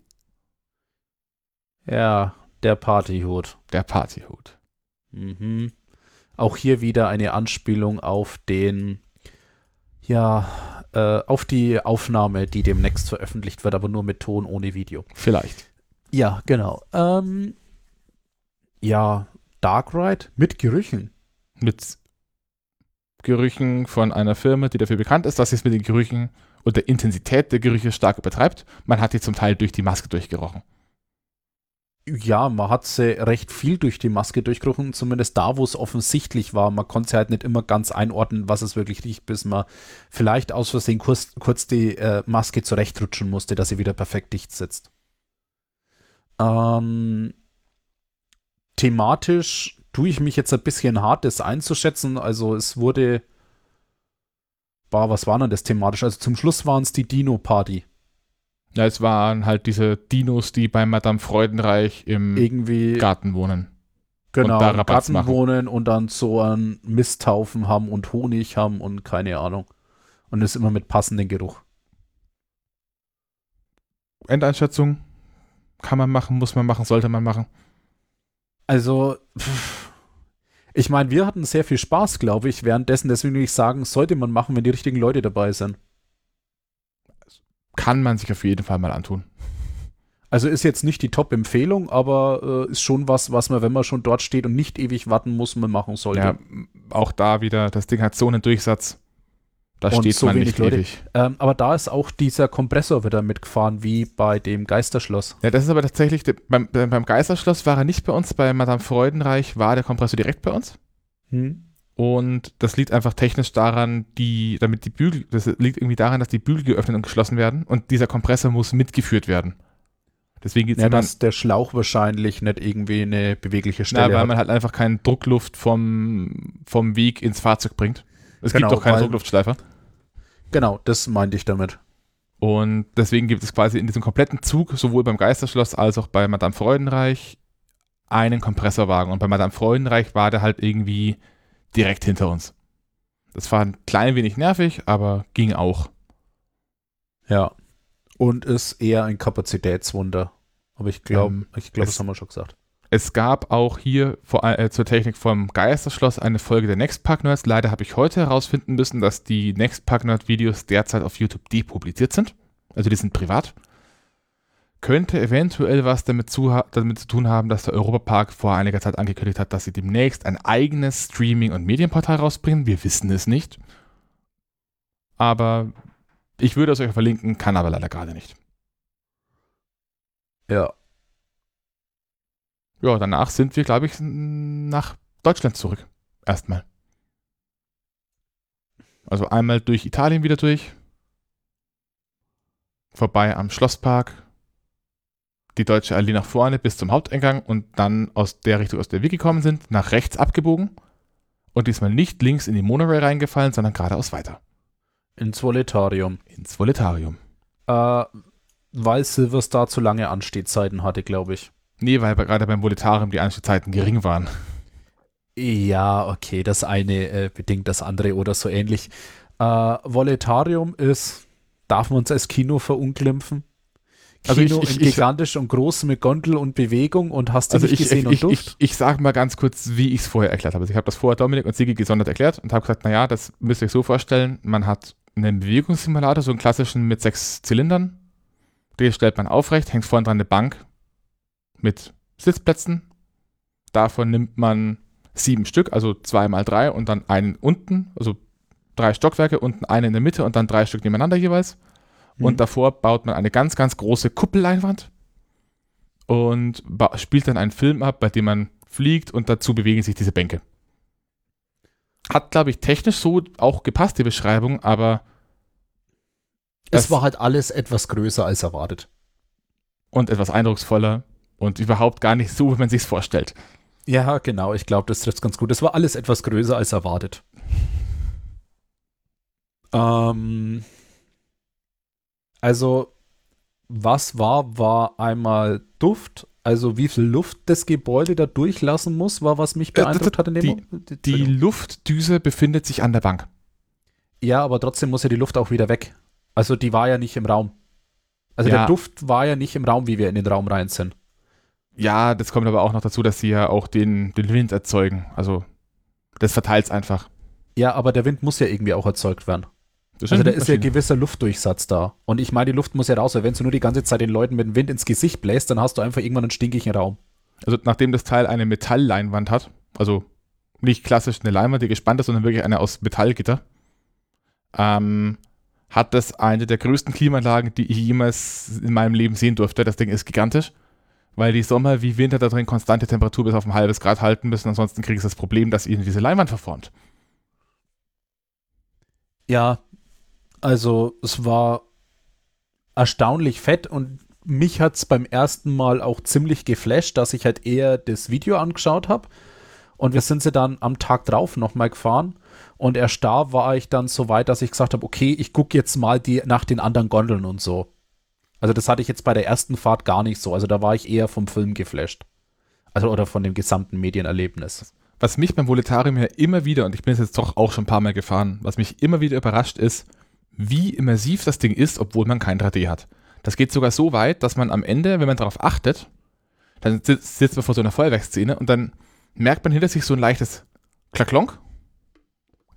Ja, der Partyhut. der Partyhut. Mhm. Auch hier wieder eine Anspielung auf den, ja, äh, auf die Aufnahme, die demnächst veröffentlicht wird, aber nur mit Ton ohne Video. Vielleicht. Ja, genau. Ähm, ja, Dark Ride mit Gerüchen. Mit Gerüchen von einer Firma, die dafür bekannt ist, dass sie es mit den Gerüchen und der Intensität der Gerüche stark übertreibt. Man hat die zum Teil durch die Maske durchgerochen. Ja, man hat sie recht viel durch die Maske durchgerochen, zumindest da, wo es offensichtlich war. Man konnte halt nicht immer ganz einordnen, was es wirklich riecht, bis man vielleicht aus Versehen kurz, kurz die äh, Maske zurechtrutschen musste, dass sie wieder perfekt dicht sitzt. Ähm, thematisch tue ich mich jetzt ein bisschen hart, das einzuschätzen. Also es wurde, boah, was war denn das thematisch? Also zum Schluss waren es die Dino-Party. Ja, es waren halt diese Dinos, die bei Madame Freudenreich im Irgendwie Garten wohnen. genau, da im Rabatz Garten machen. wohnen und dann so einen Misthaufen haben und Honig haben und keine Ahnung. Und das immer mit passendem Geruch. Endeinschätzung kann man machen, muss man machen, sollte man machen. Also, pff, ich meine, wir hatten sehr viel Spaß, glaube ich, währenddessen. Deswegen will ich sagen, sollte man machen, wenn die richtigen Leute dabei sind. Kann man sich auf jeden Fall mal antun. Also ist jetzt nicht die Top-Empfehlung, aber äh, ist schon was, was man, wenn man schon dort steht und nicht ewig warten muss, man machen sollte. Ja, auch da wieder, das Ding hat so einen Durchsatz. Da Und steht so man wenig nicht Leute. ewig. Ähm, aber da ist auch dieser Kompressor wieder mitgefahren, wie bei dem Geisterschloss. Ja, das ist aber tatsächlich, beim, beim Geisterschloss war er nicht bei uns, bei Madame Freudenreich war der Kompressor direkt bei uns. Hm? Und das liegt einfach technisch daran, die, damit die Bügel, das liegt irgendwie daran, dass die Bügel geöffnet und geschlossen werden und dieser Kompressor muss mitgeführt werden. Deswegen geht es Ja, immer, dass der Schlauch wahrscheinlich nicht irgendwie eine bewegliche na, Stelle weil hat. man halt einfach keine Druckluft vom, vom Weg ins Fahrzeug bringt. Es Genau, gibt doch keine weil- Druckluftschleifer. Genau, das meinte ich damit. Und deswegen gibt es quasi in diesem kompletten Zug, sowohl beim Geisterschloss als auch bei Madame Freudenreich, einen Kompressorwagen. Und bei Madame Freudenreich war der halt irgendwie direkt hinter uns. Das war ein klein wenig nervig, aber ging auch. Ja. Und ist eher ein Kapazitätswunder. Aber ich glaube, Ähm, ich glaube, das haben wir schon gesagt. Es gab auch hier vor, äh, zur Technik vom Geisterschloss eine Folge der Nextpark Nerds. Leider habe ich heute herausfinden müssen, dass die Nextpark Nerd Videos derzeit auf YouTube depubliziert sind. Also die sind privat. Könnte eventuell was damit zu, damit zu tun haben, dass der Europapark vor einiger Zeit angekündigt hat, dass sie demnächst ein eigenes Streaming- und Medienportal rausbringen. Wir wissen es nicht. Aber ich würde es euch verlinken, kann aber leider gerade nicht. Ja. Ja, danach sind wir, glaube ich, nach Deutschland zurück. Erstmal. Also einmal durch Italien wieder durch. Vorbei am Schlosspark. Die deutsche Allee nach vorne bis zum Haupteingang und dann aus der Richtung, aus der wir gekommen sind, nach rechts abgebogen. Und diesmal nicht links in die Monorail reingefallen, sondern geradeaus weiter. Ins Voletarium. Ins Voletarium. Äh, weil Silverstar zu lange Anstehzeiten hatte, glaube ich. Nee, weil gerade beim Voletarium die Anstehzeiten gering waren. Ja, okay, das eine äh, bedingt das andere oder so ähnlich. Äh, Voletarium ist, darf man es als Kino verunglimpfen? Also Kino ich- ich- gigantisch und groß mit Gondel und Bewegung und hast du Also nicht ich, gesehen ich, und ich, Duft? ich, ich sage mal ganz kurz, wie ich es vorher erklärt habe. Also ich habe das vorher Dominik und Sigi gesondert erklärt und habe gesagt, naja, das müsst ihr euch so vorstellen, man hat einen Bewegungssimulator, so einen klassischen mit sechs Zylindern. Den stellt man aufrecht, hängt vorne dran eine Bank mit Sitzplätzen. Davon nimmt man sieben Stück, also zwei mal drei und dann einen unten, also drei Stockwerke, unten einen in der Mitte und dann drei Stück nebeneinander jeweils. Mhm. Und davor baut man eine ganz, ganz große Kuppelleinwand und spielt dann einen Film ab, bei dem man fliegt und dazu bewegen sich diese Bänke. Hat, glaube ich, technisch so auch gepasst, die Beschreibung, aber es war halt alles etwas größer als erwartet. und etwas eindrucksvoller und überhaupt gar nicht so, wie man sich vorstellt. Ja, genau, ich glaube, das trifft ganz gut. Es war alles etwas größer als erwartet. Ähm, also, was war, war einmal Duft. Also wie viel Luft das Gebäude da durchlassen muss, war was mich beeindruckt hat in dem die, Moment. Die Luftdüse befindet sich an der Bank. Ja, aber trotzdem muss ja die Luft auch wieder weg. Also die war ja nicht im Raum. Also Ja. der Duft war ja nicht im Raum, wie wir in den Raum rein sind. Ja, das kommt aber auch noch dazu, dass sie ja auch den, den Wind erzeugen. Also das verteilt es einfach. Ja, aber der Wind muss ja irgendwie auch erzeugt werden. Das Also da ist ja Maschinen. gewisser Luftdurchsatz da. Und ich meine, die Luft muss ja raus, weil wenn du nur die ganze Zeit den Leuten mit dem Wind ins Gesicht bläst, dann hast du einfach irgendwann einen stinkigen Raum. Also nachdem das Teil eine Metallleinwand hat, also nicht klassisch eine Leinwand, die gespannt ist, sondern wirklich eine aus Metallgitter, ähm, hat das eine der größten Klimaanlagen, die ich jemals in meinem Leben sehen durfte. Das Ding ist gigantisch, weil die Sommer wie Winter da drin konstante Temperatur bis auf ein halbes Grad halten müssen. Ansonsten kriegst du das Problem, dass ihnen diese Leinwand verformt. Ja, also es war erstaunlich fett und mich hat es beim ersten Mal auch ziemlich geflasht, dass ich halt eher das Video angeschaut habe. Und wir sind sie dann am Tag drauf nochmal gefahren. Und erst da war ich dann so weit, dass ich gesagt habe, okay, ich gucke jetzt mal die, nach den anderen Gondeln und so. Also das hatte ich jetzt bei der ersten Fahrt gar nicht so. Also da war ich eher vom Film geflasht. Also oder von dem gesamten Medienerlebnis. Was mich beim Voletarium ja immer wieder, und ich bin es jetzt doch auch schon ein paar Mal gefahren, was mich immer wieder überrascht ist, wie immersiv das Ding ist, obwohl man kein 3D hat. Das geht sogar so weit, dass man am Ende, wenn man darauf achtet, dann sitzt, sitzt man vor so einer Feuerwerksszene und dann merkt man hinter sich so ein leichtes Klaklonk.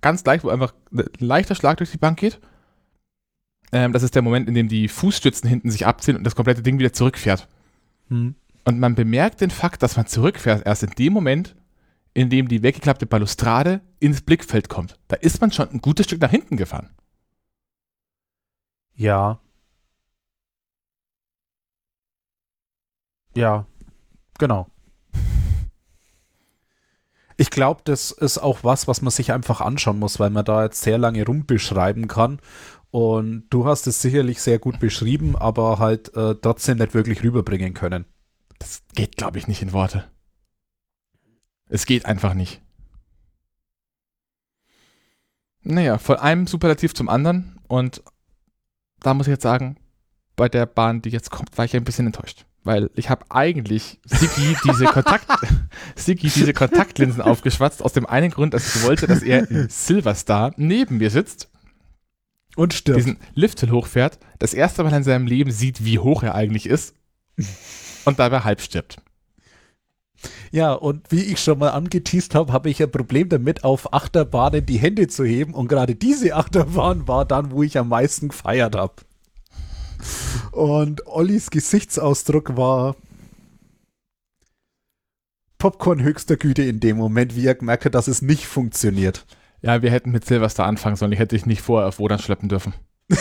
Ganz leicht, wo einfach ein leichter Schlag durch die Bank geht. Ähm, das ist der Moment, in dem die Fußstützen hinten sich abziehen und das komplette Ding wieder zurückfährt. Hm. Und man bemerkt den Fakt, dass man zurückfährt, erst in dem Moment, in dem die weggeklappte Balustrade ins Blickfeld kommt. Da ist man schon ein gutes Stück nach hinten gefahren. Ja. Ja, genau. Ich glaube, das ist auch was, was man sich einfach anschauen muss, weil man da jetzt sehr lange rumbeschreiben kann. Und du hast es sicherlich sehr gut beschrieben, aber halt äh, trotzdem nicht wirklich rüberbringen können. Das geht, glaube ich, nicht in Worte. Es geht einfach nicht. Naja, von einem Superlativ zum anderen. Und da muss ich jetzt sagen, bei der Bahn, die jetzt kommt, war ich ein bisschen enttäuscht. Weil ich habe eigentlich Sigi diese, Kontakt Sigi diese Kontaktlinsen aufgeschwatzt, aus dem einen Grund, dass ich wollte, dass er in Silverstar neben mir sitzt Und stirbt. diesen Lifthill hochfährt, das erste Mal in seinem Leben sieht, wie hoch er eigentlich ist und dabei halb stirbt. Ja, und wie ich schon mal angeteased habe, habe ich ein Problem damit, auf Achterbahnen die Hände zu heben. Und gerade diese Achterbahn war dann, wo ich am meisten gefeiert habe. Und Ollis Gesichtsausdruck war Popcorn höchster Güte in dem Moment, wie er gemerkt hat, dass es nicht funktioniert. Ja, wir hätten mit Silvester anfangen sollen. Ich hätte dich nicht vorher auf Wodan schleppen dürfen.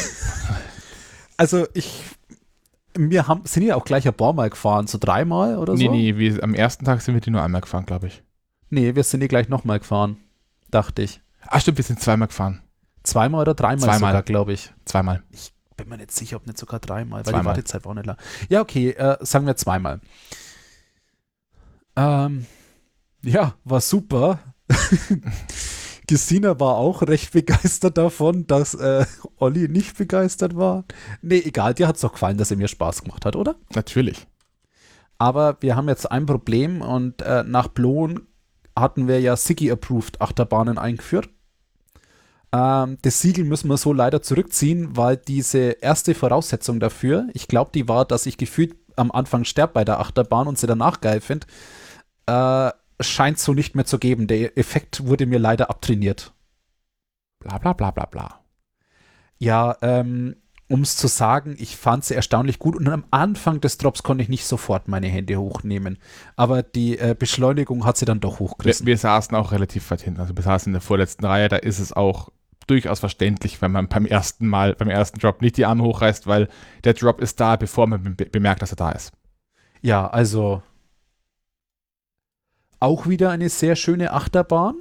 Also ich, wir haben, sind ja auch gleich ein paar Mal gefahren, so dreimal oder Nee, so? nee, wir, am ersten Tag sind wir die nur einmal gefahren, glaube ich. Nee, wir sind die gleich nochmal gefahren, dachte ich. Ah, stimmt, wir sind zweimal gefahren. Zweimal oder dreimal Zweimal. sogar, glaube ich. Zweimal. bin mir nicht sicher, ob nicht sogar dreimal, weil die Zweimal. Wartezeit war auch nicht lang. Ja, okay, äh, sagen wir zweimal. Ähm, ja, war super. Gesina war auch recht begeistert davon, dass äh, Olli nicht begeistert war. Nee, egal, dir hat es doch gefallen, dass er mir Spaß gemacht hat, oder? Natürlich. Aber wir haben jetzt ein Problem und äh, nach Blohen hatten wir ja Siggy-approved Achterbahnen eingeführt. Ähm, das Siegel müssen wir so leider zurückziehen, weil diese erste Voraussetzung dafür, ich glaube, die war, dass ich gefühlt am Anfang sterbe bei der Achterbahn und sie danach geil finde, äh, scheint so nicht mehr zu geben. Der Effekt wurde mir leider abtrainiert. Bla bla bla bla bla. Ja, ähm, um es zu sagen, ich fand sie erstaunlich gut und am Anfang des Drops konnte ich nicht sofort meine Hände hochnehmen. Aber die äh, Beschleunigung hat sie dann doch Wir, hochgerissen. wir saßen auch relativ weit hinten. Also wir saßen in der vorletzten Reihe. Da ist es auch durchaus verständlich, wenn man beim ersten Mal, beim ersten Drop nicht die Arme hochreißt, weil der Drop ist da, bevor man be bemerkt, dass er da ist. Ja, also auch wieder eine sehr schöne Achterbahn,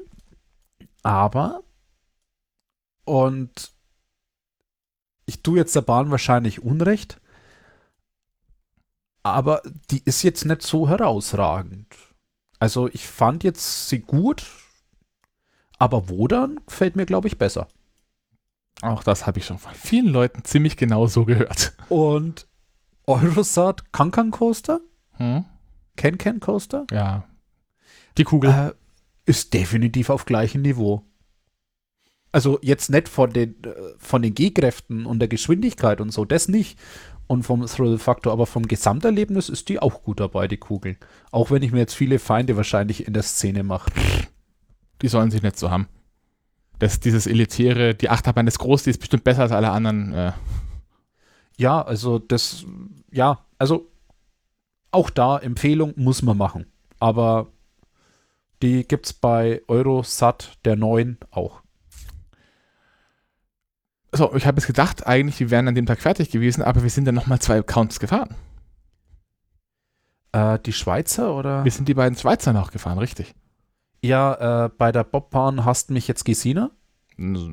aber und ich tue jetzt der Bahn wahrscheinlich Unrecht, aber die ist jetzt nicht so herausragend. Also ich fand jetzt sie gut, aber Wodan gefällt mir, glaube ich, besser. Auch das habe ich schon von vielen Leuten ziemlich genau so gehört. Und Eurosat Kankan Coaster? Hm? Can Can Coaster? Ja. Die Kugel. Äh, ist definitiv auf gleichem Niveau. Also jetzt nicht von den, äh, von den Gehkräften und der Geschwindigkeit und so, das nicht. Und vom Thrill-Faktor, aber vom Gesamterlebnis ist die auch gut dabei, die Kugel. Auch wenn ich mir jetzt viele Feinde wahrscheinlich in der Szene mache. Die sollen sich nicht so haben. Das, dieses elitäre, die Achterbahn ist groß, die ist bestimmt besser als alle anderen. Äh. Ja, also das, ja, also auch da Empfehlung muss man machen. Aber die gibt es bei Eurosat der neuen auch. So, ich habe jetzt gedacht, eigentlich, wir wären an dem Tag fertig gewesen, aber wir sind dann nochmal zwei Accounts gefahren. Äh, die Schweizer oder? Wir sind die beiden Schweizer noch gefahren, richtig. Ja, äh, bei der Bobbahn hast mich jetzt Gesina.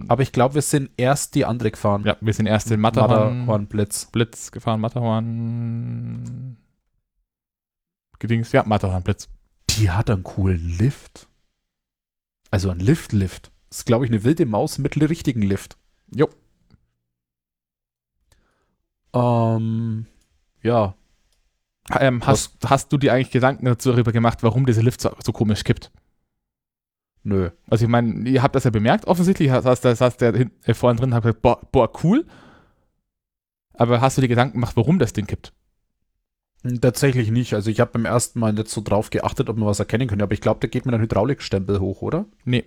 Aber ich glaube, wir sind erst die andere gefahren. Ja, wir sind erst den Matterhorn, Matterhorn Blitz. Blitz gefahren, Matterhorn. Gedings, ja, Matterhorn Blitz. Die hat einen coolen Lift. Also ein Lift-Lift. Ist, glaube ich, eine wilde Maus mit richtigen Lift. Jo. Ähm, ja. Ähm, hast, hast du dir eigentlich Gedanken dazu darüber gemacht, warum dieser Lift so, so komisch kippt? Nö. Also ich meine, ihr habt das ja bemerkt, offensichtlich, hast, das hast der äh, vorhin drin, gesagt, boah, boah, cool. Aber hast du dir Gedanken gemacht, warum das Ding kippt? Tatsächlich nicht. Also ich habe beim ersten Mal nicht so drauf geachtet, ob man was erkennen könnte, aber ich glaube, da geht mir ein Hydraulikstempel hoch, oder? Nee.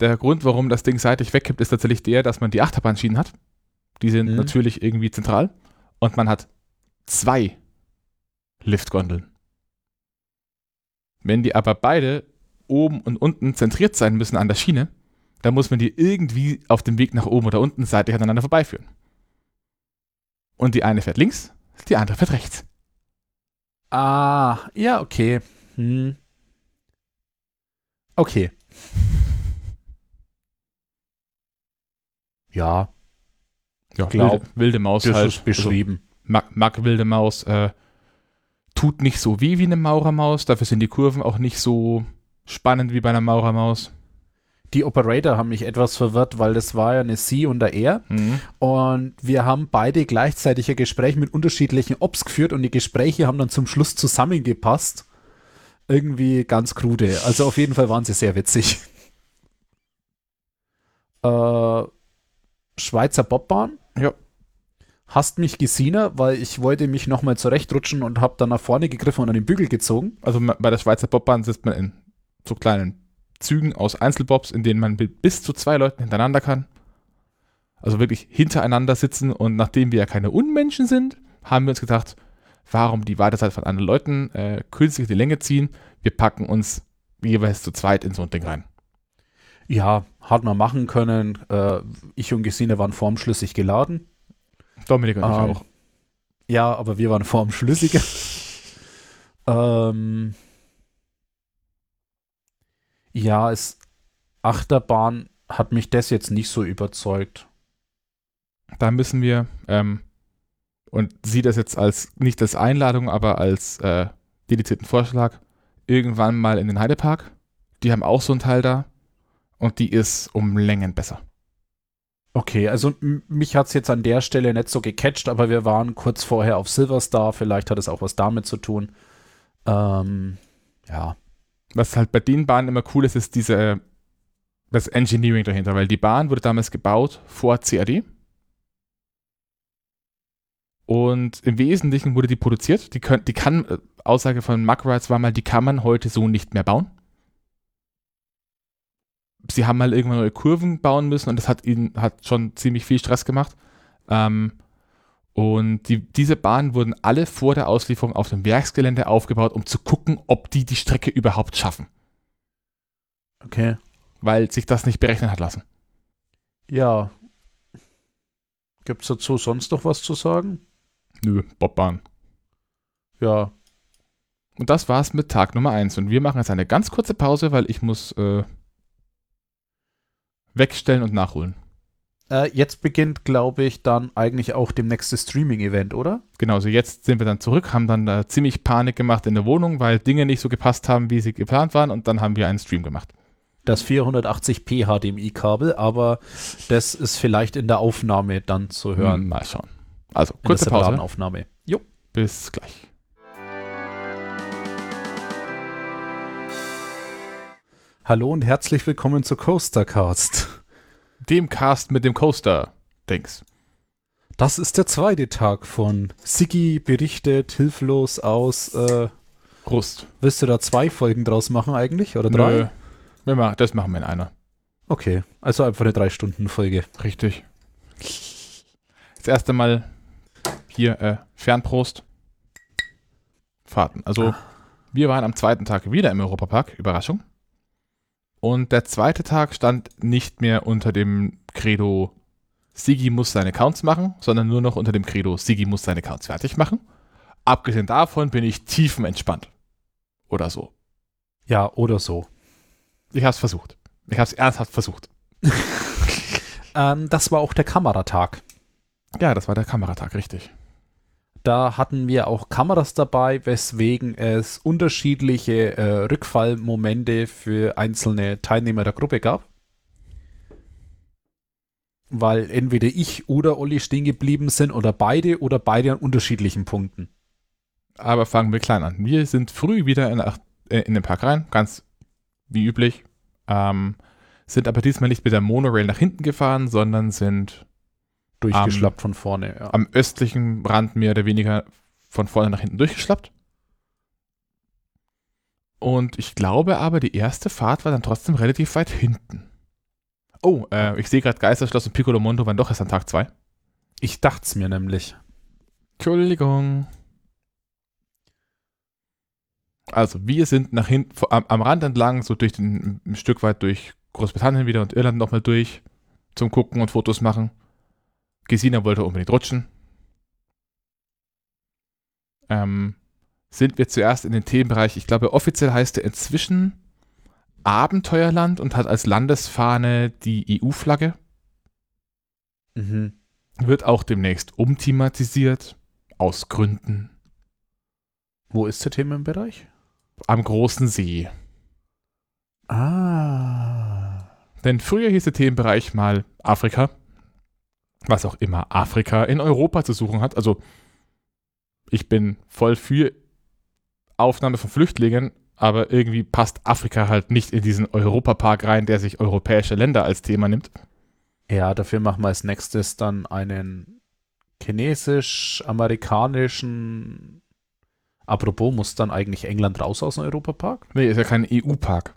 Der Grund, warum das Ding seitlich wegkippt, ist tatsächlich der, dass man die Achterbahnschienen hat. Die sind Mhm. natürlich irgendwie zentral. Und man hat zwei Liftgondeln. Wenn die aber beide oben und unten zentriert sein müssen an der Schiene, dann muss man die irgendwie auf dem Weg nach oben oder unten seitlich aneinander vorbeiführen. Und die eine fährt links, die andere fährt rechts. Ah, ja, okay. Hm. Okay. Ja, Ja, Glaub, wilde, wilde Maus das halt. ist beschrieben. Also, mag, mag wilde Maus. Äh, tut nicht so weh wie eine Maurermaus. Dafür sind die Kurven auch nicht so spannend wie bei einer Maurermaus. Die Operator haben mich etwas verwirrt, weil das war ja eine Sie und eine Er. Mhm. Und wir haben beide gleichzeitig ein Gespräch mit unterschiedlichen Ops geführt und die Gespräche haben dann zum Schluss zusammengepasst. Irgendwie ganz krude. Also auf jeden Fall waren sie sehr witzig. Äh, Schweizer Bobbahn. Ja. Hast mich gesehen, weil ich wollte mich nochmal zurechtrutschen und habe dann nach vorne gegriffen und an den Bügel gezogen. Also bei der Schweizer Bobbahn sitzt man in so kleinen Zügen aus Einzelbobs, in denen man mit bis zu zwei Leuten hintereinander kann. Also wirklich hintereinander sitzen und nachdem wir ja keine Unmenschen sind, haben wir uns gedacht, warum die Wartezeit von anderen Leuten äh, künstlich die Länge ziehen? Wir packen uns jeweils zu zweit in so ein Ding rein. Ja, hat man machen können. Äh, ich und Gesine waren formschlüssig geladen. Dominik und ich Ähm, auch. Ja, aber wir waren formschlüssiger. ähm, ja, es Achterbahn hat mich das jetzt nicht so überzeugt. Da müssen wir, ähm, und sieh das jetzt als nicht als Einladung, aber als äh, dedizierten Vorschlag, irgendwann mal in den Heidepark. Die haben auch so einen Teil da und die ist um Längen besser. Okay, also mich hat es jetzt an der Stelle nicht so gecatcht, aber wir waren kurz vorher auf Silverstar, vielleicht hat es auch was damit zu tun. Ähm, ja. Was halt bei den Bahnen immer cool ist, ist diese, das Engineering dahinter, weil die Bahn wurde damals gebaut vor CAD. Und im Wesentlichen wurde die produziert. Die, können, die kann, äh, Aussage von Mack Rides war mal, die kann man heute so nicht mehr bauen. Sie haben mal irgendwann neue Kurven bauen müssen und das hat ihnen hat schon ziemlich viel Stress gemacht. Ähm, und die, diese Bahnen wurden alle vor der Auslieferung auf dem Werksgelände aufgebaut, um zu gucken, ob die die Strecke überhaupt schaffen, Okay. weil sich das nicht berechnen hat lassen. Ja. Gibt es dazu sonst noch was zu sagen? Nö, Bobbahn. Ja. Und das war's mit Tag Nummer 1. Und wir machen jetzt eine ganz kurze Pause, weil ich muss äh, wegstellen und nachholen. Äh, jetzt beginnt, glaube ich, dann eigentlich auch dem nächste Streaming-Event, oder? Genau, so jetzt sind wir dann zurück, haben dann äh, ziemlich Panik gemacht in der Wohnung, weil Dinge nicht so gepasst haben, wie sie geplant waren und dann haben wir einen Stream gemacht das 480p HDMI-Kabel, aber das ist vielleicht in der Aufnahme dann zu hören. Hm, mal schauen. Also kurze Pause. Aufnahme. Jo. Bis gleich. Hallo und herzlich willkommen zu Coastercast. Dem Cast mit dem Coaster-Dings. Das ist der zweite Tag von Siggi berichtet hilflos aus. Äh, Rust. willst du da zwei Folgen draus machen eigentlich? Oder drei? Nö. Wir machen, das machen wir in einer. Okay, also einfach eine Drei-Stunden-Folge. Richtig. Das erste Mal hier äh, Fernprost. Fahrten. Also, Ah. wir waren am zweiten Tag wieder im Europapark. Überraschung. Und der zweite Tag stand nicht mehr unter dem Credo Sigi muss seine Accounts machen, sondern nur noch unter dem Credo Sigi muss seine Accounts fertig machen. Abgesehen davon bin ich tiefenentspannt. Oder so. Ja, oder so. Ich hab's versucht. Ich hab's ernsthaft versucht. Ähm, das war auch der Kameratag. Ja, das war der Kameratag, richtig. Da hatten wir auch Kameras dabei, weswegen es unterschiedliche äh, Rückfallmomente für einzelne Teilnehmer der Gruppe gab. Weil entweder ich oder Olli stehen geblieben sind oder beide oder beide an unterschiedlichen Punkten. Aber fangen wir klein an. Wir sind früh wieder in, äh, in den Park rein, ganz wie üblich. Ähm, sind aber diesmal nicht mit der Monorail nach hinten gefahren, sondern sind Durchgeschlappt von vorne. Ja. am östlichen Rand mehr oder weniger von vorne nach hinten durchgeschlappt. Und ich glaube aber, die erste Fahrt war dann trotzdem relativ weit hinten. Oh, äh, ich sehe gerade Geisterschloss und Piccolo Mondo waren doch erst an Tag 2. Ich dachte es mir nämlich. Entschuldigung. Also, wir sind nach hinten, am, am Rand entlang, so durch den, ein Stück weit durch Großbritannien wieder und Irland nochmal durch, zum Gucken und Fotos machen. Gesina wollte unbedingt rutschen. Ähm, sind wir zuerst in den Themenbereich, ich glaube, offiziell heißt er inzwischen Abenteuerland und hat als Landesfahne die EU-Flagge. Mhm. Wird auch demnächst umthematisiert, aus Gründen. Wo ist der Themenbereich? am großen See. Ah. Denn früher hieß der Themenbereich mal Afrika, was auch immer Afrika in Europa zu suchen hat. Also ich bin voll für Aufnahme von Flüchtlingen, aber irgendwie passt Afrika halt nicht in diesen Europapark rein, der sich europäische Länder als Thema nimmt. Ja, dafür machen wir als nächstes dann einen chinesisch-amerikanischen. Apropos, muss dann eigentlich England raus aus dem Europapark? Nee, ist ja kein EU-Park.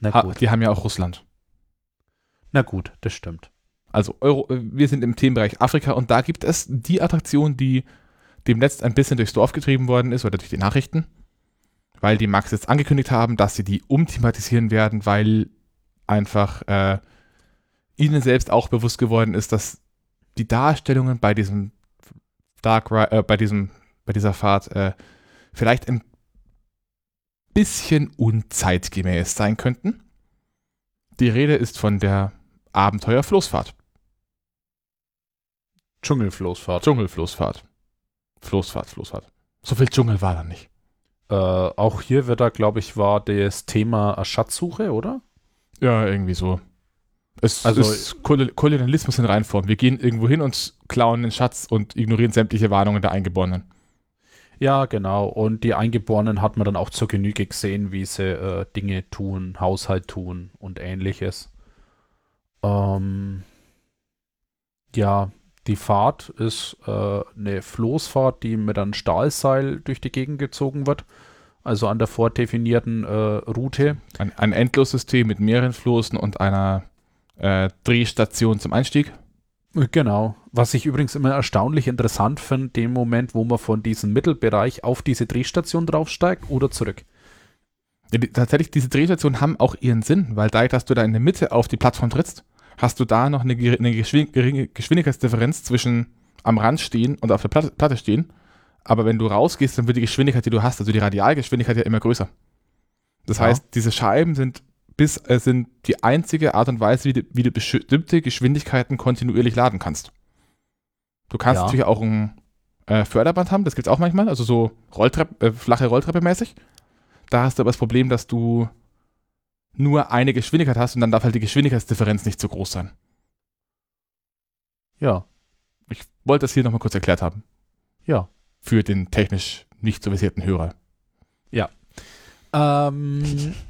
Na Ha- gut. Die haben ja auch Russland. Na gut, das stimmt. Also Euro, äh, wir sind im Themenbereich Afrika und da gibt es die Attraktion, die demnächst ein bisschen durchs Dorf getrieben worden ist oder durch die Nachrichten, weil die Max jetzt angekündigt haben, dass sie die umthematisieren werden, weil einfach äh, ihnen selbst auch bewusst geworden ist, dass die Darstellungen bei diesem Dark äh, bei diesem bei dieser Fahrt äh, vielleicht ein bisschen unzeitgemäß sein könnten. Die Rede ist von der Abenteuerfloßfahrt. Dschungelfloßfahrt. Dschungelfloßfahrt. Floßfahrt, Floßfahrt. So viel Dschungel war da nicht. Äh, auch hier wird da, glaube ich, war das Thema Schatzsuche, oder? Ja, irgendwie so. Es Also- ist Kol Kolonialismus in Reinform. Wir gehen irgendwo hin und klauen den Schatz und ignorieren sämtliche Warnungen der Eingeborenen. Ja, genau. Und die Eingeborenen hat man dann auch zur Genüge gesehen, wie sie äh, Dinge tun, Haushalt tun und ähnliches. Ähm, ja, die Fahrt ist äh, eine Floßfahrt, die mit einem Stahlseil durch die Gegend gezogen wird. Also an der vordefinierten äh, Route. Ein, ein Endlossystem mit mehreren Floßen und einer äh, Drehstation zum Einstieg. Genau. Was ich übrigens immer erstaunlich interessant finde, dem Moment, wo man von diesem Mittelbereich auf diese Drehstation draufsteigt oder zurück. Tatsächlich, diese Drehstationen haben auch ihren Sinn, weil dadurch, dass du da in der Mitte auf die Plattform trittst, hast du da noch eine, eine geringe Geschwindigkeitsdifferenz zwischen am Rand stehen und auf der Platte, Platte stehen. Aber wenn du rausgehst, dann wird die Geschwindigkeit, die du hast, also die Radialgeschwindigkeit ja immer größer. Das Ja. heißt, diese Scheiben sind bis äh, sind die einzige Art und Weise, wie du, wie du bestimmte Geschwindigkeiten kontinuierlich laden kannst. Du kannst Ja. natürlich auch ein äh, Förderband haben, das gibt es auch manchmal, also so Rolltrepp, äh, flache Rolltreppe mäßig. Da hast du aber das Problem, dass du nur eine Geschwindigkeit hast und dann darf halt die Geschwindigkeitsdifferenz nicht so groß sein. Ja, Ich wollte das hier nochmal kurz erklärt haben. ja. Für den technisch nicht so versierten Hörer. Ähm,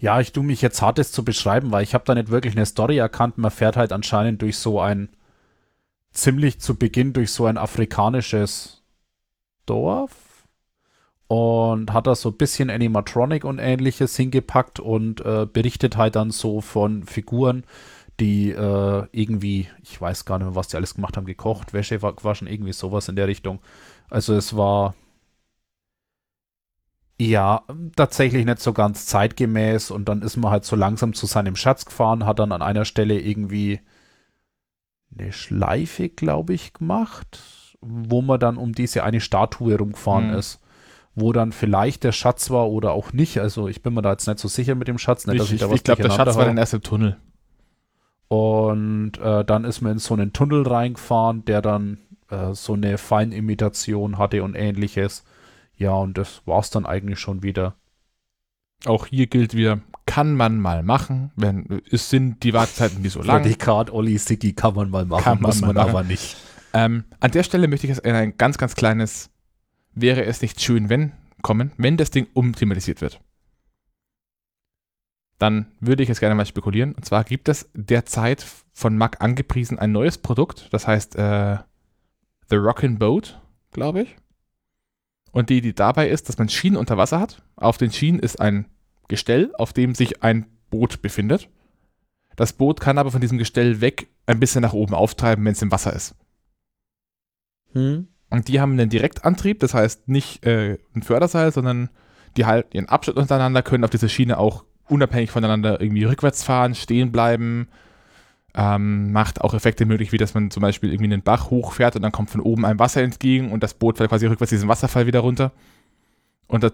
Ja, ich tue mich jetzt hart, das zu beschreiben, weil ich habe da nicht wirklich eine Story erkannt. Man fährt halt anscheinend durch so ein, ziemlich zu Beginn durch so ein afrikanisches Dorf und hat da so ein bisschen Animatronic und ähnliches hingepackt und äh, berichtet halt dann so von Figuren, die äh, irgendwie, ich weiß gar nicht mehr, was die alles gemacht haben, gekocht, Wäsche waschen, irgendwie sowas in der Richtung. Also es war ja tatsächlich nicht so ganz zeitgemäß und dann ist man halt so langsam zu seinem Schatz gefahren, hat dann an einer Stelle irgendwie eine Schleife, glaube ich, gemacht, wo man dann um diese eine Statue rumgefahren mhm. ist wo dann vielleicht der Schatz war oder auch nicht. Also ich bin mir da jetzt nicht so sicher mit dem Schatz. Nicht, ich ich, ich glaube, der Schatz war dann erst im Tunnel. Und äh, dann ist man in so einen Tunnel reingefahren, der dann äh, so eine Feinimitation hatte und ähnliches. Ja, und das war es dann eigentlich schon wieder. Auch hier gilt wieder, kann man mal machen, wenn es sind die Wartezeiten nicht so lang. Prädikat Olli Sticky kann man mal machen, kann muss man, man aber nicht. Ähm, an der Stelle möchte ich jetzt ein ganz, ganz kleines Wäre es nicht schön, wenn kommen, wenn das Ding umthematisiert wird dann würde ich jetzt gerne mal spekulieren. Und zwar gibt es derzeit von Mac angepriesen ein neues Produkt, das heißt äh, The Rockin' Boat, glaube ich. Und die Idee dabei ist, dass man Schienen unter Wasser hat. Auf den Schienen ist ein Gestell, auf dem sich ein Boot befindet. Das Boot kann aber von diesem Gestell weg ein bisschen nach oben auftreiben, wenn es im Wasser ist. Hm. Und die haben einen Direktantrieb, das heißt nicht äh, ein Förderseil, sondern die halten ihren Abschnitt untereinander, können auf dieser Schiene auch unabhängig voneinander irgendwie rückwärts fahren, stehen bleiben. Ähm, macht auch Effekte möglich, wie dass man zum Beispiel irgendwie einen Bach hochfährt und dann kommt von oben ein Wasser entgegen und das Boot fällt quasi rückwärts diesen Wasserfall wieder runter. Und das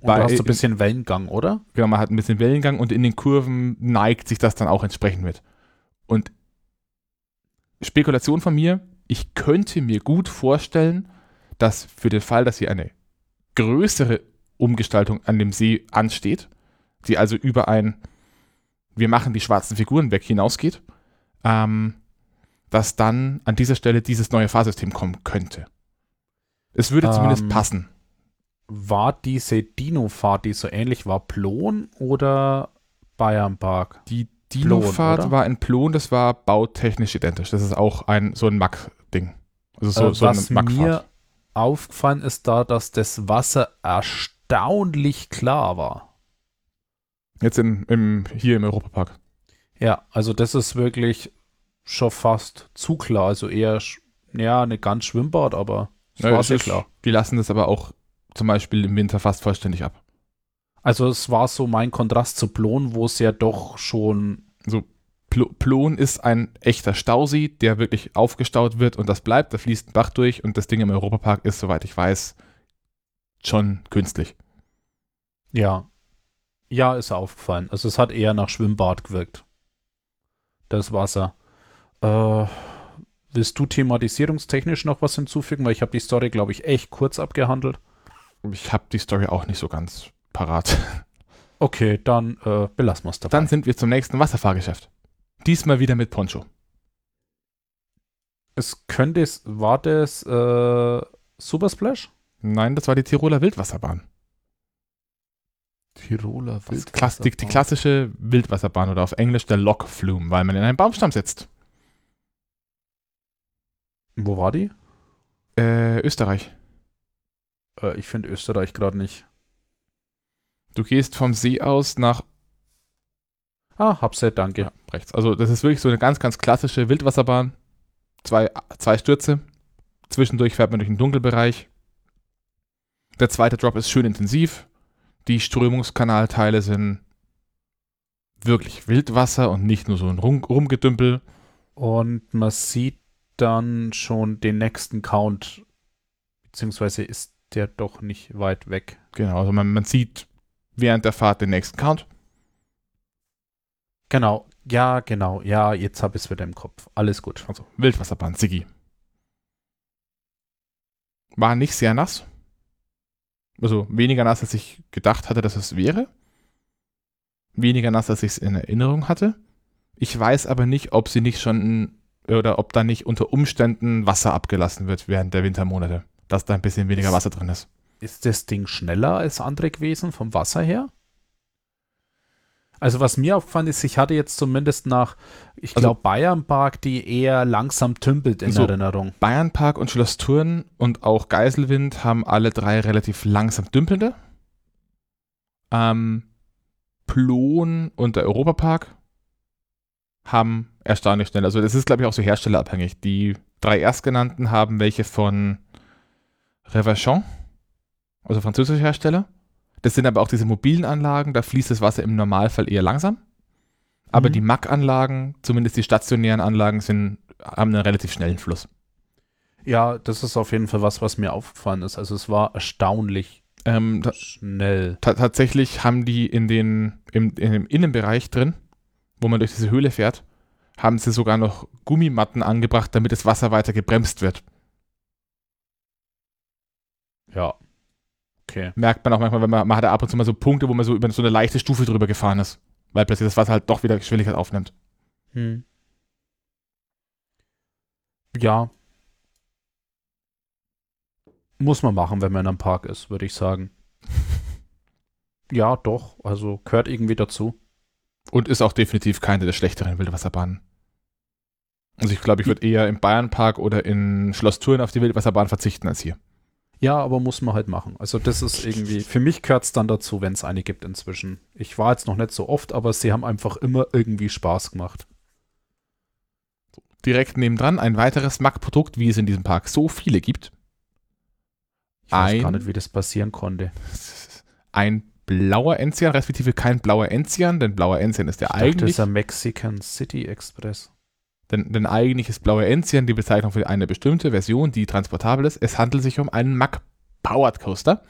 und du hast so ein bisschen Wellengang, oder? Genau, man hat ein bisschen Wellengang und in den Kurven neigt sich das dann auch entsprechend mit. Und Spekulation von mir, ich könnte mir gut vorstellen, dass für den Fall, dass hier eine größere Umgestaltung an dem See ansteht, die also über ein wir machen die schwarzen Figuren weg hinausgeht, ähm, dass dann an dieser Stelle dieses neue Fahrsystem kommen könnte. Es würde zumindest ähm, passen. War diese Dino-Fahrt, die so ähnlich war, Plon oder Bayern Park? Die Dino-Fahrt war in Plon, das war bautechnisch identisch. Das ist auch ein so ein Mack-Ding. Also so, äh, so was mir aufgefallen ist da, dass das Wasser erstaunlich klar war. Jetzt in, im, hier im Europapark. Ja, also das ist wirklich schon fast zu klar. Also eher, ja, eine ganz Schwimmbad, aber es ja, war sehr klar. Die lassen das aber auch zum Beispiel im Winter fast vollständig ab. Also es war so mein Kontrast zu Plon, wo es ja doch schon. So, Plon ist ein echter Stausee, der wirklich aufgestaut wird und das bleibt. Da fließt ein Bach durch und das Ding im Europapark ist, soweit ich weiß, schon künstlich. Ja, ja, ist aufgefallen. Also es hat eher nach Schwimmbad gewirkt. Das Wasser. Äh, willst du thematisierungstechnisch noch was hinzufügen? Weil ich habe die Story, glaube ich, echt kurz abgehandelt. Ich habe die Story auch nicht so ganz parat. Okay, dann äh, belassen wir es dabei. Dann sind wir zum nächsten Wasserfahrgeschäft. Diesmal wieder mit Poncho. Es könnte, war das äh, Super Splash? Nein, das war die Tiroler Wildwasserbahn. Tiroler Wildwasserbahn. Die, die, klassische Wildwasserbahn oder auf Englisch der Log Flume, weil man in einem Baumstamm sitzt. Wo war die? Äh, Österreich. Äh, ich finde Österreich gerade nicht. Du gehst vom See aus nach. Ah, Habset, danke. Ja, rechts. Also, das ist wirklich so eine ganz, ganz klassische Wildwasserbahn. Zwei, zwei Stürze. Zwischendurch fährt man durch den Dunkelbereich. Der zweite Drop ist schön intensiv. Die Strömungskanalteile sind wirklich Wildwasser und nicht nur so ein Rum Rumgedümpel. Und man sieht dann schon den nächsten Count, beziehungsweise ist der doch nicht weit weg. Genau, also man, man sieht während der Fahrt den nächsten Count. Genau, ja, genau, ja, jetzt habe ich es wieder im Kopf. Alles gut. Also Wildwasserbahn, Siggi. War nicht sehr nass. Also weniger nass, als ich gedacht hatte, dass es wäre. Weniger nass, als ich es in Erinnerung hatte. Ich weiß aber nicht, ob sie nicht schon oder ob da nicht unter Umständen Wasser abgelassen wird während der Wintermonate. Dass da ein bisschen weniger Wasser drin ist. Ist das Ding schneller als andere gewesen vom Wasser her? Also was mir aufgefallen ist, ich hatte jetzt zumindest nach, ich Also- glaube, Bayernpark, die eher langsam tümpelt in So. Erinnerung. Bayernpark und Schloss Thurn und auch Geiselwind haben alle drei relativ langsam dümpelnde. Ähm, Plon und der Europapark haben erstaunlich schnell. Also das ist, glaube ich, auch so herstellerabhängig. Die drei erstgenannten haben welche von Revachon, also französischer Hersteller. Das sind aber auch diese mobilen Anlagen, da fließt das Wasser im Normalfall eher langsam. Aber Mhm. die MAC-Anlagen, zumindest die stationären Anlagen, sind, haben einen relativ schnellen Fluss. Ja, das ist auf jeden Fall was, was mir aufgefallen ist. Also es war erstaunlich Ähm, ta schnell. ta tatsächlich haben die in den, im, in dem Innenbereich drin, wo man durch diese Höhle fährt, haben sie sogar noch Gummimatten angebracht, damit das Wasser weiter gebremst wird. Ja. Okay. Merkt man auch manchmal, wenn man, man hat ja ab und zu mal so Punkte, wo man so über so eine leichte Stufe drüber gefahren ist, weil plötzlich das Wasser halt doch wieder Geschwindigkeit aufnimmt. Hm. Ja. Muss man machen, wenn man in einem Park ist, würde ich sagen. Ja, doch. Also gehört irgendwie dazu. Und ist auch definitiv keine der schlechteren Wildwasserbahnen. Also ich glaube, ich würde eher im Bayernpark oder in Schloss Thurn auf die Wildwasserbahn verzichten als hier. Ja, aber muss man halt machen. Also das ist irgendwie, für mich gehört es dann dazu, wenn es eine gibt inzwischen. Ich war jetzt noch nicht so oft, aber sie haben einfach immer irgendwie Spaß gemacht. Direkt nebendran ein weiteres MAC-Produkt, wie es in diesem Park so viele gibt. Ich weiß Ein- gar nicht, wie das passieren konnte. Ein blauer Enzian, respektive kein blauer Enzian, denn blauer Enzian ist der Ich dachte, das ist der Mexican City Express. Denn, denn eigentlich ist blauer Enzian die Bezeichnung für eine bestimmte Version, die transportabel ist. Es handelt sich um einen MAC Powered Coaster.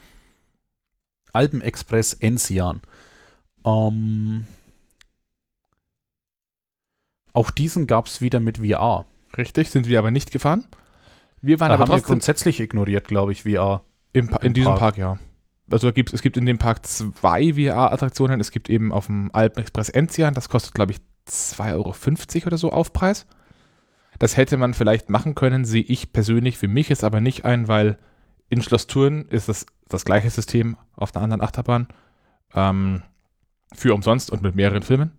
Alpen Express Enzian. Ähm, auch diesen gab es wieder mit VR. Richtig, sind wir aber nicht gefahren. Wir waren Da aber haben wir grundsätzlich ignoriert, glaube ich, VR. im, Pa- in diesem Park. Park, ja. Also da gibt's, es gibt in dem Park zwei VR-Attraktionen. Es gibt eben auf dem Alpen Express Enzian, das kostet, glaube ich, 2,50 Euro oder so Aufpreis. Das hätte man vielleicht machen können, sehe ich persönlich für mich jetzt aber nicht ein, weil in Schloss Thurn ist das das gleiche System auf einer anderen Achterbahn. Ähm, für umsonst und mit mehreren Filmen.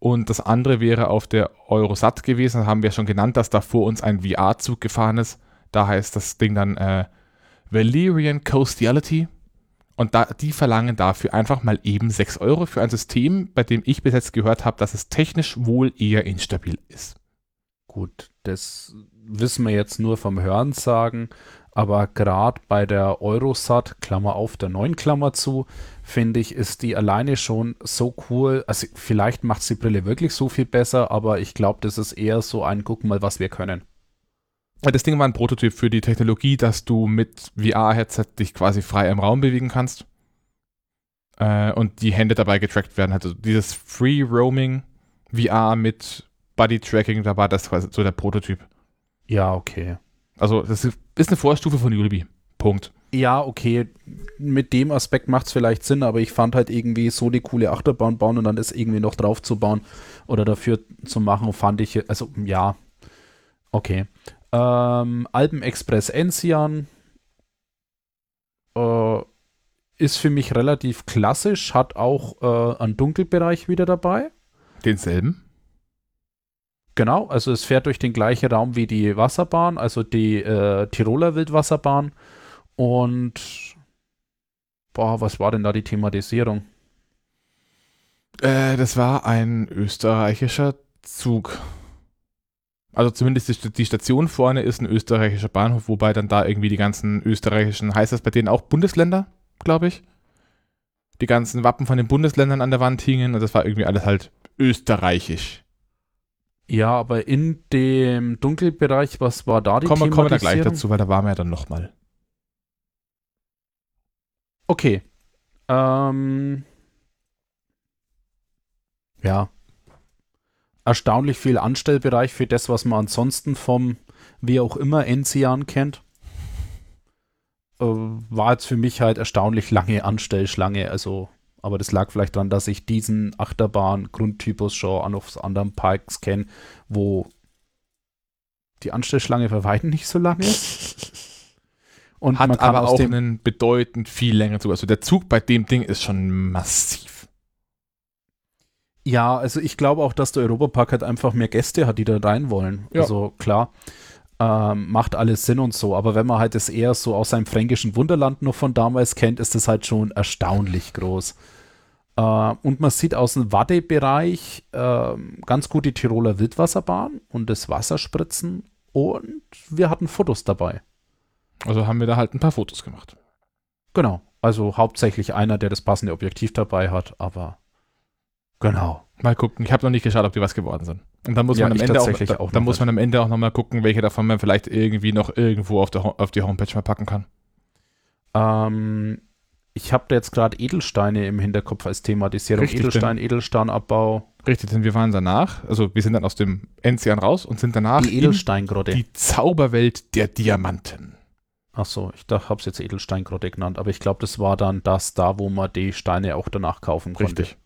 Und das andere wäre auf der Eurosat gewesen, haben wir schon genannt, dass da vor uns ein VR-Zug gefahren ist. Da heißt das Ding dann äh, Valerian Coastiality. Und da, die verlangen dafür einfach mal eben 6 Euro für ein System, bei dem ich bis jetzt gehört habe, dass es technisch wohl eher instabil ist. Gut, das wissen wir jetzt nur vom Hörensagen, aber gerade bei der Eurosat, Klammer auf, der neuen Klammer zu, finde ich, ist die alleine schon so cool. Also vielleicht macht die Brille wirklich so viel besser, aber ich glaube, das ist eher so ein Guck mal, was wir können. Das Ding war ein Prototyp für die Technologie, dass du mit VR-Headset dich quasi frei im Raum bewegen kannst. Äh, und die Hände dabei getrackt werden. Also dieses Free Roaming VR mit Body Tracking, da war das quasi so der Prototyp. Ja, okay. Also das ist eine Vorstufe von Yulby. Punkt. Ja, okay, mit dem Aspekt macht es vielleicht Sinn, aber ich fand halt irgendwie so die coole Achterbahn bauen und dann das irgendwie noch drauf zu bauen oder dafür zu machen, fand ich, also ja, okay. Ähm, Alpen Express Enzian äh, ist für mich relativ klassisch, hat auch äh, einen Dunkelbereich wieder dabei. Denselben. Genau, also es fährt durch den gleichen Raum wie die Wasserbahn, also die äh, Tiroler Wildwasserbahn. Und boah, was war denn da die Thematisierung? Äh, das war ein österreichischer Zug. Also zumindest die, St- die Station vorne ist ein österreichischer Bahnhof, wobei dann da irgendwie die ganzen österreichischen, heißt das bei denen auch Bundesländer, glaube ich? Die ganzen Wappen von den Bundesländern an der Wand hingen und das war irgendwie alles halt österreichisch. Ja, aber in dem Dunkelbereich, was war da die Kommen wir kommen wir da gleich dazu, weil da waren wir ja dann nochmal. Okay. Ähm, ja. Erstaunlich viel Anstellbereich für das, was man ansonsten vom, wie auch immer, Enzian kennt. Äh, war jetzt für mich halt erstaunlich lange Anstellschlange. Also, aber das lag vielleicht daran, dass ich diesen Achterbahn-Grundtypus schon an aus anderen Parks kenne, wo die Anstellschlange bei weitem nicht so lang ist. Und Hat man kann aber auch dem, einen bedeutend viel längeren Zug. Also der Zug bei dem Ding ist schon massiv. Ja, also ich glaube auch, dass der Europapark halt einfach mehr Gäste hat, die da rein wollen. Ja. Also klar, ähm, macht alles Sinn und so. Aber wenn man halt das eher so aus seinem fränkischen Wunderland noch von damals kennt, ist das halt schon erstaunlich groß. Äh, und man sieht aus dem Wadde-Bereich ähm, ganz gut die Tiroler Wildwasserbahn und das Wasserspritzen. Und wir hatten Fotos dabei. Also haben wir da halt ein paar Fotos gemacht. Genau. Also hauptsächlich einer, der das passende Objektiv dabei hat, aber genau. Mal gucken. Ich habe noch nicht geschaut, ob die was geworden sind. Und dann muss Ja, man am Ende auch, da, auch dann muss man am Ende auch nochmal gucken, welche davon man vielleicht irgendwie noch irgendwo auf, der, auf die Homepage mal packen kann. Ähm, ich habe da jetzt gerade Edelsteine im Hinterkopf als Thematisierung. Richtig, Edelstein, Edelsteinabbau, Richtig, denn wir waren danach, also wir sind dann aus dem Enzian raus und sind danach die Edelsteingrotte. in die Zauberwelt der Diamanten. Ach so, ich dachte, habe es jetzt Edelsteingrotte genannt, aber ich glaube, das war dann das da, wo man die Steine auch danach kaufen konnte. Richtig.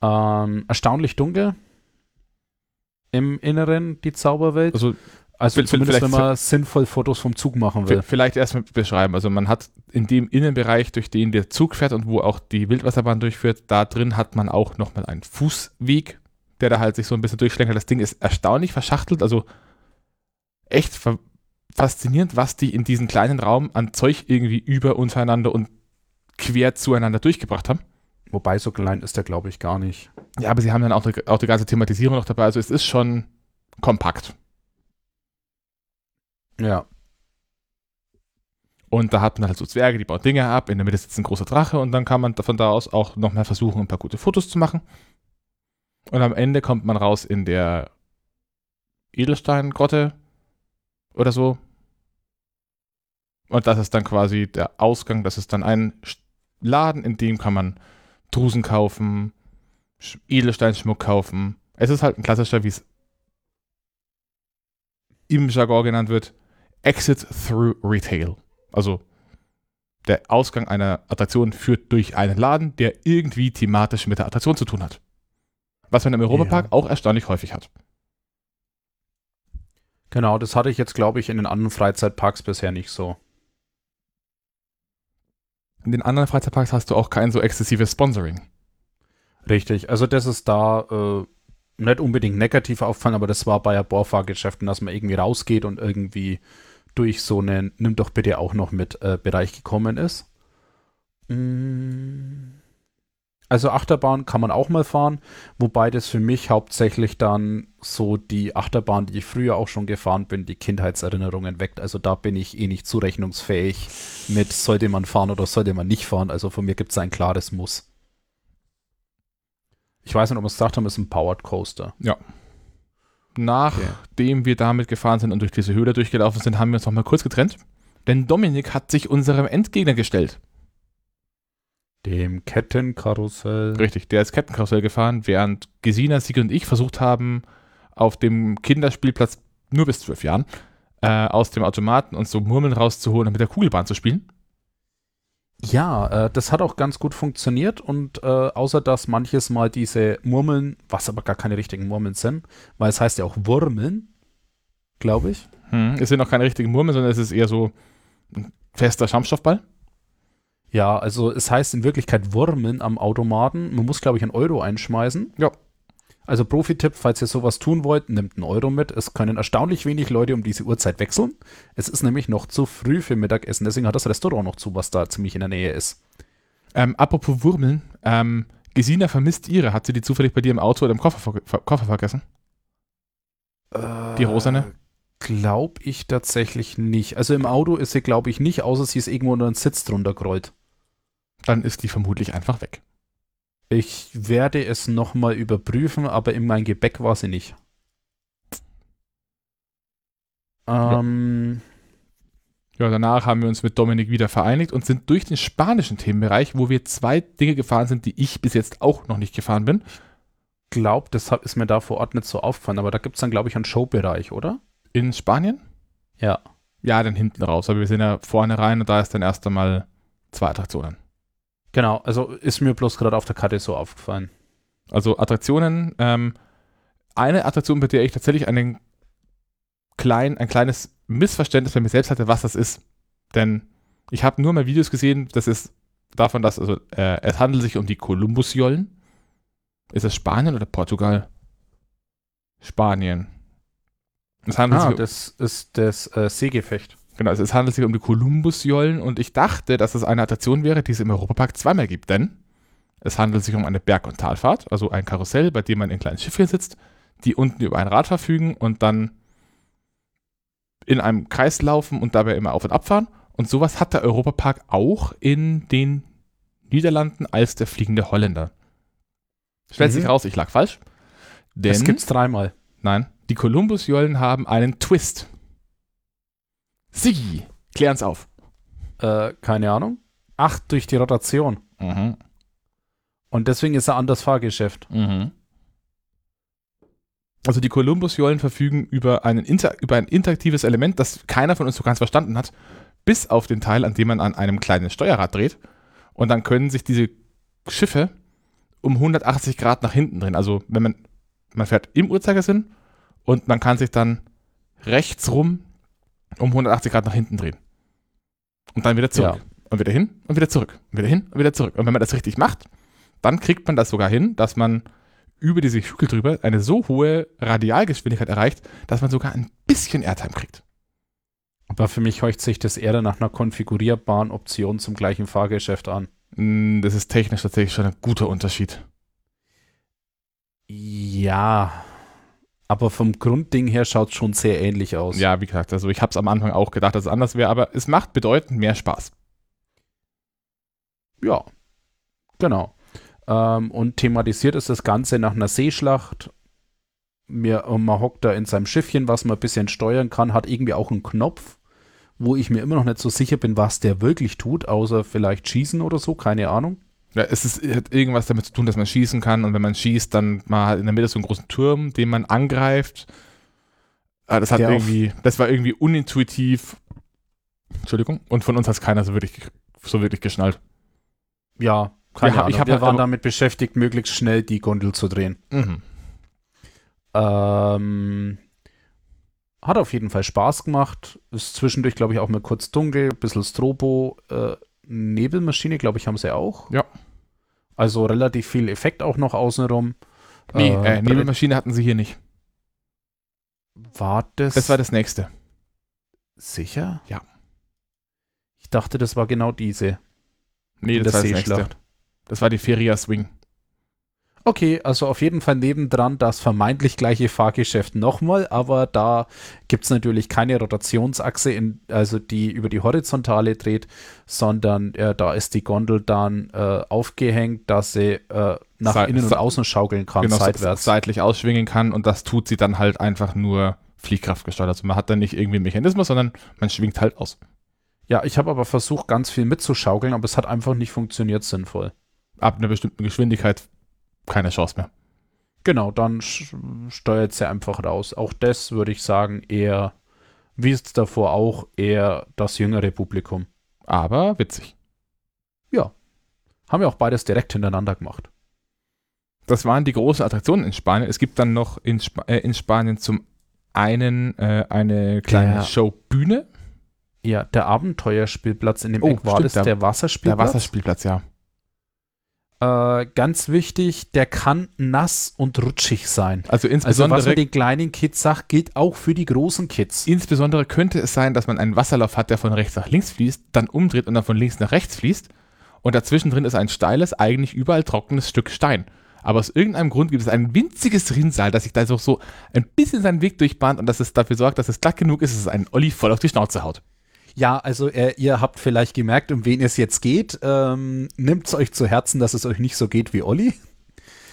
Ähm, erstaunlich dunkel im Inneren die Zauberwelt. Also Also zumindest, wenn man sinnvoll Fotos vom Zug machen will. vielleicht erstmal beschreiben. Also man hat in dem Innenbereich, durch den der Zug fährt und wo auch die Wildwasserbahn durchführt, da drin hat man auch nochmal einen Fußweg, der da halt sich so ein bisschen durchschlängelt. Das Ding ist erstaunlich verschachtelt, also echt fa faszinierend, was die in diesem kleinen Raum an Zeug irgendwie über untereinander und quer zueinander durchgebracht haben. Wobei so klein ist der, glaube ich, gar nicht. Ja, aber sie haben dann auch, auch die ganze Thematisierung noch dabei. Also es ist schon kompakt. Ja. Und da hat man halt so Zwerge, die bauen Dinge ab. In der Mitte sitzt ein großer Drache und dann kann man von da aus auch nochmal versuchen, ein paar gute Fotos zu machen. Und am Ende kommt man raus in der Edelsteingrotte oder so. Und das ist dann quasi der Ausgang. Das ist dann ein Laden, in dem kann man Drusen kaufen, Sch- Edelsteinschmuck kaufen. Es ist halt ein klassischer, wie es im Jargon genannt wird, Exit through Retail. Also der Ausgang einer Attraktion führt durch einen Laden, der irgendwie thematisch mit der Attraktion zu tun hat. Was man im Europapark Ja. auch erstaunlich häufig hat. Genau, das hatte ich jetzt, glaube ich, in den anderen Freizeitparks bisher nicht so. In den anderen Freizeitparks hast du auch kein so exzessives Sponsoring. Richtig, also das ist da äh, nicht unbedingt negativ auffallen, aber das war bei ja Bohrfahrgeschäften, dass man irgendwie rausgeht und irgendwie durch so einen Nimm doch bitte auch noch mit äh, Bereich gekommen ist. Mm. Also Achterbahn kann man auch mal fahren, wobei das für mich hauptsächlich dann so die Achterbahn, die ich früher auch schon gefahren bin, die Kindheitserinnerungen weckt. Also da bin ich eh nicht zurechnungsfähig mit sollte man fahren oder sollte man nicht fahren. Also von mir gibt es ein klares Muss. Ich weiß nicht, ob wir es gesagt haben, ist ein Powered Coaster. Nachdem wir damit gefahren sind und durch diese Höhle durchgelaufen sind, haben wir uns noch mal kurz getrennt. Denn Dominik hat sich unserem Endgegner gestellt. Dem Kettenkarussell. Richtig, der ist Kettenkarussell gefahren, während Gesina, Siegel und ich versucht haben, auf dem Kinderspielplatz nur bis zwölf Jahren äh, aus dem Automaten uns so Murmeln rauszuholen und mit der Kugelbahn zu spielen. Ja, äh, das hat auch ganz gut funktioniert und äh, außer dass manches Mal diese Murmeln, was aber gar keine richtigen Murmeln sind, weil es heißt ja auch Wurmeln, glaube ich. Hm. Es sind noch keine richtigen Murmeln, sondern es ist eher so ein fester Schaumstoffball. Ja, also es heißt in Wirklichkeit Wurmeln am Automaten. Man muss, glaube ich, einen Euro einschmeißen. Ja. Also Profi-Tipp, falls ihr sowas tun wollt, nehmt einen Euro mit. Es können erstaunlich wenig Leute um diese Uhrzeit wechseln. Es ist nämlich noch zu früh für Mittagessen. Deswegen hat das Restaurant noch zu, was da ziemlich in der Nähe ist. Ähm, apropos Wurmeln, ähm, Gesina vermisst ihre. Hat sie die zufällig bei dir im Auto oder im Koffer, ver Koffer vergessen? Die rosane? Glaube ich tatsächlich nicht. Also im Auto ist sie, glaube ich, nicht, außer sie ist irgendwo unter einen Sitz drunter gerollt. Dann ist die vermutlich einfach weg. Ich werde es nochmal überprüfen, aber in mein Gebäck war sie nicht. Ähm, Ja, danach haben wir uns mit Dominik wieder vereinigt und sind durch den spanischen Themenbereich, wo wir zwei Dinge gefahren sind, die ich bis jetzt auch noch nicht gefahren bin. glaub, das ist mir da vor Ort nicht so aufgefallen, aber da gibt es dann, glaube ich, einen Showbereich, oder? In Spanien? Ja. Ja, dann hinten raus. Aber wir sind ja vorne rein und da ist dann erst einmal zwei Attraktionen. Genau, also ist mir bloß gerade auf der Karte so aufgefallen. Also Attraktionen, ähm, eine Attraktion, bei der ich tatsächlich einen klein, ein kleines Missverständnis bei mir selbst hatte, was das ist. Denn ich habe nur mal Videos gesehen, das ist davon, dass also, äh, es handelt sich um die Kolumbusjollen. Ist es Spanien oder Portugal? Spanien. Es handelt ah, sich das ist das äh, Seegefecht. Genau, also es handelt sich um die Kolumbusjollen und ich dachte, dass es eine Attraktion wäre, die es im Europapark zweimal gibt, denn es handelt sich um eine Berg- und Talfahrt, also ein Karussell, bei dem man in kleinen Schiffchen sitzt, die unten über ein Rad verfügen und dann in einem Kreis laufen und dabei immer auf und abfahren. Und sowas hat der Europapark auch in den Niederlanden als der fliegende Holländer. Stellt mhm. sich raus, ich lag falsch. Denn, das gibt's dreimal. Nein, die Kolumbusjollen haben einen Twist. Sie, klären's auf. Äh, keine Ahnung. Ach, durch die Rotation. Mhm. Und deswegen ist er anders Fahrgeschäft. Mhm. Also die Columbus-Jollen verfügen über, einen Inter über ein interaktives Element, das keiner von uns so ganz verstanden hat, bis auf den Teil, an dem man an einem kleinen Steuerrad dreht. Und dann können sich diese Schiffe um 180 Grad nach hinten drehen. Also wenn man, man fährt im Uhrzeigersinn und man kann sich dann rechts rum um 180 Grad nach hinten drehen. Und dann wieder zurück. Ja. Und wieder hin und wieder zurück. Und wieder hin und wieder zurück. Und wenn man das richtig macht, dann kriegt man das sogar hin, dass man über diese Hügel drüber eine so hohe Radialgeschwindigkeit erreicht, dass man sogar ein bisschen Airtime kriegt. Aber für mich heucht sich das eher nach einer konfigurierbaren Option zum gleichen Fahrgeschäft an. Mm, das ist technisch tatsächlich schon ein guter Unterschied. Ja, aber vom Grundding her schaut es schon sehr ähnlich aus. Ja, wie gesagt, also ich habe es am Anfang auch gedacht, dass es anders wäre, aber es macht bedeutend mehr Spaß. Ja, genau. Ähm, und thematisiert ist das Ganze nach einer Seeschlacht. Mir, man hockt da in seinem Schiffchen, was man ein bisschen steuern kann, hat irgendwie auch einen Knopf, wo ich mir immer noch nicht so sicher bin, was der wirklich tut, außer vielleicht schießen oder so, keine Ahnung. Ja, es ist, hat irgendwas damit zu tun, dass man schießen kann und wenn man schießt, dann mal in der Mitte so einen großen Turm, den man angreift. Ah, das hat der irgendwie, das war irgendwie unintuitiv. Entschuldigung. Und von uns hat es keiner so wirklich, so wirklich geschnallt. Ja, keine wir, Ahnung. Ich hab, wir halt waren damit beschäftigt, möglichst schnell die Gondel zu drehen. Mhm. Ähm, hat auf jeden Fall Spaß gemacht. Ist zwischendurch, glaube ich, auch mal kurz dunkel, ein bisschen Strobo. Äh, Nebelmaschine, glaube ich, haben sie auch. Ja. Also relativ viel Effekt auch noch außenrum. Nee, äh, äh, Nebelmaschine hatten sie hier nicht. War das? Das war das nächste. Sicher? Ja. Ich dachte, das war genau diese. Nee, das war das nächste. Das war die Feria Swing. Okay, also auf jeden Fall nebendran das vermeintlich gleiche Fahrgeschäft nochmal, aber da gibt es natürlich keine Rotationsachse, in, also die über die Horizontale dreht, sondern äh, da ist die Gondel dann äh, aufgehängt, dass sie äh, nach Se innen und außen schaukeln kann, genau, seitwärts. seitlich ausschwingen kann und das tut sie dann halt einfach nur Fliehkraft gesteuert. Also man hat dann nicht irgendwie einen Mechanismus, sondern man schwingt halt aus. Ja, ich habe aber versucht, ganz viel mitzuschaukeln, aber es hat einfach nicht funktioniert sinnvoll ab einer bestimmten Geschwindigkeit keine Chance mehr. Genau, dann steuert sie einfach raus. Auch das würde ich sagen, eher, wie es davor auch, eher das jüngere Publikum. Aber witzig. Ja. Haben wir auch beides direkt hintereinander gemacht. Das waren die großen Attraktionen in Spanien. Es gibt dann noch in, Sp äh, in Spanien zum einen äh, eine kleine der, Showbühne. Ja, der Abenteuerspielplatz in dem oh, Eck war stimmt, das der, der Wasserspielplatz. Der Wasserspielplatz, ja. Äh, ganz wichtig, der kann nass und rutschig sein. Also insbesondere. Also was man den kleinen Kids sagt, gilt auch für die großen Kids. Insbesondere könnte es sein, dass man einen Wasserlauf hat, der von rechts nach links fließt, dann umdreht und dann von links nach rechts fließt. Und dazwischen drin ist ein steiles, eigentlich überall trockenes Stück Stein. Aber aus irgendeinem Grund gibt es ein winziges Rinnsal, das sich da so, so ein bisschen seinen Weg durchbahnt und dass es dafür sorgt, dass es glatt genug ist, dass es einen Olli voll auf die Schnauze haut. Ja, also äh, ihr habt vielleicht gemerkt, um wen es jetzt geht. Ähm, Nimmt es euch zu Herzen, dass es euch nicht so geht wie Olli.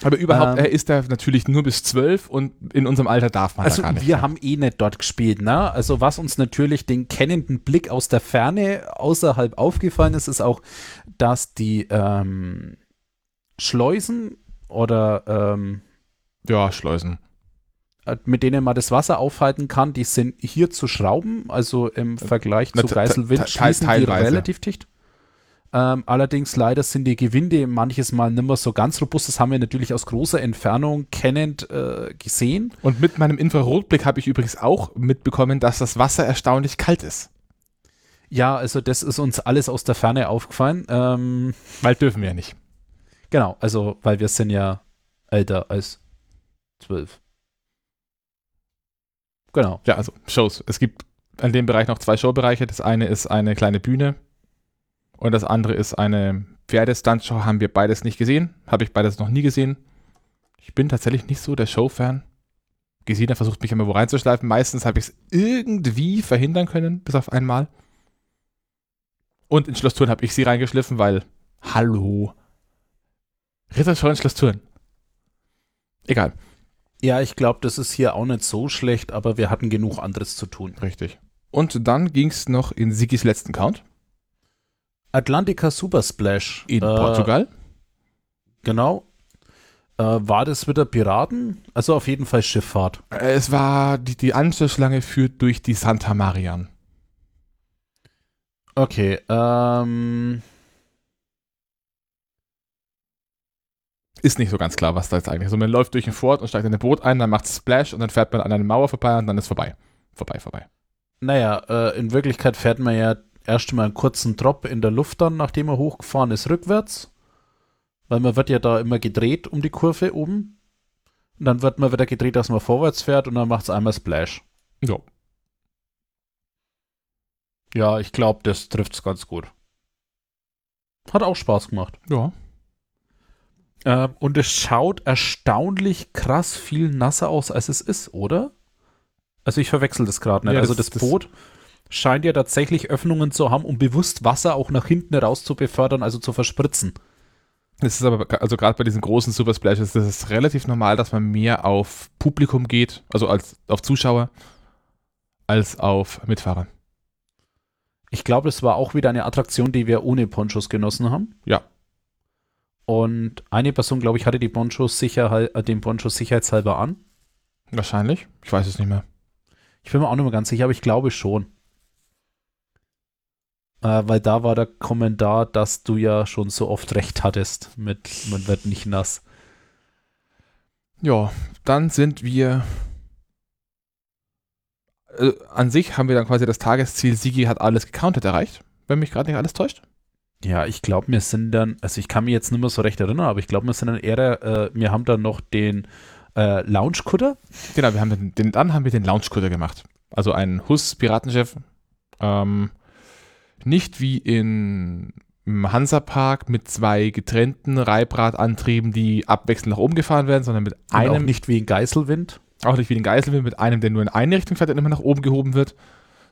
Aber überhaupt, ähm, er ist da natürlich nur bis zwölf und in unserem Alter darf man also da gar nicht. Wir mehr. haben eh nicht dort gespielt, ne? Also was uns natürlich den kennenden Blick aus der Ferne außerhalb aufgefallen ist, ist auch, dass die ähm, Schleusen oder ähm, ja, Schleusen. Äh, mit denen man das Wasser aufhalten kann, die sind hier zu schrauben, also im Vergleich zu Geiselwind schließen die relativ dicht. Ähm, allerdings leider sind die Gewinde manches Mal nicht mehr so ganz robust. Das haben wir natürlich aus großer Entfernung kennend äh, gesehen. Und mit meinem Infrarotblick habe ich übrigens auch mitbekommen, dass das Wasser erstaunlich kalt ist. Ja, also das ist uns alles aus der Ferne aufgefallen. Ähm, Weil dürfen wir ja nicht. genau, also weil wir sind ja älter als zwölf. Genau. Ja, also Shows. Es gibt in dem Bereich noch zwei Showbereiche. Das eine ist eine kleine Bühne und das andere ist eine Pferdestuntshow. Haben wir beides nicht gesehen. Habe ich beides noch nie gesehen. Ich bin tatsächlich nicht so der Show-Fan. Gesina versucht mich immer wo reinzuschleifen. Meistens habe ich es irgendwie verhindern können, bis auf einmal. Und in Schloss Thurn habe ich sie reingeschliffen, weil, hallo, Ritterschau in Schloss Thurn. Egal, Ja, ich glaube, das ist hier auch nicht so schlecht, aber wir hatten genug anderes zu tun. richtig. Und dann ging es noch in Sigis letzten Count Atlantica Super Splash. in äh, Portugal. Genau. Äh, war das wieder Piraten? Also auf jeden Fall Schifffahrt. Es war, die, die Anschlussschlange führt durch die Santa Marian. Okay, ähm, Ist nicht so ganz klar, was da jetzt eigentlich ist. Also man läuft durch ein Fort und steigt in ein Boot ein, dann macht es Splash und dann fährt man an einer Mauer vorbei und dann ist vorbei. Vorbei, vorbei. naja, äh, in Wirklichkeit fährt man ja erst mal einen kurzen Drop in der Luft dann, nachdem er hochgefahren ist, rückwärts. Weil man wird ja da immer gedreht um die Kurve oben. Und dann wird man wieder gedreht, dass man vorwärts fährt und dann macht es einmal Splash. Ja. Ja, ich glaube, das trifft es ganz gut. Hat auch Spaß gemacht. Ja. Ähm, und es schaut erstaunlich krass viel nasser aus, als es ist, oder? Also ich verwechsel das gerade nicht. Ja, also das- das, das- Boot scheint ja tatsächlich Öffnungen zu haben, um bewusst Wasser auch nach hinten raus zu befördern, also zu verspritzen. Es ist aber, also gerade bei diesen großen Super Splashes, das ist relativ normal, dass man mehr auf Publikum geht, also als auf Zuschauer, als auf Mitfahrer. Ich glaube, es war auch wieder eine Attraktion, die wir ohne Ponchos genossen haben. Ja. Und eine Person, glaube ich, hatte die Ponchos sicher, äh, den Ponchos sicherheitshalber an. Wahrscheinlich. Ich weiß es nicht mehr. Ich bin mir auch nicht mehr ganz sicher, aber ich glaube schon. Äh, weil da war der Kommentar, dass du ja schon so oft recht hattest mit man wird nicht nass. Ja, dann sind wir. Äh, an sich haben wir dann quasi das Tagesziel, Sigi hat alles gecountet erreicht, wenn mich gerade nicht alles täuscht. Ja, ich glaube, wir sind dann, also ich kann mich jetzt nicht mehr so recht erinnern, aber ich glaube, wir sind dann eher, äh, wir haben dann noch den äh, Lounge-Kutter. Genau, wir haben den, den, dann haben wir den Lounge-Kutter gemacht. Also ein Hus-Piratenschiff. Ähm, nicht wie in, im Hansapark mit zwei getrennten Reibradantrieben, die abwechselnd nach oben gefahren werden, sondern mit Und auch einem, nicht wie in Geißelwind. auch nicht wie den Geiselwind, mit einem, der nur in eine Richtung fährt und immer nach oben gehoben wird,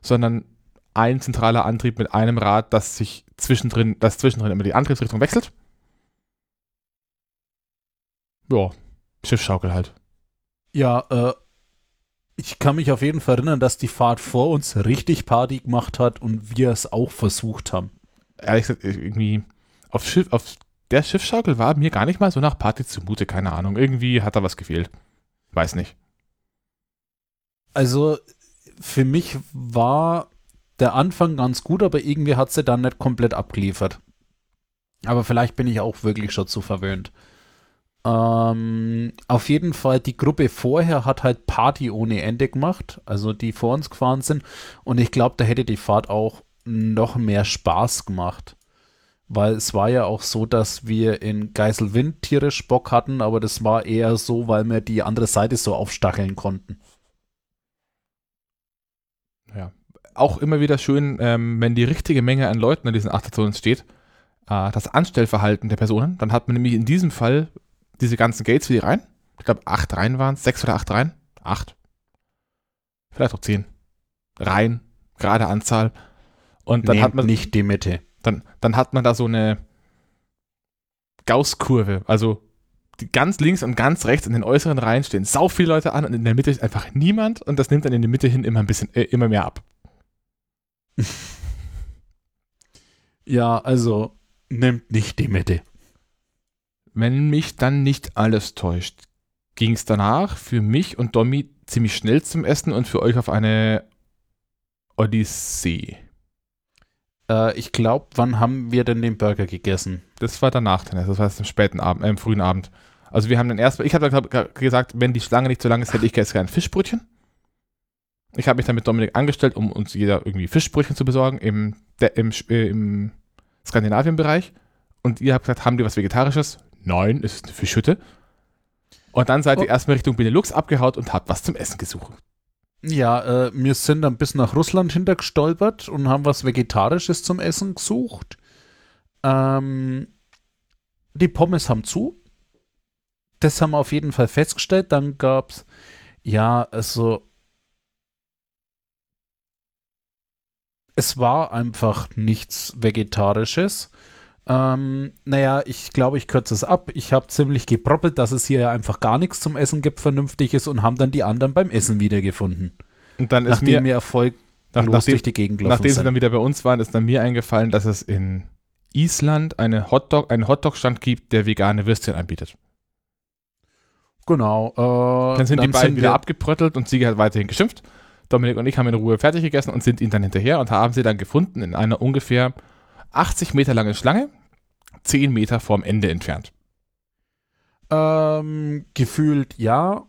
sondern ein zentraler Antrieb mit einem Rad, das sich zwischendrin, das zwischendrin immer die Antriebsrichtung wechselt. Ja, Schiffsschaukel halt. Ja, äh, ich kann mich auf jeden Fall erinnern, dass die Fahrt vor uns richtig Party gemacht hat und wir es auch versucht haben. ehrlich gesagt, irgendwie auf, Schiff, auf der Schiffsschaukel war mir gar nicht mal so nach Party zumute, keine Ahnung. Irgendwie hat da was gefehlt. Weiß nicht. Also für mich war der Anfang ganz gut, aber irgendwie hat sie dann nicht komplett abgeliefert. Aber vielleicht bin ich auch wirklich schon zu verwöhnt. Ähm, auf jeden Fall, die Gruppe vorher hat halt Party ohne Ende gemacht, also die vor uns gefahren sind. Und ich glaube, da hätte die Fahrt auch noch mehr Spaß gemacht. Weil es war ja auch so, dass wir in Geiselwind tierisch Bock hatten, aber das war eher so, weil wir die andere Seite so aufstacheln konnten. Ja. Auch immer wieder schön, ähm, wenn die richtige Menge an Leuten an diesen Achterzonen steht, äh, das Anstellverhalten der Personen. Dann hat man nämlich in diesem Fall diese ganzen Gates für die Reihen. Ich glaube, acht Reihen waren es, sechs oder acht Reihen. Acht. Vielleicht auch zehn. Reihen, gerade Anzahl. Und dann Nehmt hat man nicht die Mitte. dann, dann hat man da so eine Gauss-Kurve. Also die ganz links und ganz rechts in den äußeren Reihen stehen sau viele Leute an und in der Mitte ist einfach niemand und das nimmt dann in die Mitte hin immer ein bisschen, äh, immer mehr ab. Ja, also nimmt nicht die Mitte. Wenn mich dann nicht alles täuscht, ging es danach für mich und Domi ziemlich schnell zum Essen und für euch auf eine Odyssee. Äh, ich glaube, wann haben wir denn den Burger gegessen? Das war danach dann, erst, das war erst am späten Abend, äh, am frühen Abend. Also wir haben dann erst, ich habe gesagt, wenn die Schlange nicht so lang ist, hätte ich jetzt gerne Fischbrötchen. Ich habe mich dann mit Dominik angestellt, um uns jeder irgendwie Fischbrötchen zu besorgen. Im im, äh, im Skandinavien-Bereich und ihr habt gesagt, haben die was Vegetarisches? Nein, es ist eine Fischhütte. Und dann seid ihr Oh. erstmal Richtung Benelux abgehaut und habt was zum Essen gesucht. Ja, äh, wir sind dann bis nach Russland hintergestolpert und haben was Vegetarisches zum Essen gesucht. Ähm, die Pommes haben zu. Das haben wir auf jeden Fall festgestellt. Dann gab es, ja, also. Es war einfach nichts Vegetarisches. Ähm, naja, ich glaube, ich kürze es ab. Ich habe ziemlich geproppelt, dass es hier einfach gar nichts zum Essen gibt, vernünftiges, und haben dann die anderen beim Essen wiedergefunden. Und dann ist Nachdem mir, wir erfolglos nach, nachdem, durch die Gegend nachdem sie sind. dann wieder bei uns waren, ist dann mir eingefallen, dass es in Island eine Hotdog, einen Hotdog-Stand gibt, der vegane Würstchen anbietet. Genau. Äh, Dann sind die beiden wieder wir- abgebröttelt und Sieger hat weiterhin geschimpft. Dominik und ich haben in Ruhe fertig gegessen und sind ihnen dann hinterher und haben sie dann gefunden in einer ungefähr 80 Meter langen Schlange, 10 Meter vorm Ende entfernt. Ähm, gefühlt ja.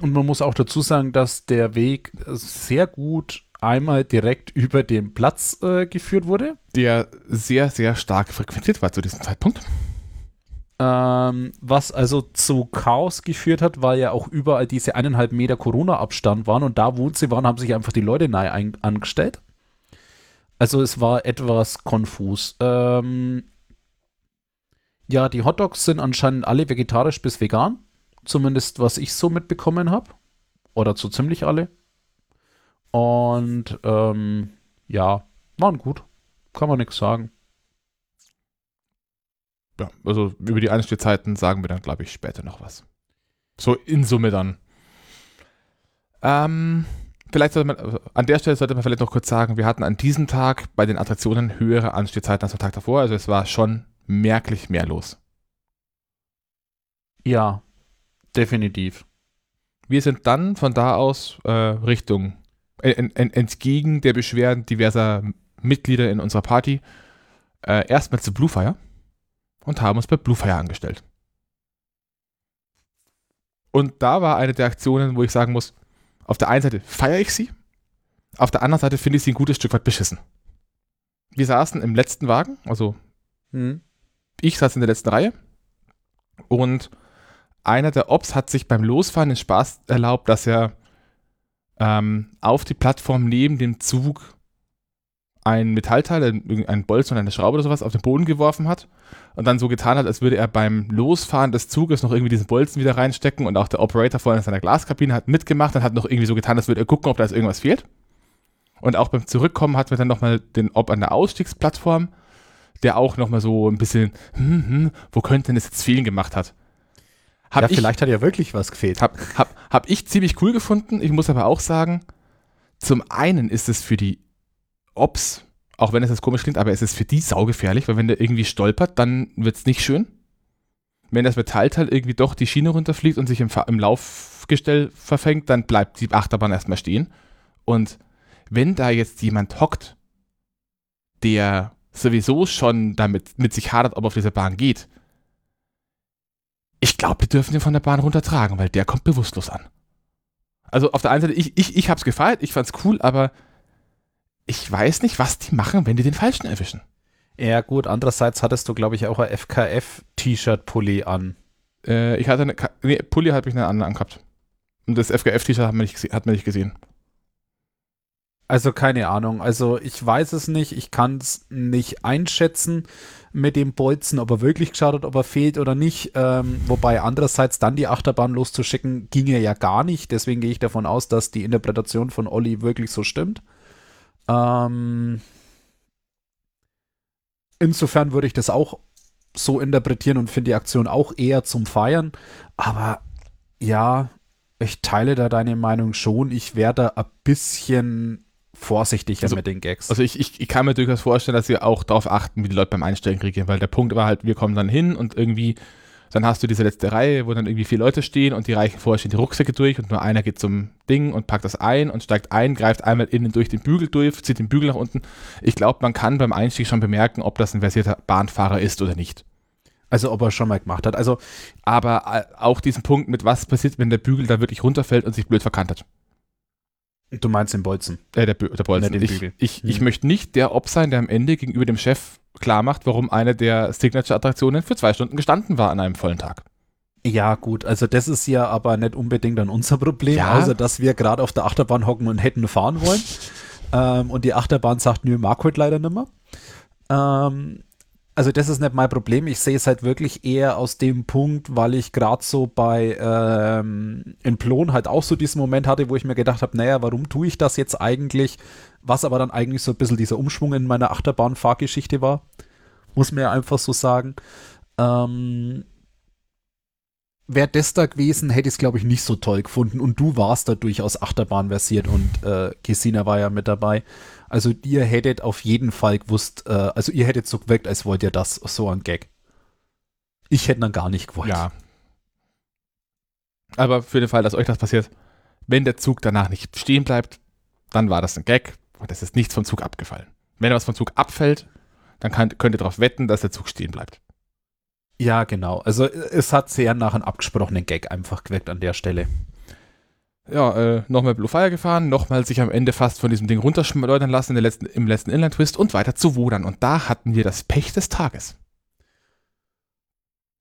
Und man muss auch dazu sagen, dass der Weg sehr gut einmal direkt über den Platz äh, geführt wurde. Der sehr, sehr stark frequentiert war zu diesem Zeitpunkt. Ähm, was also zu Chaos geführt hat, weil ja auch überall diese eineinhalb Meter Corona-Abstand waren und da, wo sie waren, haben sich einfach die Leute nahe ein angestellt. Also es war etwas konfus. Ähm, ja, die Hotdogs sind anscheinend alle vegetarisch bis vegan. Zumindest was ich so mitbekommen habe. Oder so ziemlich alle. Und ähm, ja, waren gut. Kann man nichts sagen. Ja, also über die Einstehzeiten sagen wir dann, glaube ich, später noch was. So in Summe dann. Ähm, vielleicht sollte man, also an der Stelle sollte man vielleicht noch kurz sagen, wir hatten an diesem Tag bei den Attraktionen höhere Anstehzeiten als am Tag davor. Also es war schon merklich mehr los. Ja, definitiv. Wir sind dann von da aus äh, Richtung, äh, en, en, entgegen der Beschwerden diverser Mitglieder in unserer Party, äh, erstmal zu Bluefire und haben uns bei Bluefire angestellt. Und da war eine der Aktionen, wo ich sagen muss, auf der einen Seite feiere ich sie, auf der anderen Seite finde ich sie ein gutes Stück weit beschissen. Wir saßen im letzten Wagen, also Hm. ich saß in der letzten Reihe und einer der Ops hat sich beim Losfahren den Spaß erlaubt, dass er ähm, auf die Plattform neben dem Zug ein Metallteil, ein Bolzen oder eine Schraube oder sowas auf den Boden geworfen hat und dann so getan hat, als würde er beim Losfahren des Zuges noch irgendwie diesen Bolzen wieder reinstecken und auch der Operator vorne in seiner Glaskabine hat mitgemacht und hat noch irgendwie so getan, als würde er gucken, ob da jetzt irgendwas fehlt. Und auch beim Zurückkommen hatten wir dann nochmal den Op an der Ausstiegsplattform, der auch nochmal so ein bisschen, hm, hm, wo könnte denn das jetzt fehlen gemacht hat. Hab ja, ich, vielleicht hat ja wirklich was gefehlt. hab, hab, hab ich ziemlich cool gefunden. Ich muss aber auch sagen, zum einen ist es für die Ops, auch wenn es jetzt komisch klingt, aber es ist für die saugefährlich, weil wenn der irgendwie stolpert, dann wird es nicht schön. Wenn das Metallteil irgendwie doch die Schiene runterfliegt und sich im, im Laufgestell verfängt, dann bleibt die Achterbahn erstmal stehen. Und wenn da jetzt jemand hockt, der sowieso schon damit mit sich hadert, ob er auf dieser Bahn geht, ich glaube, wir dürfen den von der Bahn runtertragen, weil der kommt bewusstlos an. Also auf der einen Seite, ich, ich, ich habe es gefeiert, ich fand's cool, aber ich weiß nicht, was die machen, wenn die den Falschen erwischen. Ja, gut, andererseits hattest du, glaube ich, auch ein FKF-T-Shirt-Pulli an. Äh, ich hatte eine, Ka- nee, Pulli hatte ich eine andere angehabt. Und das FGF-T-Shirt hat, man nicht hat man nicht gesehen. Also keine Ahnung. Also ich weiß es nicht. Ich kann es nicht einschätzen mit dem Bolzen, ob er wirklich geschaut hat, ob er fehlt oder nicht. Ähm, wobei andererseits dann die Achterbahn loszuschicken, ginge ja gar nicht. Deswegen gehe ich davon aus, dass die Interpretation von Olli wirklich so stimmt. Ähm, insofern würde ich das auch so interpretieren und finde die Aktion auch eher zum Feiern. Aber ja, ich teile da deine Meinung schon. Ich wäre da ein bisschen vorsichtiger Also- mit den Gags. Also ich, ich, ich kann mir durchaus vorstellen, dass wir auch darauf achten, wie die Leute beim Einstellen kriegen, weil der Punkt war halt, wir kommen dann hin und irgendwie, dann hast du diese letzte Reihe, wo dann irgendwie vier Leute stehen und die reichen vorher stehen die Rucksäcke durch und nur einer geht zum Ding und packt das ein und steigt ein, greift einmal innen durch den Bügel durch, zieht den Bügel nach unten. Ich glaube, man kann beim Einstieg schon bemerken, ob das ein versierter Bahnfahrer ist oder nicht. also ob er schon mal gemacht hat. Also Aber äh, auch diesen Punkt mit was passiert, wenn der Bügel da wirklich runterfällt und sich blöd verkantet. Du meinst den Bolzen. Äh, der, der Bolzen. Ja, ich, ich, hm. ich möchte nicht der Ob sein, der am Ende gegenüber dem Chef klar macht, warum eine der Signature-Attraktionen für zwei Stunden gestanden war an einem vollen Tag. Ja, gut, also das ist ja aber nicht unbedingt dann unser Problem, ja. außer dass wir gerade auf der Achterbahn hocken und hätten fahren wollen. ähm, und die Achterbahn sagt, nö, mag heute leider nicht mehr. Ähm, also das ist nicht mein Problem. Ich sehe es halt wirklich eher aus dem Punkt, weil ich gerade so bei ähm, in Plon halt auch so diesen Moment hatte, wo ich mir gedacht habe, naja, warum tue ich das jetzt eigentlich? Was aber dann eigentlich so ein bisschen dieser Umschwung in meiner Achterbahnfahrgeschichte war. Muss mir einfach so sagen. Ähm, Wäre das da gewesen, hätte ich es, glaube ich, nicht so toll gefunden. Und du warst da durchaus Achterbahn versiert und äh, Gesina war ja mit dabei. Also ihr hättet auf jeden Fall gewusst, äh, also ihr hättet so gewirkt, als wollt ihr das, so ein Gag. Ich hätte dann gar nicht gewollt. Ja. Aber für den Fall, dass euch das passiert, wenn der Zug danach nicht stehen bleibt, dann war das ein Gag und es ist nichts vom Zug abgefallen. Wenn was vom Zug abfällt, dann kann, könnt ihr darauf wetten, dass der Zug stehen bleibt. Ja, genau. Also es hat sehr nach einem abgesprochenen Gag einfach geweckt an der Stelle ja, äh, nochmal Blue Fire gefahren, nochmal sich am Ende fast von diesem Ding runterschleudern lassen letzten, im letzten Inland-Twist und weiter zu Wodern. Und da hatten wir das Pech des Tages.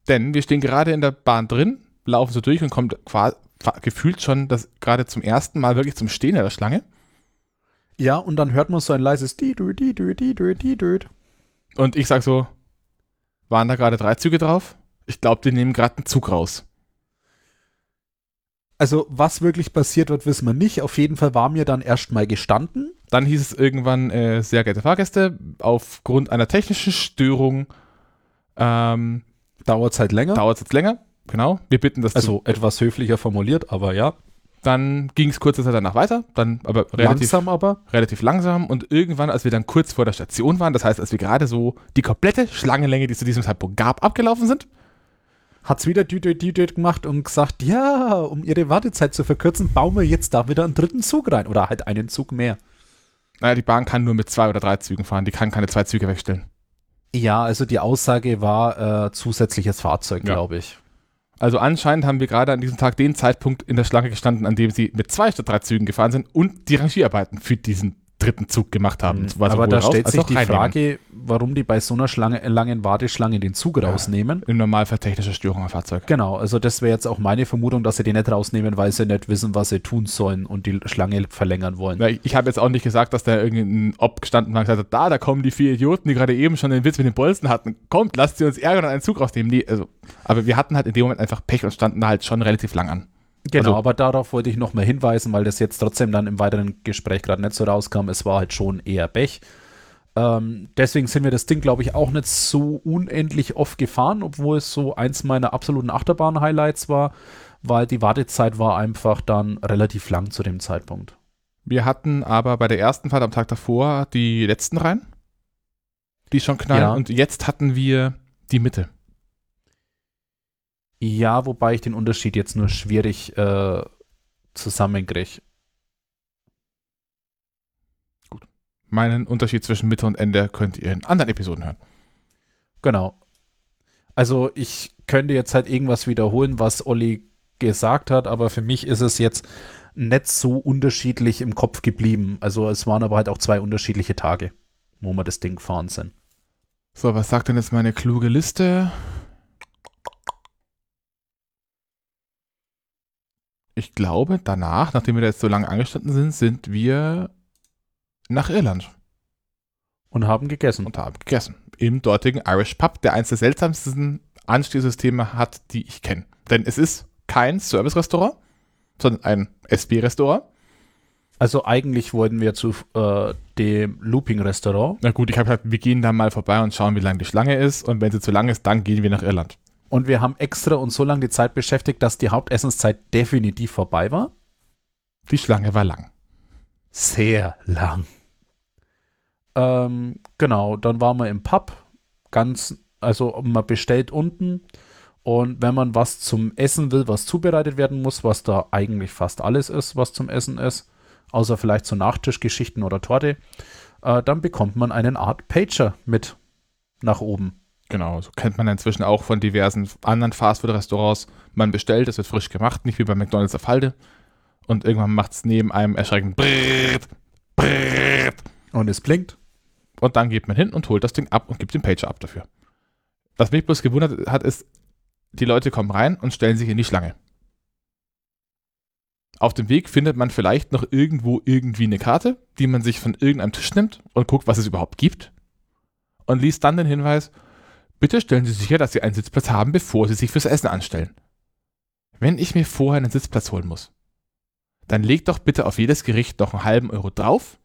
Denn wir stehen gerade in der Bahn drin, laufen so durch und kommen quasi, gefühlt schon das gerade zum ersten Mal wirklich zum Stehen der Schlange. Ja, und dann hört man so ein leises Didü, Didü, Didü, Didü. Und ich sag so, waren da gerade drei Züge drauf? Ich glaube, die nehmen gerade einen Zug raus. Also, was wirklich passiert wird, wissen wir nicht. Auf jeden Fall war mir dann erstmal gestanden. Dann hieß es irgendwann, äh, sehr geehrte Fahrgäste, aufgrund einer technischen Störung ähm, dauert es halt länger. Dauert es jetzt länger, genau. Wir bitten das Also zu, etwas höflicher formuliert, aber ja. Dann ging es kurze Zeit danach weiter, dann aber relativ langsam aber relativ langsam und irgendwann, als wir dann kurz vor der Station waren, das heißt, als wir gerade so die komplette Schlangenlänge, die es zu diesem Zeitpunkt gab, abgelaufen sind, hat es wieder Düdöd Düdöd gemacht und gesagt, ja, um ihre Wartezeit zu verkürzen, bauen wir jetzt da wieder einen dritten Zug rein oder halt einen Zug mehr. Naja, die Bahn kann nur mit zwei oder drei Zügen fahren, die kann keine zwei Züge wegstellen. Ja, also die Aussage war äh, zusätzliches Fahrzeug, ja. glaube ich. Also anscheinend haben wir gerade an diesem Tag den Zeitpunkt in der Schlange gestanden, an dem sie mit zwei statt drei Zügen gefahren sind und die Rangierarbeiten für diesen dritten Zug gemacht haben. Mhm. Aber da stellt sich die Frage, warum die bei so einer Schlange, langen Warteschlange den Zug ja, rausnehmen. Im Normalfall technische Störung am Fahrzeug. Genau, also das wäre jetzt auch meine Vermutung, dass sie den nicht rausnehmen, weil sie nicht wissen, was sie tun sollen und die Schlange verlängern wollen. Ja, ich, ich habe jetzt auch nicht gesagt, dass da irgendein Ob gestanden war und gesagt hat, da, da kommen die vier Idioten, die gerade eben schon den Witz mit den Bolzen hatten. Kommt, lasst sie uns ärgern und einen Zug rausnehmen. Die, also, aber wir hatten halt in dem Moment einfach Pech und standen da halt schon relativ lang an. Genau, also, aber darauf wollte ich nochmal hinweisen, weil das jetzt trotzdem dann im weiteren Gespräch gerade nicht so rauskam. Es war halt schon eher Pech. Ähm, deswegen sind wir das Ding, glaube ich, auch nicht so unendlich oft gefahren, obwohl es so eins meiner absoluten Achterbahn-Highlights war, weil die Wartezeit war einfach dann relativ lang zu dem Zeitpunkt. Wir hatten aber bei der ersten Fahrt am Tag davor die letzten Reihen, die schon knallen, ja. und jetzt hatten wir die Mitte. Ja, wobei ich den Unterschied jetzt nur schwierig äh, zusammenkriege. Gut. Meinen Unterschied zwischen Mitte und Ende könnt ihr in anderen Episoden hören. Genau. Also ich könnte jetzt halt irgendwas wiederholen, was Olli gesagt hat, aber für mich ist es jetzt nicht so unterschiedlich im Kopf geblieben. Also es waren aber halt auch zwei unterschiedliche Tage, wo wir das Ding gefahren sind. So, was sagt denn jetzt meine kluge Liste? Ich glaube, danach, nachdem wir da jetzt so lange angestanden sind, sind wir nach Irland. Und haben gegessen. Und haben gegessen. Im dortigen Irish Pub, der eines der seltsamsten Anstehsysteme hat, die ich kenne. Denn es ist kein Service-Restaurant, sondern ein SB-Restaurant. Also eigentlich wollten wir zu äh, dem Looping-Restaurant. Na gut, ich habe gesagt, wir gehen da mal vorbei und schauen, wie lang die Schlange ist. Und wenn sie zu lang ist, dann gehen wir nach Irland. Und wir haben extra uns so lange die Zeit beschäftigt, dass die Hauptessenszeit definitiv vorbei war. Die Schlange war lang. Sehr lang. Ähm, genau, dann waren wir im Pub. Ganz, also man bestellt unten. Und wenn man was zum Essen will, was zubereitet werden muss, was da eigentlich fast alles ist, was zum Essen ist, außer vielleicht so Nachtischgeschichten oder Torte, äh, dann bekommt man einen Art Pager mit nach oben. Genau, so kennt man inzwischen auch von diversen anderen Fastfood-Restaurants. Man bestellt, es wird frisch gemacht, nicht wie bei McDonalds auf Halde. Und irgendwann macht es neben einem erschreckend Brrrt, Brrrt. Und es blinkt. Und dann geht man hin und holt das Ding ab und gibt den Pager ab dafür. Was mich bloß gewundert hat, ist, die Leute kommen rein und stellen sich in die Schlange. Auf dem Weg findet man vielleicht noch irgendwo irgendwie eine Karte, die man sich von irgendeinem Tisch nimmt und guckt, was es überhaupt gibt. Und liest dann den Hinweis, bitte stellen Sie sicher, dass Sie einen Sitzplatz haben, bevor Sie sich fürs Essen anstellen. Wenn ich mir vorher einen Sitzplatz holen muss, dann legt doch bitte auf jedes Gericht noch einen halben Euro drauf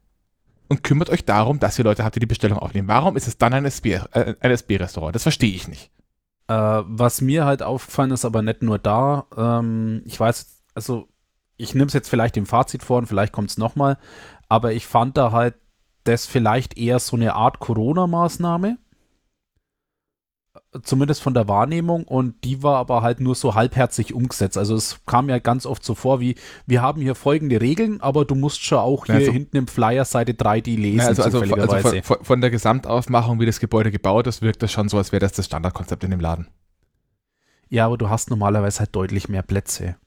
und kümmert euch darum, dass ihr Leute habt, die die Bestellung aufnehmen. Warum ist es dann ein SB-Restaurant? Äh, das verstehe ich nicht. Äh, was mir halt aufgefallen ist, aber nicht nur da, ähm, ich weiß, also ich nehme es jetzt vielleicht im Fazit vor und vielleicht kommt es nochmal, aber ich fand da halt das vielleicht eher so eine Art Corona-Maßnahme. Zumindest von der Wahrnehmung und die war aber halt nur so halbherzig umgesetzt. Also es kam ja ganz oft so vor, wie wir haben hier folgende Regeln, aber du musst schon auch hier also, hinten im Flyer Seite 3 die lesen. Also, also, also von, von, der Gesamtaufmachung, wie das Gebäude gebaut ist, wirkt das schon so, als wäre das das Standardkonzept in dem Laden. Ja, aber du hast normalerweise halt deutlich mehr Plätze.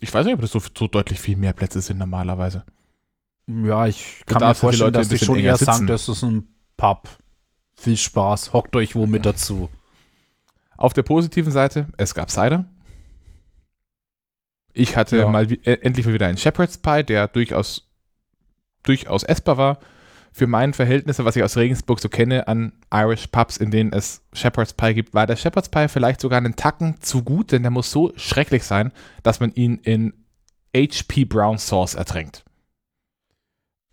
Ich weiß nicht, ob das so, so deutlich viel mehr Plätze sind normalerweise. Ja, ich kann mir vorstellen, dass die schon eher sitzen. sagen, das ist ein Pub. Viel Spaß, hockt euch wo mit dazu. Auf der positiven Seite, es gab Cider. Ich hatte ja. mal äh, endlich wieder einen Shepherd's Pie, der durchaus, durchaus essbar war für meine Verhältnisse, was ich aus Regensburg so kenne, an Irish Pubs, in denen es Shepherd's Pie gibt, war der Shepherd's Pie vielleicht sogar einen Tacken zu gut, denn der muss so schrecklich sein, dass man ihn in HP Brown Sauce ertränkt.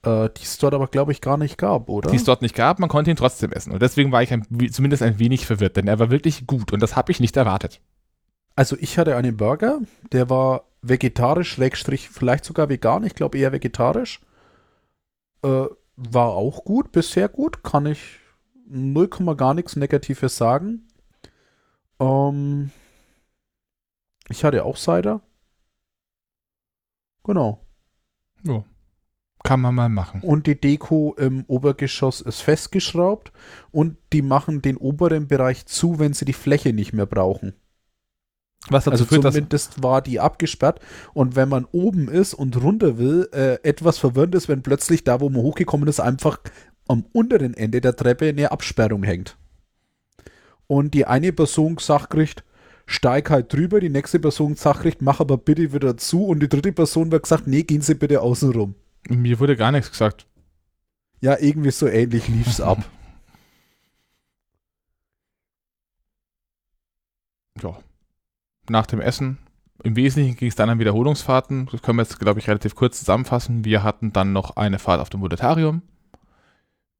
Äh, die es dort aber, glaube ich, gar nicht gab, oder? Die es dort nicht gab, man konnte ihn trotzdem essen. Und deswegen war ich ein, zumindest ein wenig verwirrt, denn er war wirklich gut und das habe ich nicht erwartet. Also ich hatte einen Burger, der war vegetarisch, Schrägstrich, vielleicht sogar vegan, ich glaube eher vegetarisch. Äh, war auch gut, bisher gut, kann ich 0, gar nichts Negatives sagen. Ähm, ich hatte auch Cider. Genau. Ja. Kann man mal machen. Und die Deko im Obergeschoss ist festgeschraubt und die machen den oberen Bereich zu, wenn sie die Fläche nicht mehr brauchen. Was also führt, zumindest war die abgesperrt und wenn man oben ist und runter will, äh, etwas verwirrend ist, wenn plötzlich da, wo man hochgekommen ist, einfach am unteren Ende der Treppe eine Absperrung hängt. Und die eine Person gesagt kriegt, steig halt drüber, die nächste Person gesagt kriegt, mach aber bitte wieder zu und die dritte Person wird gesagt, nee, gehen Sie bitte außen rum. Mir wurde gar nichts gesagt. Ja, irgendwie so ähnlich lief es ab. ja nach dem Essen. Im Wesentlichen ging es dann an Wiederholungsfahrten. Das können wir jetzt, glaube ich, relativ kurz zusammenfassen. Wir hatten dann noch eine Fahrt auf dem Monetarium,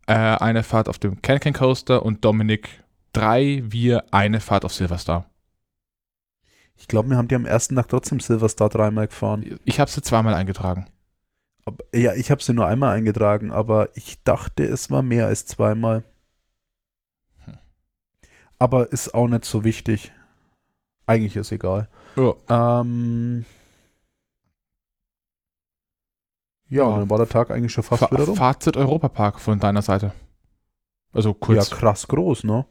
äh, eine Fahrt auf dem Can Can Coaster und Dominik drei, wir eine Fahrt auf Silverstar. Ich glaube, wir haben die am ersten Tag trotzdem Silverstar dreimal gefahren. Ich habe sie zweimal eingetragen. Aber, ja, ich habe sie nur einmal eingetragen, aber ich dachte, es war mehr als zweimal. Hm. Aber ist auch nicht so wichtig. Eigentlich ist egal. Ja. Ähm, ja, dann war der Tag eigentlich schon fast Fa wieder rum. Fazit Europapark von deiner Seite. Also kurz. Ja, krass groß, ne?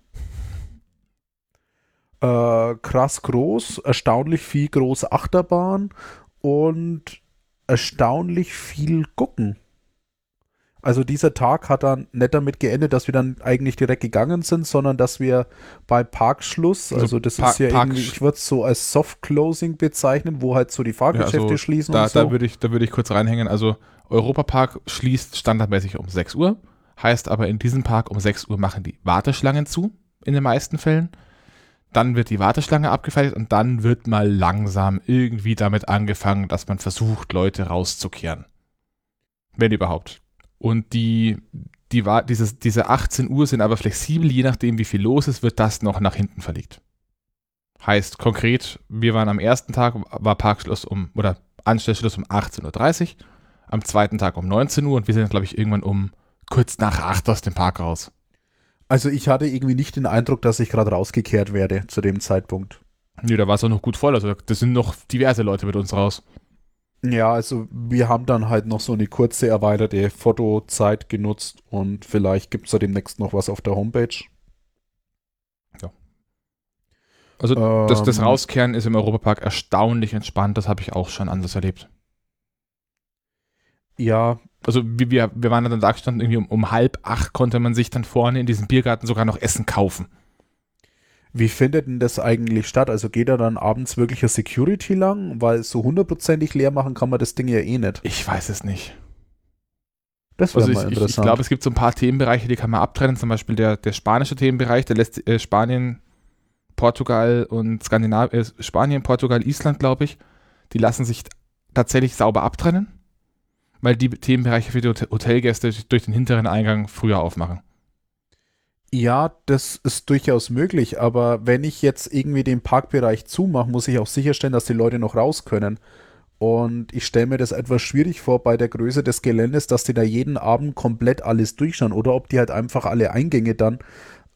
Äh, krass groß, erstaunlich viel große Achterbahn und erstaunlich viel gucken. Also dieser Tag hat dann nicht damit geendet, dass wir dann eigentlich direkt gegangen sind, sondern dass wir bei Parkschluss, also, also das Park, ist ja Park irgendwie, ich würde es so als Soft Closing bezeichnen, wo halt so die Fahrgeschäfte ja, also schließen da, und so. Da würde ich, da ich kurz reinhängen. Also Europapark schließt standardmäßig um 6 Uhr, heißt aber in diesem Park um 6 Uhr machen die Warteschlangen zu, in den meisten Fällen. Dann wird die Warteschlange abgefertigt und dann wird mal langsam irgendwie damit angefangen, dass man versucht, Leute rauszukehren. Wenn überhaupt. Und die, die dieses, diese 18 Uhr sind aber flexibel, je nachdem, wie viel los ist, wird das noch nach hinten verlegt. Heißt konkret, wir waren am ersten Tag, war Parkschluss um, oder Anstellschluss um 18.30 Uhr, am zweiten Tag um 19 Uhr und wir sind, glaube ich, irgendwann um kurz nach 8 aus dem Park raus. Also ich hatte irgendwie nicht den Eindruck, dass ich gerade rausgekehrt werde zu dem Zeitpunkt. Nee, da war es auch noch gut voll. Also da sind noch diverse Leute mit uns raus. Ja, also wir haben dann halt noch so eine kurze erweiterte Fotozeit genutzt und vielleicht gibt es da demnächst noch was auf der Homepage. Ja. Also ähm, das, das ähm. Rauskehren ist im Europapark erstaunlich entspannt, das habe ich auch schon anders erlebt. Ja, Also wir, wir waren dann da gestanden, irgendwie um, um halb acht konnte man sich dann vorne in diesem Biergarten sogar noch Essen kaufen. Wie findet denn das eigentlich statt? Also geht da dann abends wirklich eine Security lang? Weil so hundertprozentig leer machen kann man das Ding ja eh nicht. Ich weiß es nicht. Das wäre Also mal ich, ich, ich interessant. glaube, es gibt so ein paar Themenbereiche, die kann man abtrennen. Zum Beispiel der, der spanische Themenbereich, der lässt äh, Spanien, Portugal und Skandinavien, äh, Spanien, Portugal, Island, glaube ich, die lassen sich tatsächlich sauber abtrennen, weil die Themenbereiche für die Hot- Hotelgäste durch den hinteren Eingang früher aufmachen. ja, das ist durchaus möglich, aber wenn ich jetzt irgendwie den Parkbereich zumache, muss ich auch sicherstellen, dass die Leute noch raus können. Und ich stelle mir das etwas schwierig vor bei der Größe des Geländes, dass die da jeden Abend komplett alles durchschauen oder ob die halt einfach alle Eingänge dann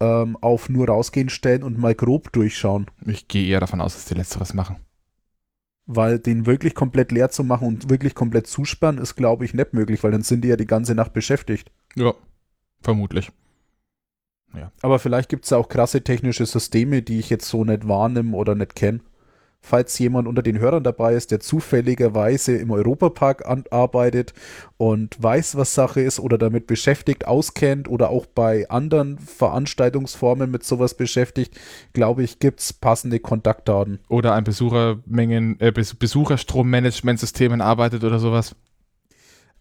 ähm, auf nur rausgehen stellen und mal grob durchschauen. Ich gehe eher davon aus, dass die Letzteres machen. Weil den wirklich komplett leer zu machen und wirklich komplett zusperren, ist, glaube ich, nicht möglich, weil dann sind die ja die ganze Nacht beschäftigt. Ja, vermutlich. Aber vielleicht gibt es ja auch krasse technische Systeme, die ich jetzt so nicht wahrnehme oder nicht kenne. Falls jemand unter den Hörern dabei ist, der zufälligerweise im Europapark an- arbeitet und weiß, was Sache ist oder damit beschäftigt, auskennt oder auch bei anderen Veranstaltungsformen mit sowas beschäftigt, glaube ich, gibt es passende Kontaktdaten. Oder ein Besuchermengen, äh, Bes Besucherstrommanagement-Systemen arbeitet oder sowas.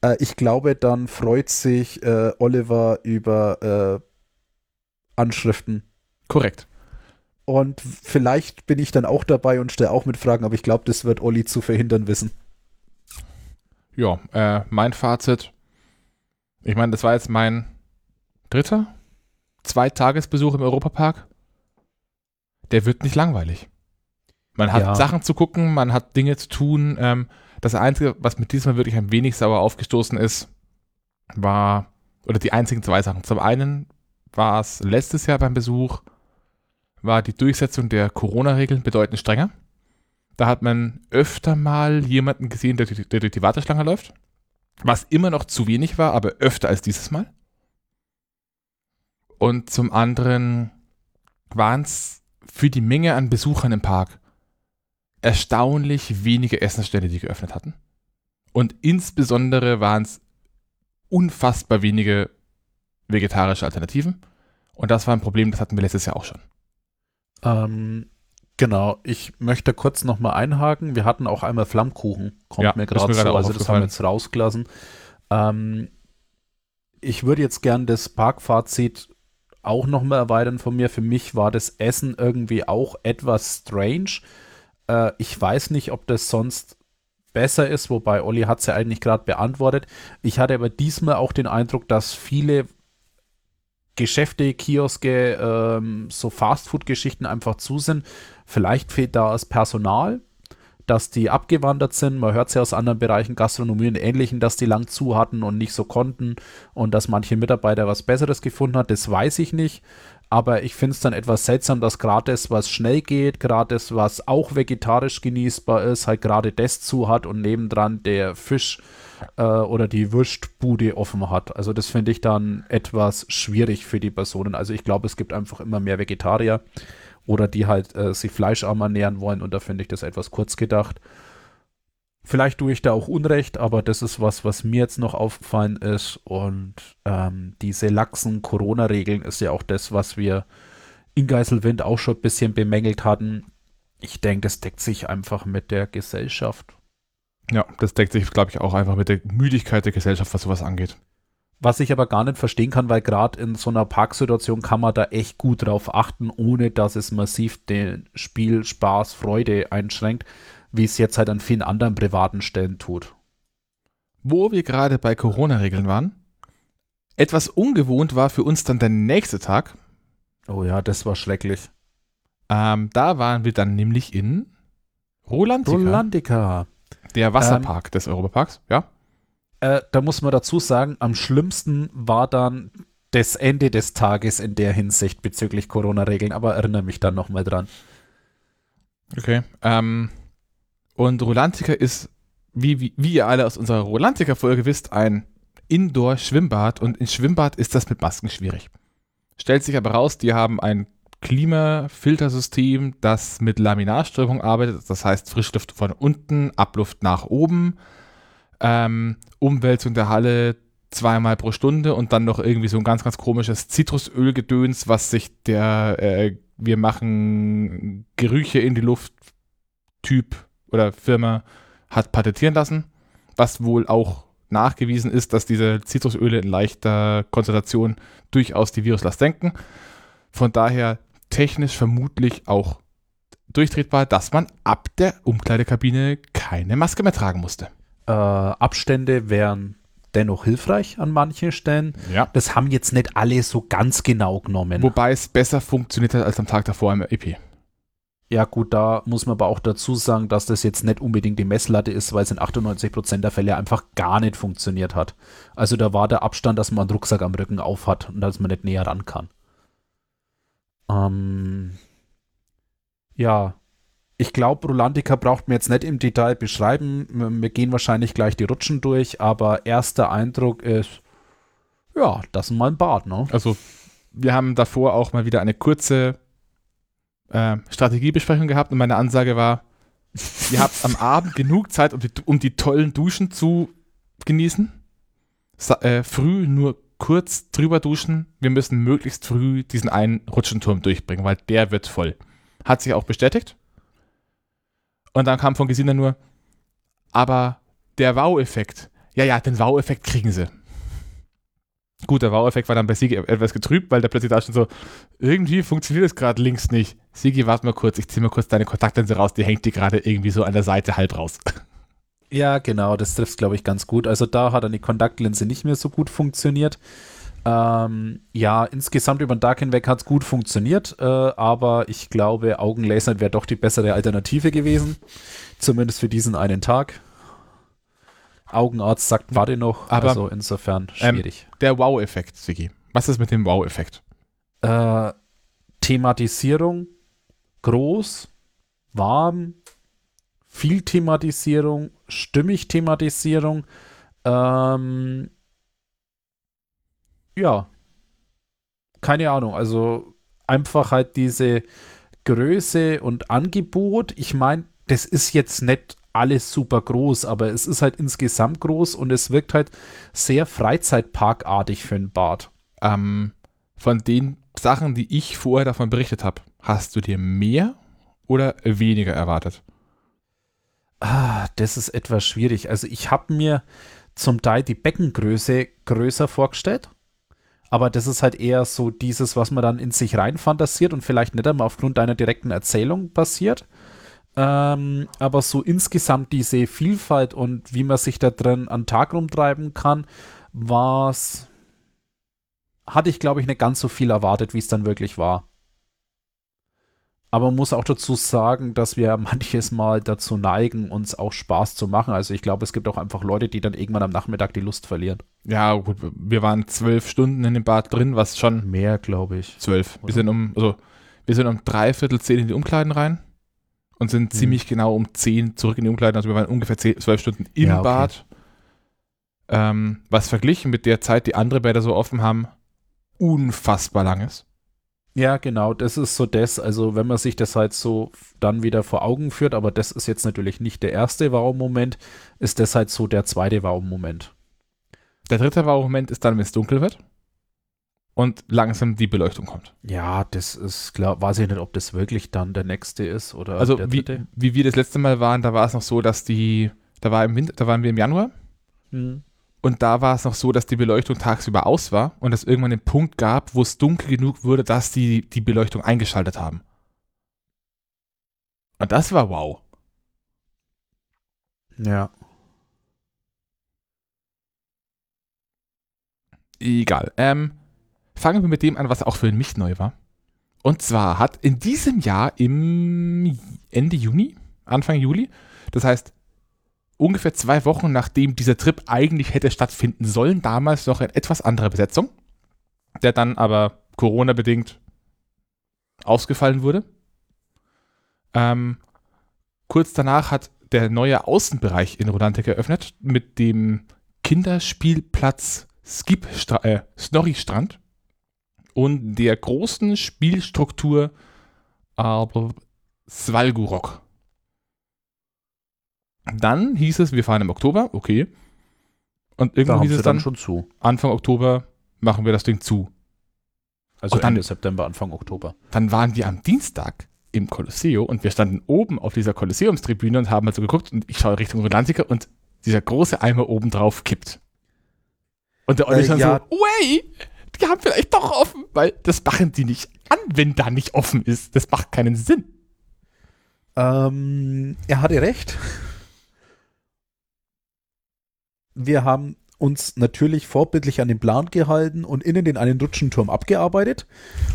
Äh, ich glaube, dann freut sich äh, Oliver über äh, Anschriften. Korrekt. Und vielleicht bin ich dann auch dabei und stelle auch mit Fragen, aber ich glaube, das wird Olli zu verhindern wissen. Ja, äh, mein Fazit. Ich meine, das war jetzt mein dritter Zweitagesbesuch im Europapark. Der wird nicht langweilig. Man hat Ja. Sachen zu gucken, man hat Dinge zu tun. Ähm, das Einzige, was mir diesmal wirklich ein wenig sauer aufgestoßen ist, war, oder die einzigen zwei Sachen. Zum einen war es letztes Jahr beim Besuch, war die Durchsetzung der Corona-Regeln bedeutend strenger. Da hat man öfter mal jemanden gesehen, der, durch- der durch die Warteschlange läuft. Was immer noch zu wenig war, aber öfter als dieses Mal. Und zum anderen waren es für die Menge an Besuchern im Park erstaunlich wenige Essensstände, die geöffnet hatten. Und insbesondere waren es unfassbar wenige vegetarische Alternativen. Und das war ein Problem, das hatten wir letztes Jahr auch schon. Ähm, genau, ich möchte kurz nochmal einhaken. Wir hatten auch einmal Flammkuchen, kommt Ja, mir gerade so. Also das haben wir jetzt rausgelassen. Ähm, ich würde jetzt gern das Parkfazit auch nochmal erweitern von mir. Für mich war das Essen irgendwie auch etwas strange. Äh, ich weiß nicht, ob das sonst besser ist, wobei Olli hat es ja eigentlich gerade beantwortet. Ich hatte aber diesmal auch den Eindruck, dass viele Geschäfte, Kioske, ähm, so Fastfood-Geschichten einfach zu sind. Vielleicht fehlt da das Personal, dass die abgewandert sind. Man hört es ja aus anderen Bereichen, Gastronomie und Ähnlichen, dass die lang zu hatten und nicht so konnten und dass manche Mitarbeiter was Besseres gefunden hat. Das weiß ich nicht. Aber ich finde es dann etwas seltsam, dass gerade das, was schnell geht, gerade das, was auch vegetarisch genießbar ist, halt gerade das zu hat und nebendran der Fisch äh, oder die Wurstbude offen hat. Also das finde ich dann etwas schwierig für die Personen. Also ich glaube, es gibt einfach immer mehr Vegetarier oder die halt äh, sich fleischarm ernähren wollen und da finde ich das etwas kurz gedacht. Vielleicht tue ich da auch Unrecht, aber das ist was, was mir jetzt noch aufgefallen ist. Und ähm, diese laxen Corona-Regeln ist ja auch das, was wir in Geiselwind auch schon ein bisschen bemängelt hatten. Ich denke, das deckt sich einfach mit der Gesellschaft. Ja, das deckt sich, glaube ich, auch einfach mit der Müdigkeit der Gesellschaft, was sowas angeht. Was ich aber gar nicht verstehen kann, weil gerade in so einer Parksituation kann man da echt gut drauf achten, ohne dass es massiv den Spiel, Spaß, Freude einschränkt, wie es jetzt halt an vielen anderen privaten Stellen tut. Wo wir gerade bei Corona-Regeln waren, etwas ungewohnt war für uns dann der nächste Tag. Oh ja, das war schrecklich. Ähm, da waren wir dann nämlich in Rolantica, Rolandica. Der Wasserpark des Europaparks. Ja, Äh, da muss man dazu sagen, am schlimmsten war dann das Ende des Tages in der Hinsicht bezüglich Corona-Regeln, aber erinnere mich dann nochmal dran. okay. Ähm, und Rolantica ist, wie, wie, wie ihr alle aus unserer Rolantica-Folge wisst, ein Indoor-Schwimmbad und im Schwimmbad ist das mit Masken schwierig. Stellt sich aber raus, die haben ein Klimafiltersystem, das mit Laminarströmung arbeitet, das heißt Frischluft von unten, Abluft nach oben. ähm, Umwälzung der Halle zweimal pro Stunde und dann noch irgendwie so ein ganz, ganz komisches Zitrusölgedöns, was sich der äh, Wir machen Gerüche in die Luft Typ oder Firma hat patentieren lassen, was wohl auch nachgewiesen ist, dass diese Zitrusöle in leichter Konzentration durchaus die Viruslast senken. Von daher technisch vermutlich auch durchtretbar, dass man ab der Umkleidekabine keine Maske mehr tragen musste. Äh, Abstände wären dennoch hilfreich an manchen Stellen. Ja. Das haben jetzt nicht alle so ganz genau genommen. Wobei es besser funktioniert hat als am Tag davor im EP. Ja, gut, da muss man aber auch dazu sagen, dass das jetzt nicht unbedingt die Messlatte ist, weil es in 98% der Fälle einfach gar nicht funktioniert hat. Also da war der Abstand, dass man einen Rucksack am Rücken auf hat und dass man nicht näher ran kann. Ähm, ja, ich glaube, Rolantica braucht mir jetzt nicht im Detail beschreiben. Wir, wir gehen wahrscheinlich gleich die Rutschen durch, aber erster Eindruck ist, ja, das ist mal ein Bad, ne? Also wir haben davor auch mal wieder eine kurze äh, Strategiebesprechung gehabt und meine Ansage war, ihr habt am Abend genug Zeit, um die, um die tollen Duschen zu genießen. Sa äh, früh nur kurz drüber duschen. Wir müssen möglichst früh diesen einen Rutschenturm durchbringen, weil der wird voll. Hat sich auch bestätigt. Und dann kam von Gesina nur, aber der Wow-Effekt, ja, ja, den Wow-Effekt kriegen sie. Gut, der Wow-Effekt war dann bei Sigi etwas getrübt, weil der plötzlich da schon so, irgendwie funktioniert es gerade links nicht. Sigi, warte mal kurz, ich ziehe mal kurz deine Kontaktlinse raus, die hängt dir gerade irgendwie so an der Seite halb raus. Ja, genau, das trifft glaube ich, ganz gut. Also da hat dann die Kontaktlinse nicht mehr so gut funktioniert. Ähm, ja, insgesamt über den Tag hinweg hat es gut funktioniert, äh, aber ich glaube, Augenlasern wäre doch die bessere Alternative gewesen. Zumindest für diesen einen Tag. Augenarzt sagt, warte noch, Aber, also insofern schwierig. Ähm, der Wow-Effekt, Sigi. Was ist mit dem Wow-Effekt? Äh, Thematisierung, groß, warm, viel Thematisierung, stimmig Thematisierung, ähm, ja, keine Ahnung, also einfach halt diese Größe und Angebot. Ich meine, das ist jetzt nicht alles super groß, aber es ist halt insgesamt groß und es wirkt halt sehr Freizeitparkartig für ein Bad. Ähm, von den Sachen, die ich vorher davon berichtet habe, hast du dir mehr oder weniger erwartet? Ah, das ist etwas schwierig. Also ich habe mir zum Teil die Beckengröße größer vorgestellt. Aber das ist halt eher so dieses, was man dann in sich rein fantasiert und vielleicht nicht einmal aufgrund deiner direkten Erzählung passiert. Ähm, aber so insgesamt diese Vielfalt und wie man sich da drin an Tag rumtreiben kann, war's, hatte ich glaube ich nicht ganz so viel erwartet, wie es dann wirklich war. Aber man muss auch dazu sagen, dass wir manches Mal dazu neigen, uns auch Spaß zu machen. Also ich glaube, es gibt auch einfach Leute, die dann irgendwann am Nachmittag die Lust verlieren. Ja, gut, wir waren zwölf Stunden in dem Bad drin, was schon. Mehr, glaube ich. Zwölf. Wir sind um, also, wir sind um dreiviertel zehn in die Umkleiden rein und sind Hm. ziemlich genau um zehn zurück in die Umkleiden. Also wir waren ungefähr zehn, zwölf Stunden im Ja, okay. Bad. Ähm, was verglichen mit der Zeit, die andere Bäder so offen haben, unfassbar lang ist. Ja, genau, das ist so das. Also, wenn man sich das halt so dann wieder vor Augen führt, aber das ist jetzt natürlich nicht der erste Wow-Moment, ist das halt so der zweite Wow-Moment. Der dritte Wow-Moment ist dann, wenn es dunkel wird und langsam die Beleuchtung kommt. Ja, das ist klar. Weiß ich nicht, ob das wirklich dann der nächste ist oder Also der wie, dritte. wie wir das letzte Mal waren, da war es noch so, dass die, da war im Winter, da waren wir im Januar Hm. Und da war es noch so, dass die Beleuchtung tagsüber aus war und es irgendwann einen Punkt gab, wo es dunkel genug wurde, dass die die Beleuchtung eingeschaltet haben. Und das war wow. Ja. Egal. Ähm, fangen wir mit dem an, was auch für mich neu war. Und zwar hat in diesem Jahr im Ende Juni, Anfang Juli, das heißt ungefähr zwei Wochen nachdem dieser Trip eigentlich hätte stattfinden sollen, damals noch in etwas anderer Besetzung, der dann aber Corona-bedingt ausgefallen wurde. Ähm, kurz danach hat der neue Außenbereich in Rolantic eröffnet mit dem Kinderspielplatz Skip äh, Snorri Strand und der großen Spielstruktur äh, Svalgurok. Dann hieß es, wir fahren im Oktober, okay. Und Da irgendwie haben hieß es dann dann, schon zu. Anfang Oktober machen wir das Ding zu. Also Und dann- Ende September, Anfang Oktober. Dann waren wir am Dienstag im Colosseo und wir standen oben auf dieser Kolosseumstribüne und haben also geguckt und ich schaue Richtung Rolantica und dieser große Eimer oben drauf kippt. Und der Olli Äh, schon ja. so, way, die haben vielleicht doch offen, weil das machen die nicht an, wenn da nicht offen ist. Das macht keinen Sinn. Ähm, er hatte recht. Wir haben uns natürlich vorbildlich an den Plan gehalten und innen den einen Rutschenturm abgearbeitet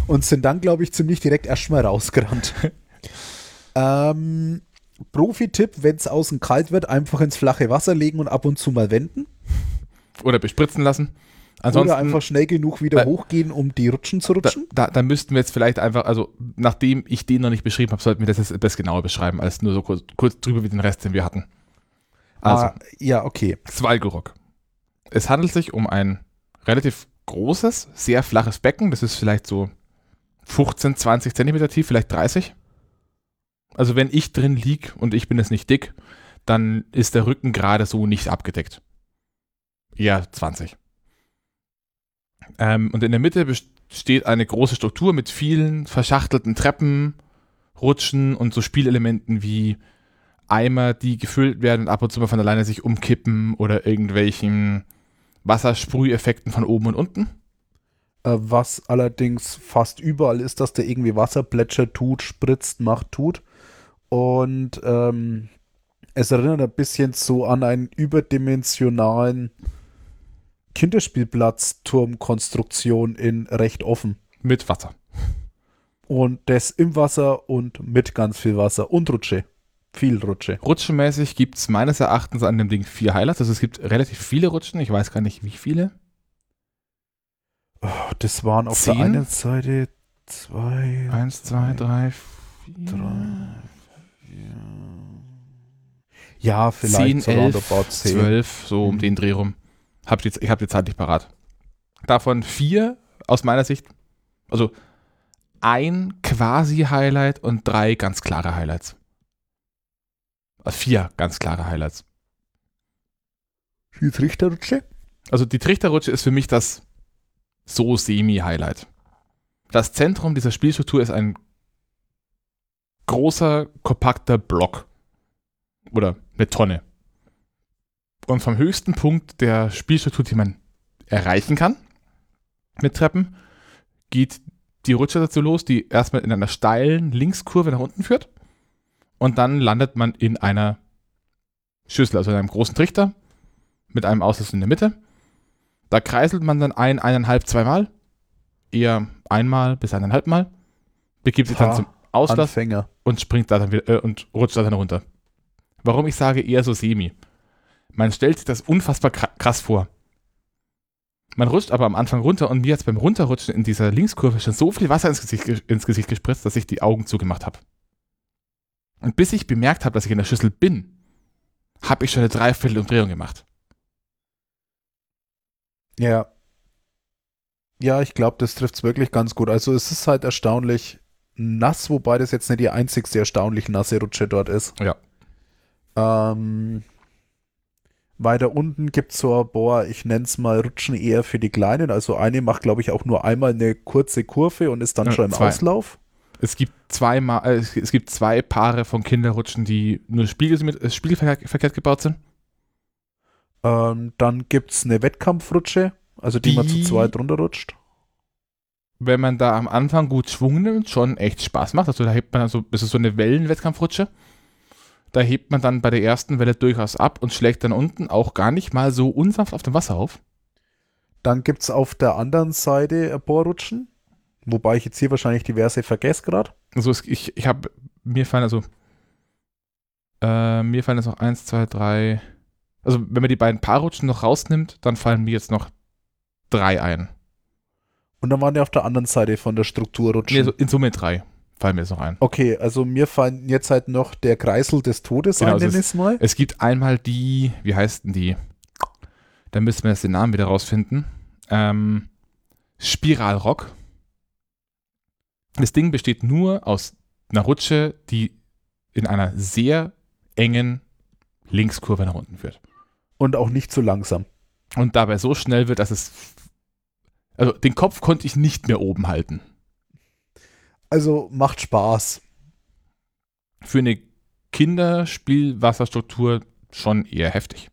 und sind dann, glaube ich, ziemlich direkt erstmal rausgerannt. ähm, Profi-Tipp, wenn es außen kalt wird, einfach ins flache Wasser legen und ab und zu mal wenden. Oder bespritzen lassen. Ansonsten, Oder einfach schnell genug wieder Äh, hochgehen, um die Rutschen zu da, rutschen. da, da müssten wir jetzt vielleicht einfach, also nachdem ich den noch nicht beschrieben habe, sollten wir das jetzt etwas genauer beschreiben, als nur so kurz, kurz drüber wie den Rest, den wir hatten. Also, ah, ja, okay. Svalgorok. Es handelt sich um ein relativ großes, sehr flaches Becken. Das ist vielleicht so 15, 20 Zentimeter tief, vielleicht 30. Also wenn ich drin lieg und ich bin jetzt nicht dick, dann ist der Rücken gerade so nicht abgedeckt. Eher 20. Ähm, und in der Mitte besteht eine große Struktur mit vielen verschachtelten Treppen, Rutschen und so Spielelementen wie Eimer, die gefüllt werden und ab und zu mal von alleine sich umkippen oder irgendwelchen Wassersprüheffekten von oben und unten. Äh, was allerdings fast überall ist, dass der irgendwie Wasserplätscher tut, spritzt, macht, tut. Und ähm, es erinnert ein bisschen so an einen überdimensionalen Kinderspielplatz-Turmkonstruktion in recht offen. Mit Wasser. Und das im Wasser und mit ganz viel Wasser und Rutsche. Viel Rutsche. Rutschenmäßig gibt es meines Erachtens an dem Ding vier Highlights. Also es gibt relativ viele Rutschen. Ich weiß gar nicht, wie viele. Oh, das waren auf Zehn? der einen Seite zwei, Eins, zwei, drei, vier, drei, ja, vielleicht zehn, so elf, roundabout zehn. zwölf, so um Mhm. den Dreh rum. Hab die, ich habe die Zahl nicht parat. Davon vier aus meiner Sicht, also ein quasi-Highlight und drei ganz klare Highlights. Äh, Vier ganz klare Highlights. Schiedsrichterrutsche? Also die Trichterrutsche ist für mich das so semi-Highlight. Das Zentrum dieser Spielstruktur ist ein großer, kompakter Block. Oder eine Tonne. Und vom höchsten Punkt der Spielstruktur, die man erreichen kann, mit Treppen, geht die Rutsche dazu los, die erstmal in einer steilen Linkskurve nach unten führt. Und dann landet man in einer Schüssel, also in einem großen Trichter, mit einem Auslass in der Mitte. Da kreiselt man dann ein, eineinhalb, zweimal. Eher einmal bis eineinhalb Mal. Begibt sich dann zum Auslass Anfänger. und springt da dann wieder, äh, und rutscht da dann runter. Warum ich sage eher so semi. Man stellt sich das unfassbar kra- krass vor. Man rutscht aber am Anfang runter und mir jetzt beim Runterrutschen in dieser Linkskurve schon so viel Wasser ins Gesicht, ge- ins Gesicht gespritzt, dass ich die Augen zugemacht habe. Und bis ich bemerkt habe, dass ich in der Schüssel bin, habe ich schon eine Dreiviertelumdrehung gemacht. Ja. Ja, ich glaube, das trifft es wirklich ganz gut. Also es ist halt erstaunlich nass, wobei das jetzt nicht die einzigste erstaunlich nasse Rutsche dort ist. Ja. Ähm, weiter unten gibt es so ein, boah, ich nenne es mal Rutschen eher für die Kleinen. Also eine macht, glaube ich, auch nur einmal eine kurze Kurve und ist dann Ja, schon im zwei. Auslauf. Es gibt zwei, Ma äh, es gibt zwei Paare von Kinderrutschen, die nur spiegel äh, spiegelverkehrt gebaut sind. Ähm, dann gibt es eine Wettkampfrutsche, also die, man zu Die- zweit runterrutscht. wenn man da am Anfang gut Schwung nimmt, schon echt Spaß macht. Also da hebt man also, das ist so eine Wellenwettkampfrutsche. Da hebt man dann bei der ersten Welle durchaus ab und schlägt dann unten auch gar nicht mal so unsanft auf dem Wasser auf. Dann gibt es auf der anderen Seite ein paar Rutschen, wobei ich jetzt hier wahrscheinlich diverse vergesse gerade. Also es, ich, ich habe, mir fallen also, äh, mir fallen jetzt noch eins, zwei, drei, also wenn man die beiden Paarrutschen noch rausnimmt, dann fallen mir jetzt noch drei ein. Und dann waren die auf der anderen Seite von der Struktur rutschen. Nee, so in Summe drei fallen mir jetzt noch ein. Okay, also mir fallen jetzt halt noch der Kreisel des Todes Genau, ein, also es- mal. Es gibt einmal die, wie heißt denn die? Da müssten wir jetzt den Namen wieder rausfinden. Ähm, Spiralrock. Das Ding besteht nur aus einer Rutsche, die in einer sehr engen Linkskurve nach unten führt. Und auch nicht zu langsam. und dabei so schnell wird, dass es. Also den Kopf konnte ich nicht mehr oben halten. Also macht Spaß. Für eine Kinderspielwasserstruktur schon eher heftig.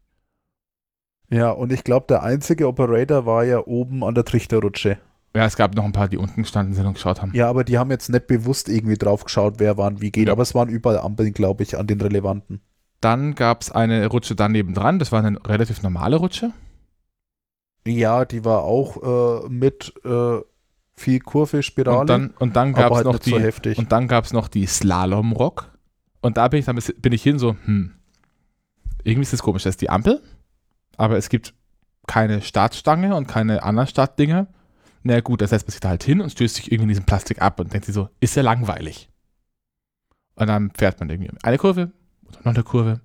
Ja, und ich glaube, der einzige Operator war ja oben an der Trichterrutsche. Ja, es gab noch ein paar, die unten gestanden sind und geschaut haben. Ja, aber die haben jetzt nicht bewusst irgendwie drauf geschaut, wer wann wie geht. Ja. Aber es waren überall Ampeln, glaube ich, an den relevanten. Dann gab es eine Rutsche daneben dran. Das war eine relativ normale Rutsche. Ja, die war auch äh, mit äh, viel Kurve, Spirale. Und dann, und dann gab es halt noch die so und dann gab es noch die Slalom Rock. Und da bin ich dann bin ich hin so, hm, irgendwie ist das komisch. Das ist die Ampel, aber es gibt keine Startstange und keine anderen Startdinger. Na gut, das setzt man sich da halt hin und stößt sich irgendwie in diesem Plastik ab und denkt sich so, ist ja langweilig. Und dann fährt man irgendwie eine Kurve oder noch eine Kurve.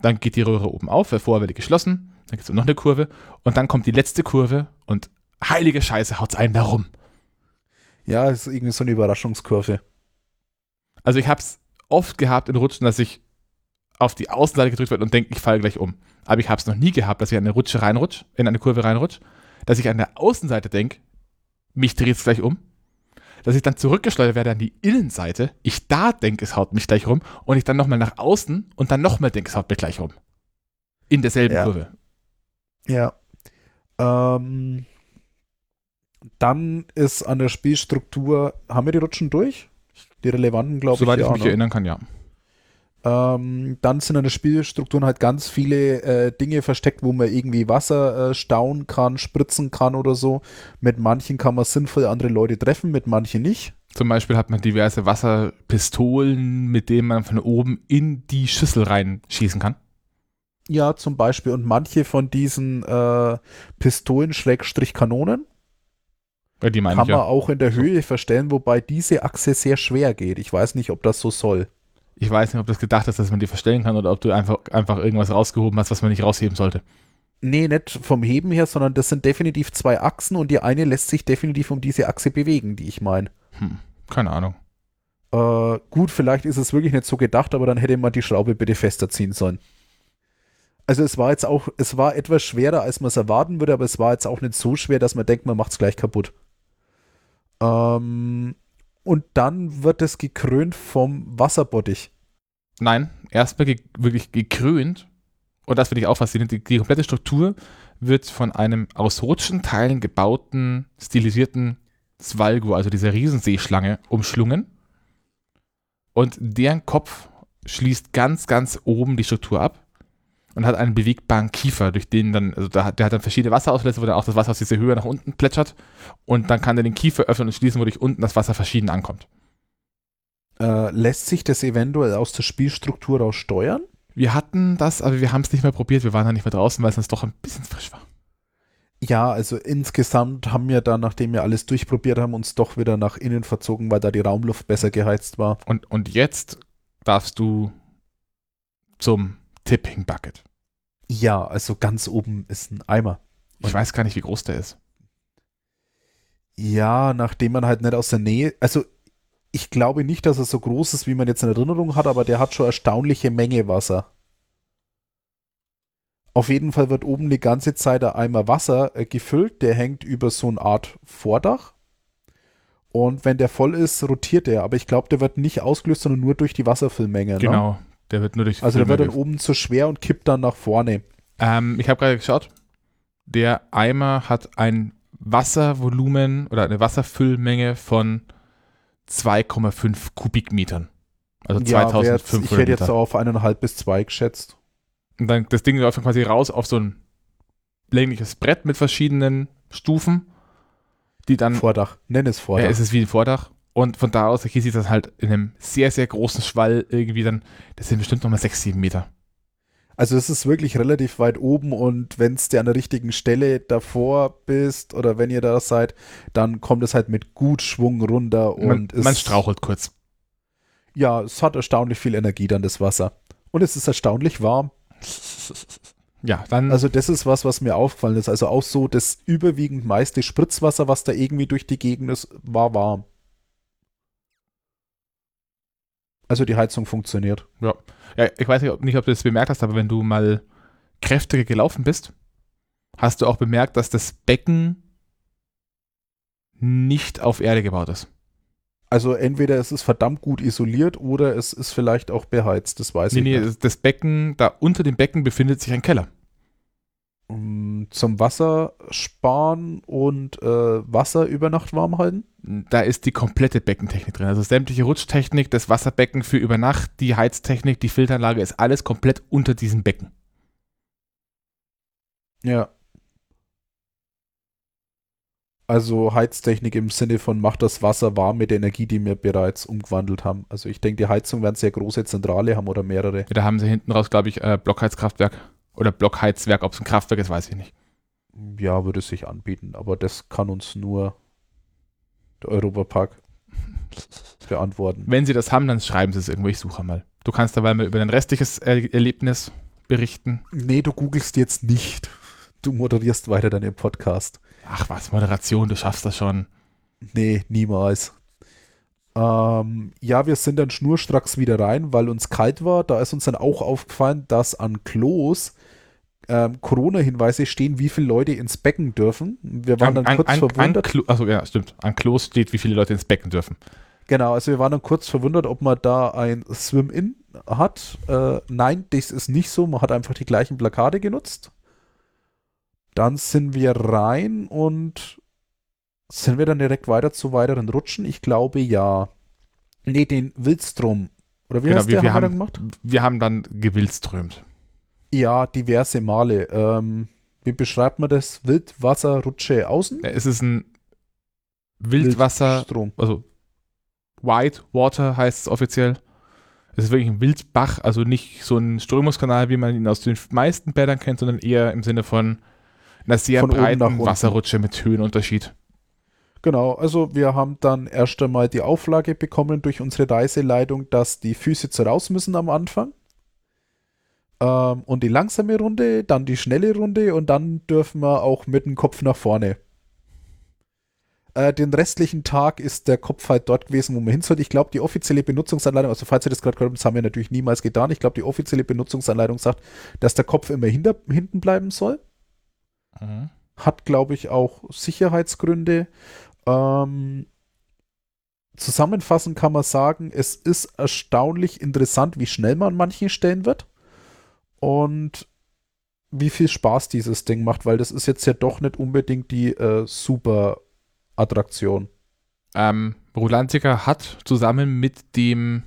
Dann geht die Röhre oben auf, weil vorher wird die geschlossen. Dann gibt es noch eine Kurve und dann kommt die letzte Kurve und heilige Scheiße haut's einen da rum. ja, es ist irgendwie so eine Überraschungskurve. Also ich habe es oft gehabt in Rutschen, dass ich auf die Außenseite gedrückt werde und denke, ich falle gleich um. Aber ich habe es noch nie gehabt, dass ich an eine Rutsche reinrutsch, in eine Kurve reinrutsch, dass ich an der Außenseite denke, mich dreht es gleich um. Dass ich dann zurückgeschleudert werde an die Innenseite, ich da denke, es haut mich gleich rum und ich dann nochmal nach außen und dann nochmal denke, es haut mich gleich rum. In derselben Ja. Kurve. Ja. Ähm, dann ist an der Spielstruktur, haben wir die Rutschen durch? Die relevanten, glaube ich. Soweit ich ja, mich ne? erinnern kann, ja. Ähm, dann sind an der Spielstrukturen halt ganz viele äh, Dinge versteckt, wo man irgendwie Wasser äh, stauen kann, spritzen kann oder so. Mit manchen kann man sinnvoll andere Leute treffen, mit manchen nicht. Zum Beispiel hat man diverse Wasserpistolen, mit denen man von oben in die Schüssel reinschießen kann. Ja, zum Beispiel. Und manche von diesen äh, Pistolen, Schrägstrich Kanonen, Ja, kann ich ja. man auch in der. Höhe verstellen, wobei diese Achse sehr schwer geht. Ich weiß nicht, ob das so soll. Ich weiß nicht, ob das gedacht ist, dass man die verstellen kann oder ob du einfach, einfach irgendwas rausgehoben hast, was man nicht rausheben sollte. Nee, nicht vom Heben her, sondern das sind definitiv zwei Achsen und die eine lässt sich definitiv um diese Achse bewegen, die ich meine. Hm, keine Ahnung. Äh, gut, vielleicht ist es wirklich nicht so gedacht, aber dann hätte man die Schraube bitte fester ziehen sollen. Also es war jetzt auch, es war etwas schwerer, als man es erwarten würde, aber es war jetzt auch nicht so schwer, dass man denkt, man macht es gleich kaputt. Ähm, und dann wird es gekrönt vom Wasserbottich. Nein, erstmal ge wirklich gekrönt. Und das finde ich auch faszinierend. Die, die komplette Struktur wird von einem aus Rutschenteilen gebauten, stilisierten Svalgo, also dieser Riesenseeschlange, umschlungen. Und deren Kopf schließt ganz, ganz oben die Struktur ab und hat einen bewegbaren Kiefer, durch den dann, also da, der hat dann verschiedene Wasserauslässe, wo dann auch das Wasser aus dieser Höhe nach unten plätschert. Und dann kann er den Kiefer öffnen und schließen, wodurch unten das Wasser verschieden ankommt. Äh, lässt sich das eventuell aus der Spielstruktur raus steuern? Wir hatten das, aber wir haben es nicht mehr probiert. Wir waren da nicht mehr draußen, weil es uns doch ein bisschen frisch war. Ja, also insgesamt haben wir dann, nachdem wir alles durchprobiert haben, uns doch wieder nach innen verzogen, weil da die Raumluft besser geheizt war. Und, und jetzt darfst du zum Tipping Bucket. Ja, also ganz oben ist ein Eimer. Ich weiß gar nicht, wie groß der ist. Ja, nachdem man halt nicht aus der Nähe, also ich glaube nicht, dass er so groß ist, wie man jetzt in Erinnerung hat, aber der hat schon erstaunliche Menge Wasser. Auf jeden Fall wird oben die ganze Zeit der Eimer Wasser äh, gefüllt, der hängt über so eine Art Vordach. Und wenn der voll ist, rotiert er, aber ich glaube, der wird nicht ausgelöst, sondern nur durch die Wasserfüllmenge. Ne? Der wird nur durch. Also der wird dann oben zu schwer und kippt dann nach vorne. ähm, ich habe gerade geschaut. Der Eimer hat ein Wasservolumen oder eine Wasserfüllmenge von 2,5 Kubikmetern. Also Ja, wär jetzt, 2500 ich hätte jetzt auf eineinhalb bis zwei geschätzt. Und dann das Ding läuft dann quasi raus auf so ein längliches Brett mit verschiedenen Stufen, die dann Vordach, nenn es Vordach. Ja, es ist wie ein Vordach. Und von da aus, hier sieht das halt in einem sehr, sehr großen Schwall irgendwie dann, das sind bestimmt nochmal 6, 7 Meter. Also es ist wirklich relativ weit oben und wenn es dir an der richtigen Stelle davor bist oder wenn ihr da seid, dann kommt es halt mit gut Schwung runter Man, und es, man strauchelt kurz. Ja, es hat erstaunlich viel Energie dann das Wasser. Und es ist erstaunlich warm. Ja, dann, Also das ist was, was mir aufgefallen ist. Also auch so das überwiegend meiste Spritzwasser, was da irgendwie durch die Gegend ist, war warm. Also die Heizung funktioniert. ja, ich weiß nicht ob, nicht, ob du das bemerkt hast, aber wenn du mal kräftiger gelaufen bist hast du auch bemerkt, dass das Becken nicht auf Erde gebaut ist. Also entweder es ist verdammt gut isoliert oder es ist vielleicht auch beheizt, das weiß Nee, ich nee, nicht. das Becken, da unter dem Becken befindet sich ein Keller. Um, Zum Wasser sparen und äh, Wasser über Nacht warm halten? Da ist die komplette Beckentechnik drin. Also sämtliche Rutschtechnik, das Wasserbecken für über Nacht, die Heiztechnik, die Filteranlage ist alles komplett unter diesem Becken. Ja. Also Heiztechnik im Sinne von macht das Wasser warm mit der Energie, die wir bereits umgewandelt haben. Also ich denke, die Heizung werden sehr große Zentrale haben oder mehrere. Da haben sie hinten raus, glaube ich, äh, Blockheizkraftwerk oder Blockheizwerk. Ob es ein Kraftwerk ist, weiß ich nicht. Ja, würde sich anbieten, aber das kann uns nur der Europapark beantworten. Wenn sie das haben, dann schreiben sie es irgendwo. Ich suche mal. Du kannst dabei mal über dein restliches er Erlebnis berichten. Nee, du googelst jetzt nicht. Du moderierst weiter deinen Podcast. Ach was, Moderation, du schaffst das schon. Nee, niemals. Ähm, ja, wir sind dann schnurstracks wieder rein, weil uns kalt war. Da ist uns dann auch aufgefallen, dass an Klos ähm, Corona-Hinweise stehen, wie viele Leute ins Becken dürfen. Wir waren dann an, kurz an, verwundert. Klo, also ja, stimmt. An Klos steht, wie viele Leute ins Becken dürfen. Genau, also wir waren dann kurz verwundert, ob man da ein Swim-In hat. Äh, nein, das ist nicht so. Man hat einfach die gleichen Plakate genutzt. Dann sind wir rein und sind wir dann direkt weiter zu weiteren Rutschen? Ich glaube ja. Nee, den Wildstrom. Oder wie Genau, heißt wir- der? wir haben dann gemacht? Wir haben dann gewildströmt. Ja, diverse Male. Ähm, wie beschreibt man das? Wildwasserrutsche außen? Es ist ein Wildwasser, Wildstrom. also White Water heißt es offiziell. Es ist wirklich ein Wildbach, also nicht so ein Strömungskanal, wie man ihn aus den meisten Bädern kennt, sondern eher im Sinne von einer sehr Von breiten. Wasserrutsche mit Höhenunterschied. Genau, also wir haben dann erst einmal die Auflage bekommen durch unsere Reiseleitung, dass die Füße zu raus müssen am Anfang. Ähm, und die langsame Runde, dann die schnelle Runde und dann dürfen wir auch mit dem Kopf nach vorne. Äh, den restlichen Tag ist der Kopf halt dort gewesen, wo man hin sollte. Ich glaube, die offizielle Benutzungsanleitung, also falls ihr das gerade gehört habt, das haben wir natürlich niemals getan. Ich glaube, die offizielle Benutzungsanleitung sagt, dass der Kopf immer hinter, hinten bleiben soll hat, glaube ich, auch Sicherheitsgründe. Ähm, zusammenfassend kann man sagen, es ist erstaunlich interessant, wie schnell man an manchen Stellen wird und wie viel Spaß dieses Ding macht, weil das ist jetzt ja doch nicht unbedingt die äh, super Attraktion. Ähm, Rulantica hat zusammen mit dem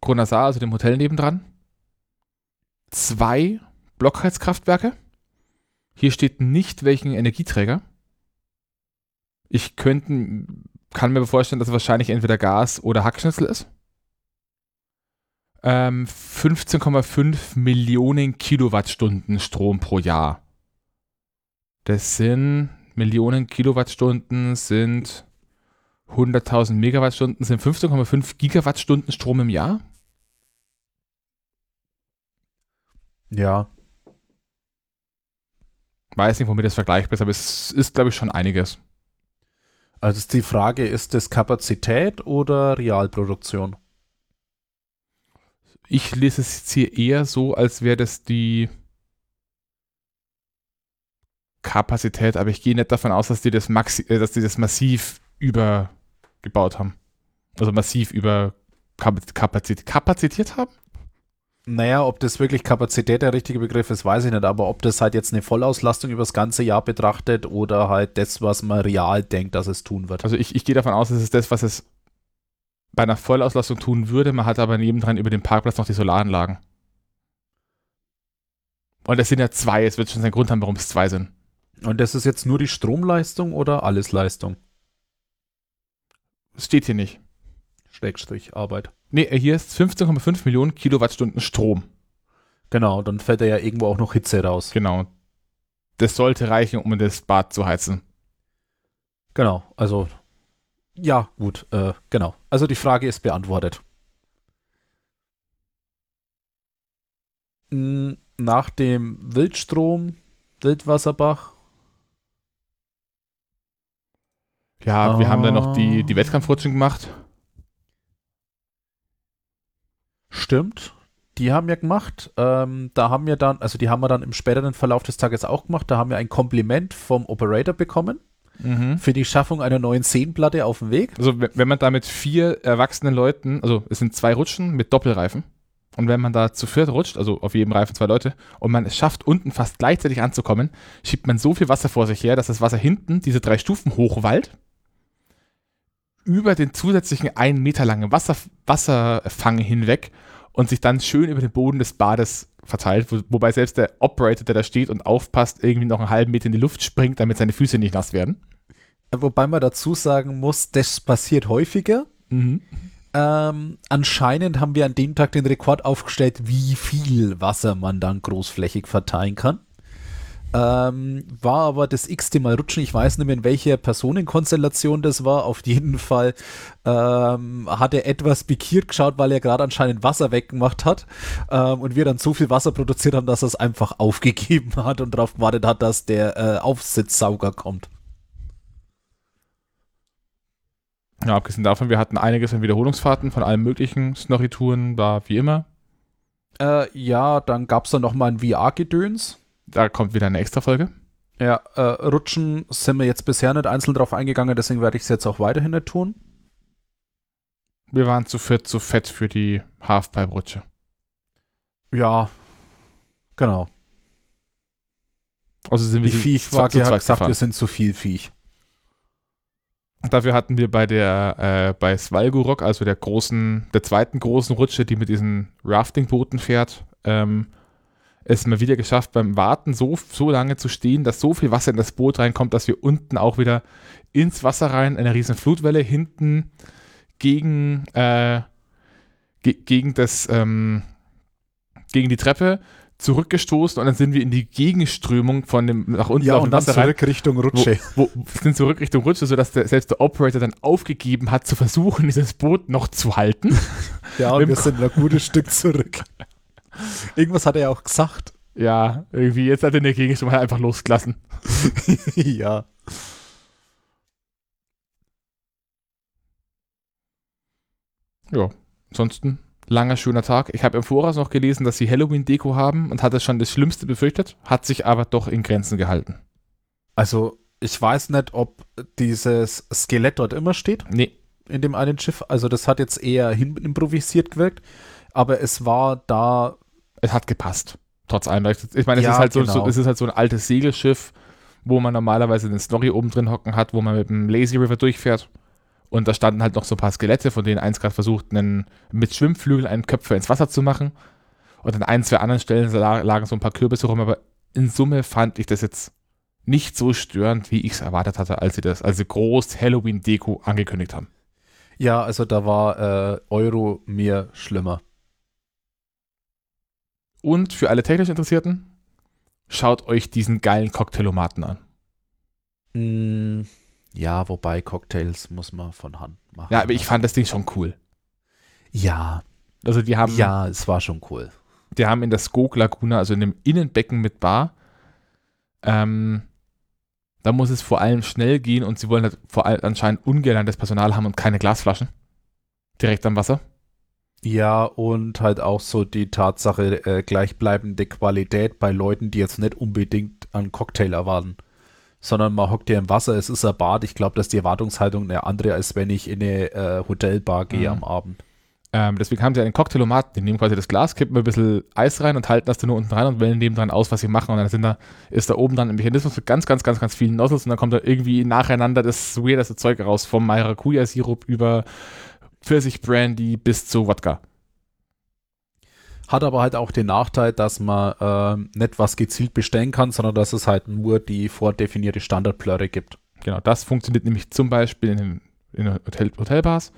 Kronasar, also dem Hotel nebendran, zwei Blockheizkraftwerke. Hier steht nicht welchen Energieträger. Ich könnte, kann mir vorstellen, dass es wahrscheinlich entweder Gas oder Hackschnitzel ist. Ähm, 15,5 Millionen Kilowattstunden Strom pro Jahr. Das sind Millionen Kilowattstunden sind 100.000 Megawattstunden sind 15,5 Gigawattstunden Strom im Jahr. Ja, Weiß nicht, womit das vergleichbar ist, aber es ist, glaube ich, schon einiges. also ist die Frage, ist das Kapazität oder Realproduktion? Ich lese es jetzt hier eher so, als wäre das die Kapazität, aber ich gehe nicht davon aus, dass die das, maxi äh, dass die das massiv übergebaut haben. Also massiv über Kap- Kapazität, kapazitiert haben? Naja, ob das wirklich Kapazität der richtige Begriff ist, weiß ich nicht, aber ob das halt jetzt eine Vollauslastung über das ganze Jahr betrachtet oder halt das, was man real denkt, dass es tun wird. Also ich, ich gehe davon aus, es ist das, was es bei einer Vollauslastung tun würde. Man hat aber nebendran über dem Parkplatz noch die Solaranlagen. Und es sind ja zwei. Es wird schon seinen Grund haben, warum es zwei sind. Und das ist jetzt nur die Stromleistung oder alles Leistung? Es steht hier nicht. Schrägstrich Arbeit. Nee, hier ist 15,5 Millionen Kilowattstunden Strom. Genau, dann fällt da ja irgendwo auch noch Hitze raus. Genau. Das sollte reichen, um das Bad zu heizen. Genau, also ja, gut, äh, genau. Also die Frage ist beantwortet. Nach dem Wildstrom, Wildwasserbach, Ja, wir haben dann noch die, Ah. die Wettkampfrutschen gemacht. stimmt. die haben ja gemacht, ähm, da haben wir dann, also die haben wir dann im späteren Verlauf des Tages auch gemacht, da haben wir ein Kompliment vom Operator bekommen Mhm. für die Schaffung einer neuen Szenenplatte auf dem Weg. Also wenn wenn man da mit vier erwachsenen Leuten, also es sind zwei Rutschen mit Doppelreifen, und wenn man da zu viert rutscht, also auf jedem Reifen zwei Leute, und man es schafft, unten fast gleichzeitig anzukommen, schiebt man so viel Wasser vor sich her, dass das Wasser hinten diese drei Stufen hochwallt, über den zusätzlichen einen Meter langen Wasser, Wasserfang hinweg und sich dann schön über den Boden des Bades verteilt, wo, wobei selbst der Operator, der da steht und aufpasst, irgendwie noch einen halben Meter in die Luft springt, damit seine Füße nicht nass werden. Wobei man dazu sagen muss, das passiert häufiger. Ähm, anscheinend haben wir an dem Tag den Rekord aufgestellt, wie viel Wasser man dann großflächig verteilen kann. Ähm, war aber das x-te Mal rutschen. Ich weiß nicht mehr, in welcher Personenkonstellation das war. Auf jeden Fall ähm, hat er etwas pikiert geschaut, weil er gerade anscheinend Wasser weggemacht hat. Ähm, und wir dann so viel Wasser produziert haben, dass er es einfach aufgegeben hat und darauf gewartet hat, dass der äh, Aufsitzsauger kommt. Ja, abgesehen davon, wir hatten einiges an Wiederholungsfahrten von allen möglichen Snorri-Touren, war wie immer. Äh, ja, dann gab es dann noch mal ein VR-Gedöns. Da kommt wieder eine extra Folge. Ja, äh, Rutschen sind wir jetzt bisher nicht einzeln drauf eingegangen, deswegen werde ich es jetzt auch weiterhin nicht tun. Wir waren zu viert zu fett für die Halfpipe-Rutsche. Ja, genau. Also sind Die wir Viechwaage hat gesagt, wir gefahren. sind zu viel Viech. Dafür hatten wir bei der, äh, bei Svalgorok, also der großen, der zweiten großen Rutsche, die mit diesen Rafting-Booten fährt, ähm, es mal wieder geschafft, beim Warten so, so lange zu stehen, dass so viel Wasser in das Boot reinkommt, dass wir unten auch wieder ins Wasser rein, eine riesen Flutwelle hinten gegen, äh, ge gegen das, ähm, gegen die Treppe zurückgestoßen und dann sind wir in die Gegenströmung von dem nach unten Ja, und dann Wasser rein zurück Richtung Rutsche. wo, wo sind zurück Richtung Rutsche, sodass der, selbst der Operator dann aufgegeben hat, zu versuchen, dieses Boot noch zu halten. Ja, und wir sind ein gutes Stück zurück. Irgendwas hat er ja auch gesagt. ja, irgendwie, jetzt hat er der Gegenstimme halt einfach losgelassen. ja. Ja, ansonsten langer, schöner Tag. Ich habe im Voraus noch gelesen, dass sie Halloween-Deko haben und hatte schon das Schlimmste befürchtet, hat sich aber doch in Grenzen gehalten. Also, ich weiß nicht, ob dieses Skelett dort immer steht. Nee, in dem einen Schiff. Also das hat jetzt eher hin improvisiert gewirkt, aber es war da. Es hat gepasst. Trotz allem. Ich meine, es, Ja, ist halt so, genau. so, es ist halt so ein altes Segelschiff, wo man normalerweise den Snorri oben drin hocken hat, wo man mit dem Lazy River durchfährt. Und da standen halt noch so ein paar Skelette, von denen eins gerade versucht, einen, mit Schwimmflügeln einen Köpfer ins Wasser zu machen. Und an ein, zwei anderen Stellen la- lagen so ein paar Kürbisse rum, aber in Summe fand ich das jetzt nicht so störend, wie ich es erwartet hatte, als sie das, als sie groß Halloween-Deko angekündigt haben. Ja, also da war äh, Euro mir schlimmer. Und für alle technisch Interessierten, schaut euch diesen geilen Cocktailomaten an. Mm, ja, wobei Cocktails muss man von Hand machen. Ja, aber ich fand das Ding schon cool. Ja, Also die haben, ja, es war schon cool. die haben in der Skog Laguna, also in dem Innenbecken mit Bar, ähm, da muss es vor allem schnell gehen und sie wollen halt vor allem anscheinend ungern das Personal haben und keine Glasflaschen. Direkt am Wasser. Ja, und halt auch so die Tatsache, äh, gleichbleibende Qualität bei Leuten, die jetzt nicht unbedingt einen Cocktail erwarten. Sondern man hockt ja im Wasser, es ist ein Bad. Ich glaube, dass die Erwartungshaltung eine andere, als wenn ich in eine äh, Hotelbar gehe Mhm. am Abend. Ähm, deswegen haben sie einen Cocktailomaten, die nehmen quasi das Glas, kippen ein bisschen Eis rein und halten das dann nur unten rein und wählen nebendran aus, was sie machen. Und dann da, ist da oben dann ein Mechanismus mit ganz, ganz, ganz, ganz vielen Nozzles und dann kommt da irgendwie nacheinander das weirdeste Zeug raus, vom Maracuja-Sirup über Pfirsich-Brandy bis zu Wodka. Hat aber halt auch den Nachteil, dass man ähm, nicht was gezielt bestellen kann, sondern dass es halt nur die vordefinierte Standardplörre gibt. Genau, das funktioniert nämlich zum Beispiel in, den- in Hotel, Hotelbars.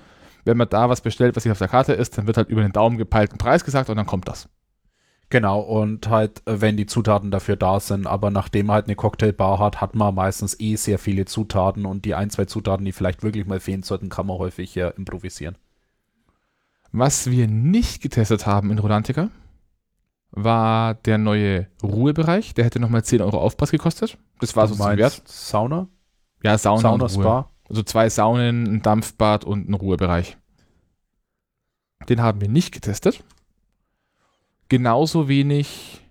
Wenn man da was bestellt, was nicht auf der Karte ist, dann wird halt über den Daumen gepeilten Preis gesagt und dann kommt das. Genau, und halt, äh, wenn die Zutaten dafür da sind, aber nachdem man halt eine Cocktailbar hat, hat man meistens eh sehr viele Zutaten und die ein, zwei Zutaten, die vielleicht wirklich mal fehlen sollten, kann man häufig ja improvisieren. Was wir nicht getestet haben in Rolantica, war der neue Ruhebereich. Der hätte nochmal 10 Euro Aufpreis gekostet. Das war so zum Wert. Sauna? Ja, Sauna, Sauna, und Ruhe. Spa? Also zwei Saunen, ein Dampfbad und ein Ruhebereich. Den haben wir nicht getestet. Genauso wenig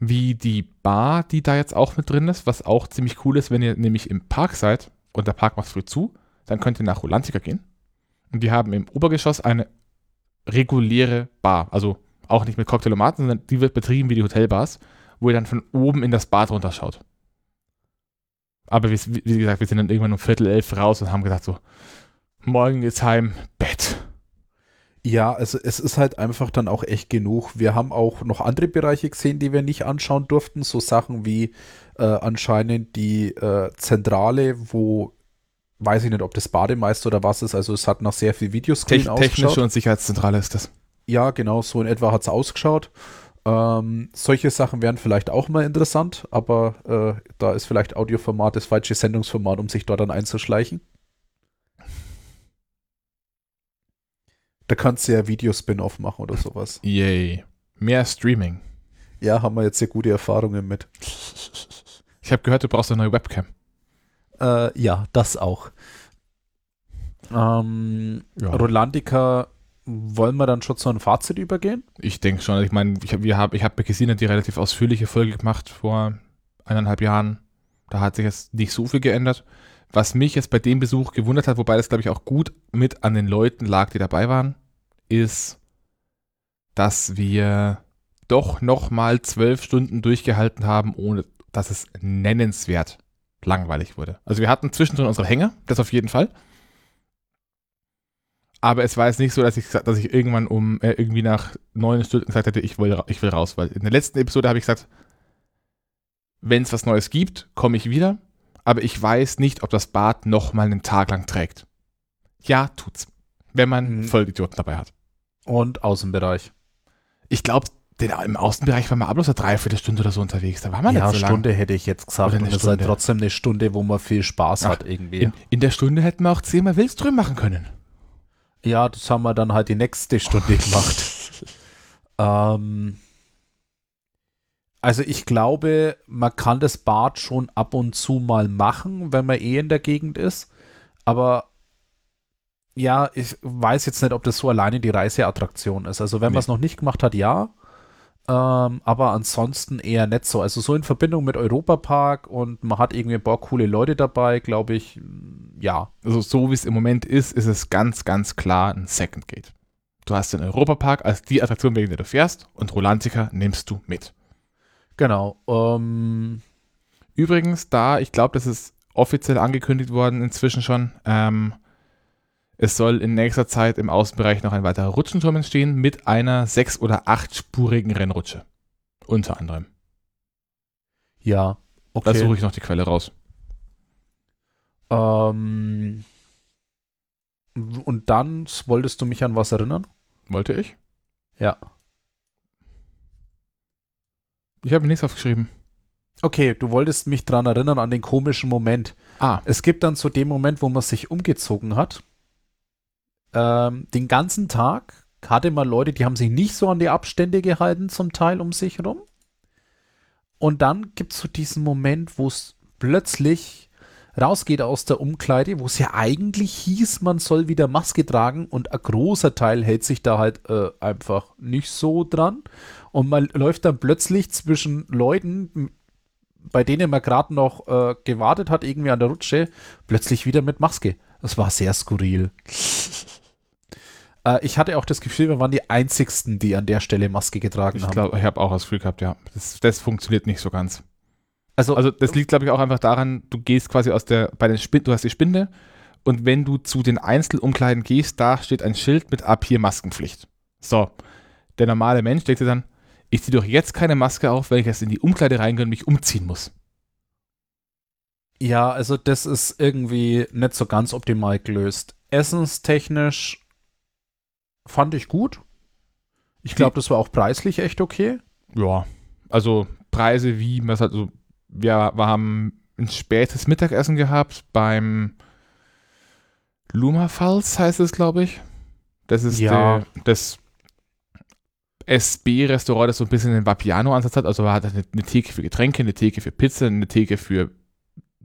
wie die Bar, die da jetzt auch mit drin ist, was auch ziemlich cool ist, wenn ihr nämlich im Park seid und der Park macht früh zu, dann könnt ihr nach Rolantica gehen. Und die haben im Obergeschoss eine reguläre Bar, also auch nicht mit Cocktailomaten, sondern die wird betrieben wie die Hotelbars, wo ihr dann von oben in das Bad runterschaut. Aber wie, wie gesagt, wir sind dann irgendwann um Viertel elf raus und haben gesagt so, morgen geht's heim, Bett. Ja, also es ist halt einfach dann auch echt genug. Wir haben auch noch andere Bereiche gesehen, die wir nicht anschauen durften. So Sachen wie äh, anscheinend die äh, Zentrale, wo weiß ich nicht, ob das Bademeister oder was ist. Also es hat nach sehr viel Videoscreen Techn Technische und Sicherheitszentrale ist das. Ja, genau, so in etwa hat es ausgeschaut. Ähm, solche Sachen wären vielleicht auch mal interessant, aber äh, da ist vielleicht Audioformat das falsche Sendungsformat, um sich dort dann einzuschleichen. Da kannst du ja Videospin-off machen oder sowas. Yay. Mehr Streaming. Ja, haben wir jetzt sehr gute Erfahrungen mit. Ich habe gehört, du brauchst eine neue Webcam. Äh, ja, das auch. Ähm, ja. Rolandica, wollen wir dann schon zu einem Fazit übergehen? Ich denke schon. Ich meine, ich habe hab, hab bei Gesine die relativ ausführliche Folge gemacht vor eineinhalb Jahren. Da hat sich jetzt nicht so viel geändert. Was mich jetzt bei dem Besuch gewundert hat, wobei das glaube ich auch gut mit an den Leuten lag, die dabei waren, ist, dass wir doch nochmal zwölf Stunden durchgehalten haben, ohne dass es nennenswert langweilig wurde. Also wir hatten zwischendrin unsere Hänge, das auf jeden Fall. Aber es war jetzt nicht so, dass ich, dass ich irgendwann um äh, irgendwie nach neun Stunden gesagt hätte, ich will, ich will raus. Weil in der letzten Episode habe ich gesagt, wenn es was Neues gibt, komme ich wieder aber ich weiß nicht, ob das Bad nochmal einen Tag lang trägt. Ja, tut's. Wenn man mhm. Vollidioten dabei hat. Und Außenbereich. Ich glaube, im Außenbereich war man bloß eine Dreiviertelstunde oder so unterwegs. Da war man ja, nicht so Stunde lang. hätte ich jetzt gesagt. Oder und es ist halt trotzdem eine Stunde, wo man viel Spaß Ach, hat irgendwie. In, in, der Stunde hätten wir auch zehnmal Wildström machen können. Ja, das haben wir dann halt die nächste Stunde gemacht. ähm, also ich glaube, man kann das Bad schon ab und zu mal machen, wenn man eh in der Gegend ist. Aber ja, ich weiß jetzt nicht, ob das so alleine die Reiseattraktion ist. Also wenn nee. man es noch nicht gemacht hat, ja. Ähm, aber ansonsten eher nicht so. Also so in Verbindung mit Europapark und man hat irgendwie ein paar coole Leute dabei, glaube ich, ja. Also so wie es im Moment ist, ist es ganz, ganz klar ein Second Gate. Du hast den Europapark als die Attraktion, wegen der du fährst und Rolantica nimmst du mit. Genau. Ähm, Übrigens, da, ich glaube, das ist offiziell angekündigt worden inzwischen schon. Ähm, es soll in nächster Zeit im Außenbereich noch ein weiterer Rutschenturm entstehen mit einer sechs- oder achtspurigen Rennrutsche. Unter anderem. Ja, okay. Da suche ich noch die Quelle raus. Ähm, und dann wolltest du mich an was erinnern? Wollte ich? Ja. Ich habe mir nichts aufgeschrieben. Okay, du wolltest mich daran erinnern an den komischen Moment. Ah. Es gibt dann so den Moment, wo man sich umgezogen hat. Ähm, den ganzen Tag hatte man Leute, die haben sich nicht so an die Abstände gehalten, zum Teil um sich herum. Und dann gibt es so diesen Moment, wo es plötzlich rausgeht aus der Umkleide, wo es ja eigentlich hieß, man soll wieder Maske tragen und ein großer Teil hält sich da halt äh, einfach nicht so dran. Und man läuft dann plötzlich zwischen Leuten, bei denen man gerade noch äh, gewartet hat, irgendwie an der Rutsche, plötzlich wieder mit Maske. Das war sehr skurril. äh, ich hatte auch das Gefühl, wir waren die Einzigsten, die an der Stelle Maske getragen ich haben. Glaub, ich habe auch das Gefühl gehabt, ja. Das, das funktioniert nicht so ganz. Also, also das liegt, glaube ich, auch einfach daran, du gehst quasi aus der, bei den Spin, du hast die Spinde und wenn du zu den Einzelumkleiden gehst, da steht ein Schild mit ab hier Maskenpflicht. So. Der normale Mensch denkt sich dann, ich ziehe doch jetzt keine Maske auf, weil ich erst in die Umkleide reingehen und mich umziehen muss. Ja, also das ist irgendwie nicht so ganz optimal gelöst. Essenstechnisch fand ich gut. Ich glaube, das war auch preislich echt okay. Ja, also Preise wie, also wir, wir haben ein spätes Mittagessen gehabt beim Lumafalls heißt es, glaube ich. Das ist ja. der, das SB-Restaurant, das so ein bisschen den Vapiano-Ansatz hat. Also man hat eine, eine, Theke für Getränke, eine Theke für Pizza, eine Theke für,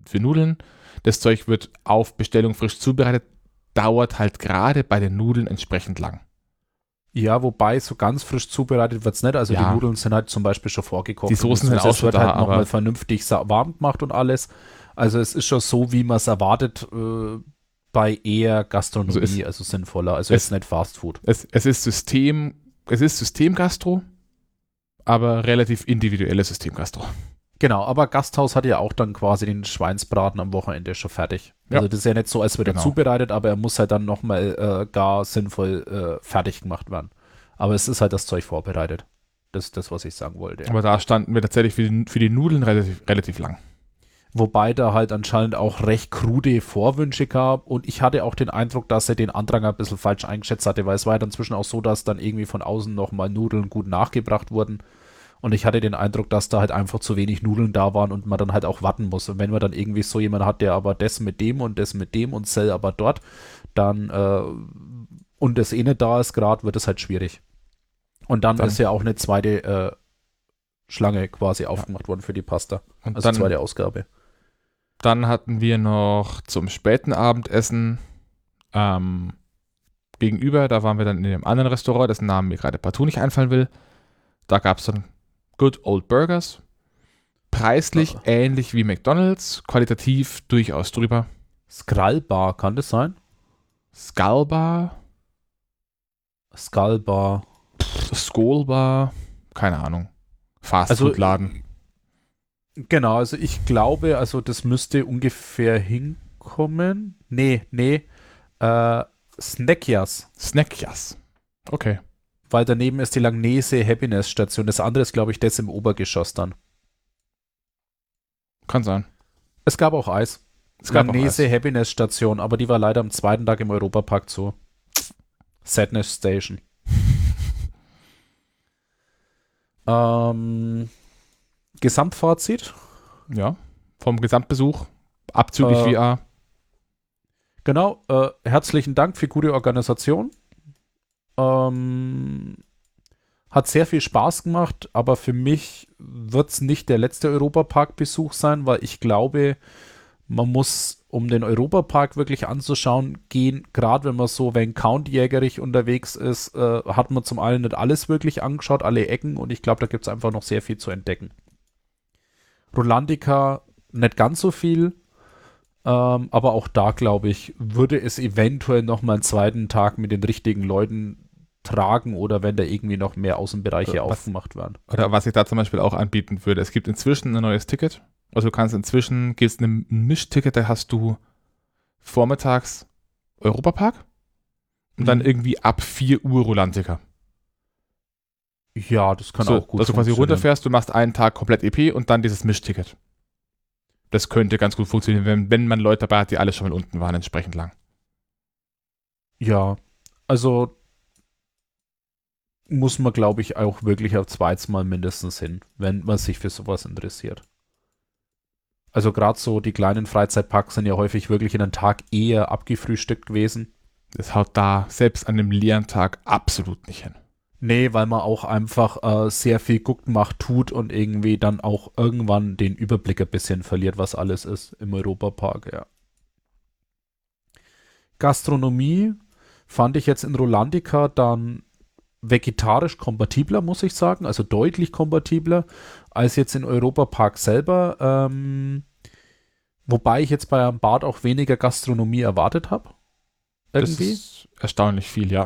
für Nudeln. Das Zeug wird auf Bestellung frisch zubereitet, dauert halt gerade bei den Nudeln entsprechend lang. Ja, wobei so ganz frisch zubereitet wird es nicht. Also Ja. die Nudeln sind halt zum Beispiel schon vorgekocht. Die Soßen Und sind auch schon wird da, halt nochmal vernünftig warm gemacht und alles. Also es ist schon so, wie man es erwartet, äh, bei eher Gastronomie, Also also, es- sinnvoller. Also es- jetzt nicht Fast Food. Es, es ist System, es ist Systemgastro, aber relativ individuelles Systemgastro. Genau, aber Gasthaus hat ja auch dann quasi den Schweinsbraten am Wochenende schon fertig. Ja. Also das ist ja nicht so, als würde er Genau. zubereitet, aber er muss halt dann nochmal äh, gar sinnvoll äh, fertig gemacht werden. Aber es ist halt das Zeug vorbereitet. Das ist das, was ich sagen wollte. Aber da standen wir tatsächlich für die, für die Nudeln relativ, relativ lang. Wobei da halt anscheinend auch recht krude Vorwünsche gab. Und ich hatte auch den Eindruck, dass er den Andrang ein bisschen falsch eingeschätzt hatte, weil es war ja dann inzwischen auch so, dass dann irgendwie von außen nochmal Nudeln gut nachgebracht wurden. Und ich hatte den Eindruck, dass da halt einfach zu wenig Nudeln da waren und man dann halt auch warten muss. Und wenn man dann irgendwie so jemand hat, der aber das mit dem und das mit dem und Cell aber dort, dann äh, und das eh nicht da ist gerade, wird es halt schwierig. Und dann, Dann- ist ja auch eine zweite äh, Schlange quasi aufgemacht worden für die Pasta, Und also dann, zweite Ausgabe. Dann hatten wir noch zum späten Abendessen ähm, gegenüber, da waren wir dann in einem anderen Restaurant, dessen Namen mir gerade partout nicht einfallen will. Da gab es dann Good Old Burgers. Preislich Ah. ähnlich wie McDonalds, qualitativ durchaus drüber. Skrallbar, kann das sein? Skullbar, Skullbar. Skullbar, keine Ahnung. Fastfood-Laden. Genau, also ich glaube, also das müsste ungefähr hinkommen. Nee, nee. Äh, Snackias. Snackjas. Okay. Weil daneben ist die Langnese Happiness Station. Das andere ist, glaube ich, das im Obergeschoss dann. Kann sein. Es gab auch Eis. Es gab Langnese Eis. Happiness Station, aber die war leider am zweiten Tag im Europapark zu. Sadness Station. ähm, Gesamtfazit. Ja. Vom Gesamtbesuch, abzüglich Äh, VR. Genau, äh, herzlichen Dank für gute Organisation. Ähm, hat sehr viel Spaß gemacht, aber für mich wird es nicht der letzte Europapark-Besuch sein, weil ich glaube, man muss, um den Europapark wirklich anzuschauen, gehen, gerade wenn man so wenn Countjägerig unterwegs ist, äh, hat man zum einen nicht alles wirklich angeschaut, alle Ecken und ich glaube, da gibt es einfach noch sehr viel zu entdecken. Rolandica nicht ganz so viel, ähm, aber auch da, glaube ich, würde es eventuell noch mal einen zweiten Tag mit den richtigen Leuten tragen oder wenn da irgendwie noch mehr Außenbereiche Äh, was- aufgemacht werden. Oder was ich da zum Beispiel auch anbieten würde. Es gibt inzwischen ein neues Ticket. Also du kannst inzwischen, gibst ein Mischticket, da hast du vormittags Europapark und dann Mhm. irgendwie ab 4 Uhr Rolantica. Ja, das kann so, auch gut dass du quasi runterfährst, du machst einen Tag komplett EP und dann dieses Mischticket. Das könnte ganz gut funktionieren, wenn, wenn man Leute dabei hat, die alle schon mal unten waren, entsprechend lang. Ja, also muss man, glaube ich, auch wirklich auf zweites Mal mindestens hin, wenn man sich für sowas interessiert. Also gerade so die kleinen Freizeitparks sind ja häufig wirklich in einem Tag eher abgefrühstückt gewesen. Das haut da selbst an einem leeren Tag absolut nicht hin. Nee, weil man auch einfach äh, sehr viel guckt, macht, tut und irgendwie dann auch irgendwann den Überblick ein bisschen verliert, was alles ist im Europapark, ja. Gastronomie fand ich jetzt in Rolandica dann vegetarisch kompatibler, muss ich sagen, also deutlich kompatibler als jetzt in Europapark selber. Ähm, wobei ich jetzt bei einem Bad auch weniger Gastronomie erwartet habe. Irgendwie. Das ist erstaunlich viel, ja.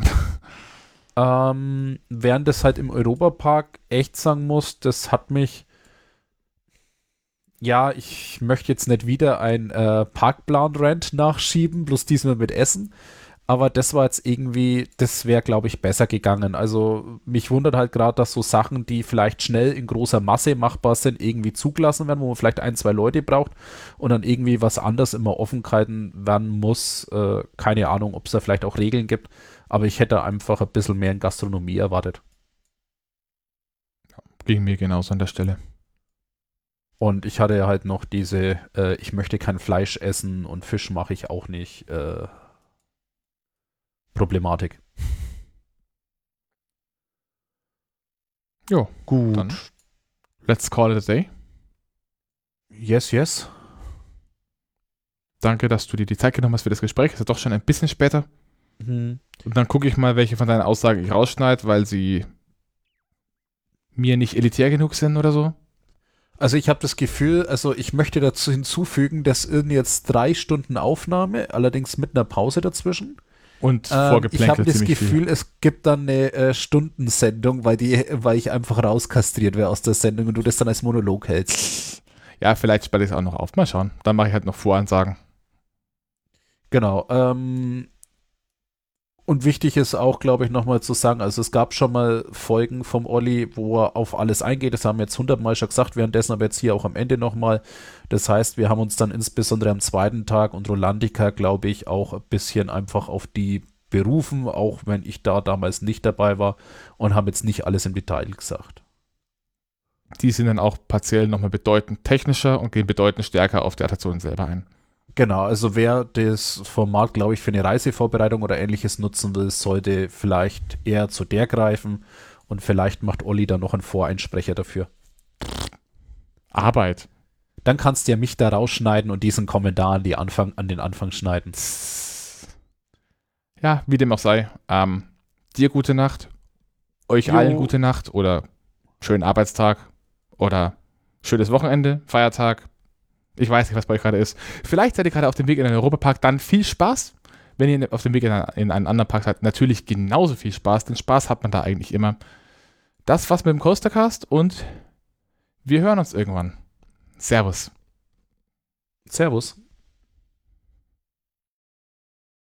Ähm, während das halt im Europapark echt sagen muss, das hat mich. Ja, ich möchte jetzt nicht wieder ein äh, Parkplan-Rent nachschieben, bloß diesmal mit Essen. Aber das war jetzt irgendwie, das wäre, glaube ich, besser gegangen. Also mich wundert halt gerade, dass so Sachen, die vielleicht schnell in großer Masse machbar sind, irgendwie zugelassen werden, wo man vielleicht ein, zwei Leute braucht und dann irgendwie was anderes immer offen gehalten werden muss. Äh, keine Ahnung, ob es da vielleicht auch Regeln gibt. Aber ich hätte einfach ein bisschen mehr in Gastronomie erwartet. Ging mir genauso an der Stelle. Und ich hatte halt noch diese, äh, ich möchte kein Fleisch essen und Fisch mache ich auch nicht, äh, Problematik. Jo, Gut. dann let's call it a day. Yes, yes. Danke, dass du dir die Zeit genommen hast für das Gespräch. Es ist ja doch schon ein bisschen später. Mhm. Und dann gucke ich mal, welche von deinen Aussagen ich rausschneide, weil sie mir nicht elitär genug sind oder so. Also ich habe das Gefühl, also ich möchte dazu hinzufügen, dass irgendwie jetzt drei Stunden Aufnahme, allerdings mit einer Pause dazwischen. Und Ähm, ich habe das Gefühl, viel. es gibt dann eine äh, Stundensendung, weil, die, weil ich einfach rauskastriert wäre aus der Sendung und du das dann als Monolog hältst. Ja, vielleicht spalte ich es auch noch auf. Mal schauen. Dann mache ich halt noch Voransagen. Genau. Ähm, und wichtig ist auch, glaube ich, nochmal zu sagen, also es gab schon mal Folgen vom Olli, wo er auf alles eingeht. Das haben wir jetzt hundertmal schon gesagt, währenddessen aber jetzt hier auch am Ende nochmal. Das heißt, wir haben uns dann insbesondere am zweiten Tag und Rolandica, glaube ich, auch ein bisschen einfach auf die berufen, auch wenn ich da damals nicht dabei war und haben jetzt nicht alles im Detail gesagt. Die sind dann auch partiell nochmal bedeutend technischer und gehen bedeutend stärker auf die Attraktionen selber ein. Genau, also wer das Format, glaube ich, für eine Reisevorbereitung oder ähnliches nutzen will, sollte vielleicht eher zu der greifen und vielleicht macht Olli dann noch einen Voreinsprecher dafür. Arbeit. Dann kannst du ja mich da rausschneiden und diesen Kommentar an, die Anfang, an den Anfang schneiden. Ja, wie dem auch sei. Ähm, dir gute Nacht. Euch Jo. allen gute Nacht oder schönen Arbeitstag oder schönes Wochenende, Feiertag. Ich weiß nicht, was bei euch gerade ist. Vielleicht seid ihr gerade auf dem Weg in den Europapark. Dann viel Spaß. Wenn ihr auf dem Weg einen- in einen anderen Park seid, natürlich genauso viel Spaß. Denn Spaß hat man da eigentlich immer. Das war's mit dem Coastercast und wir hören uns irgendwann. Servus. Servus.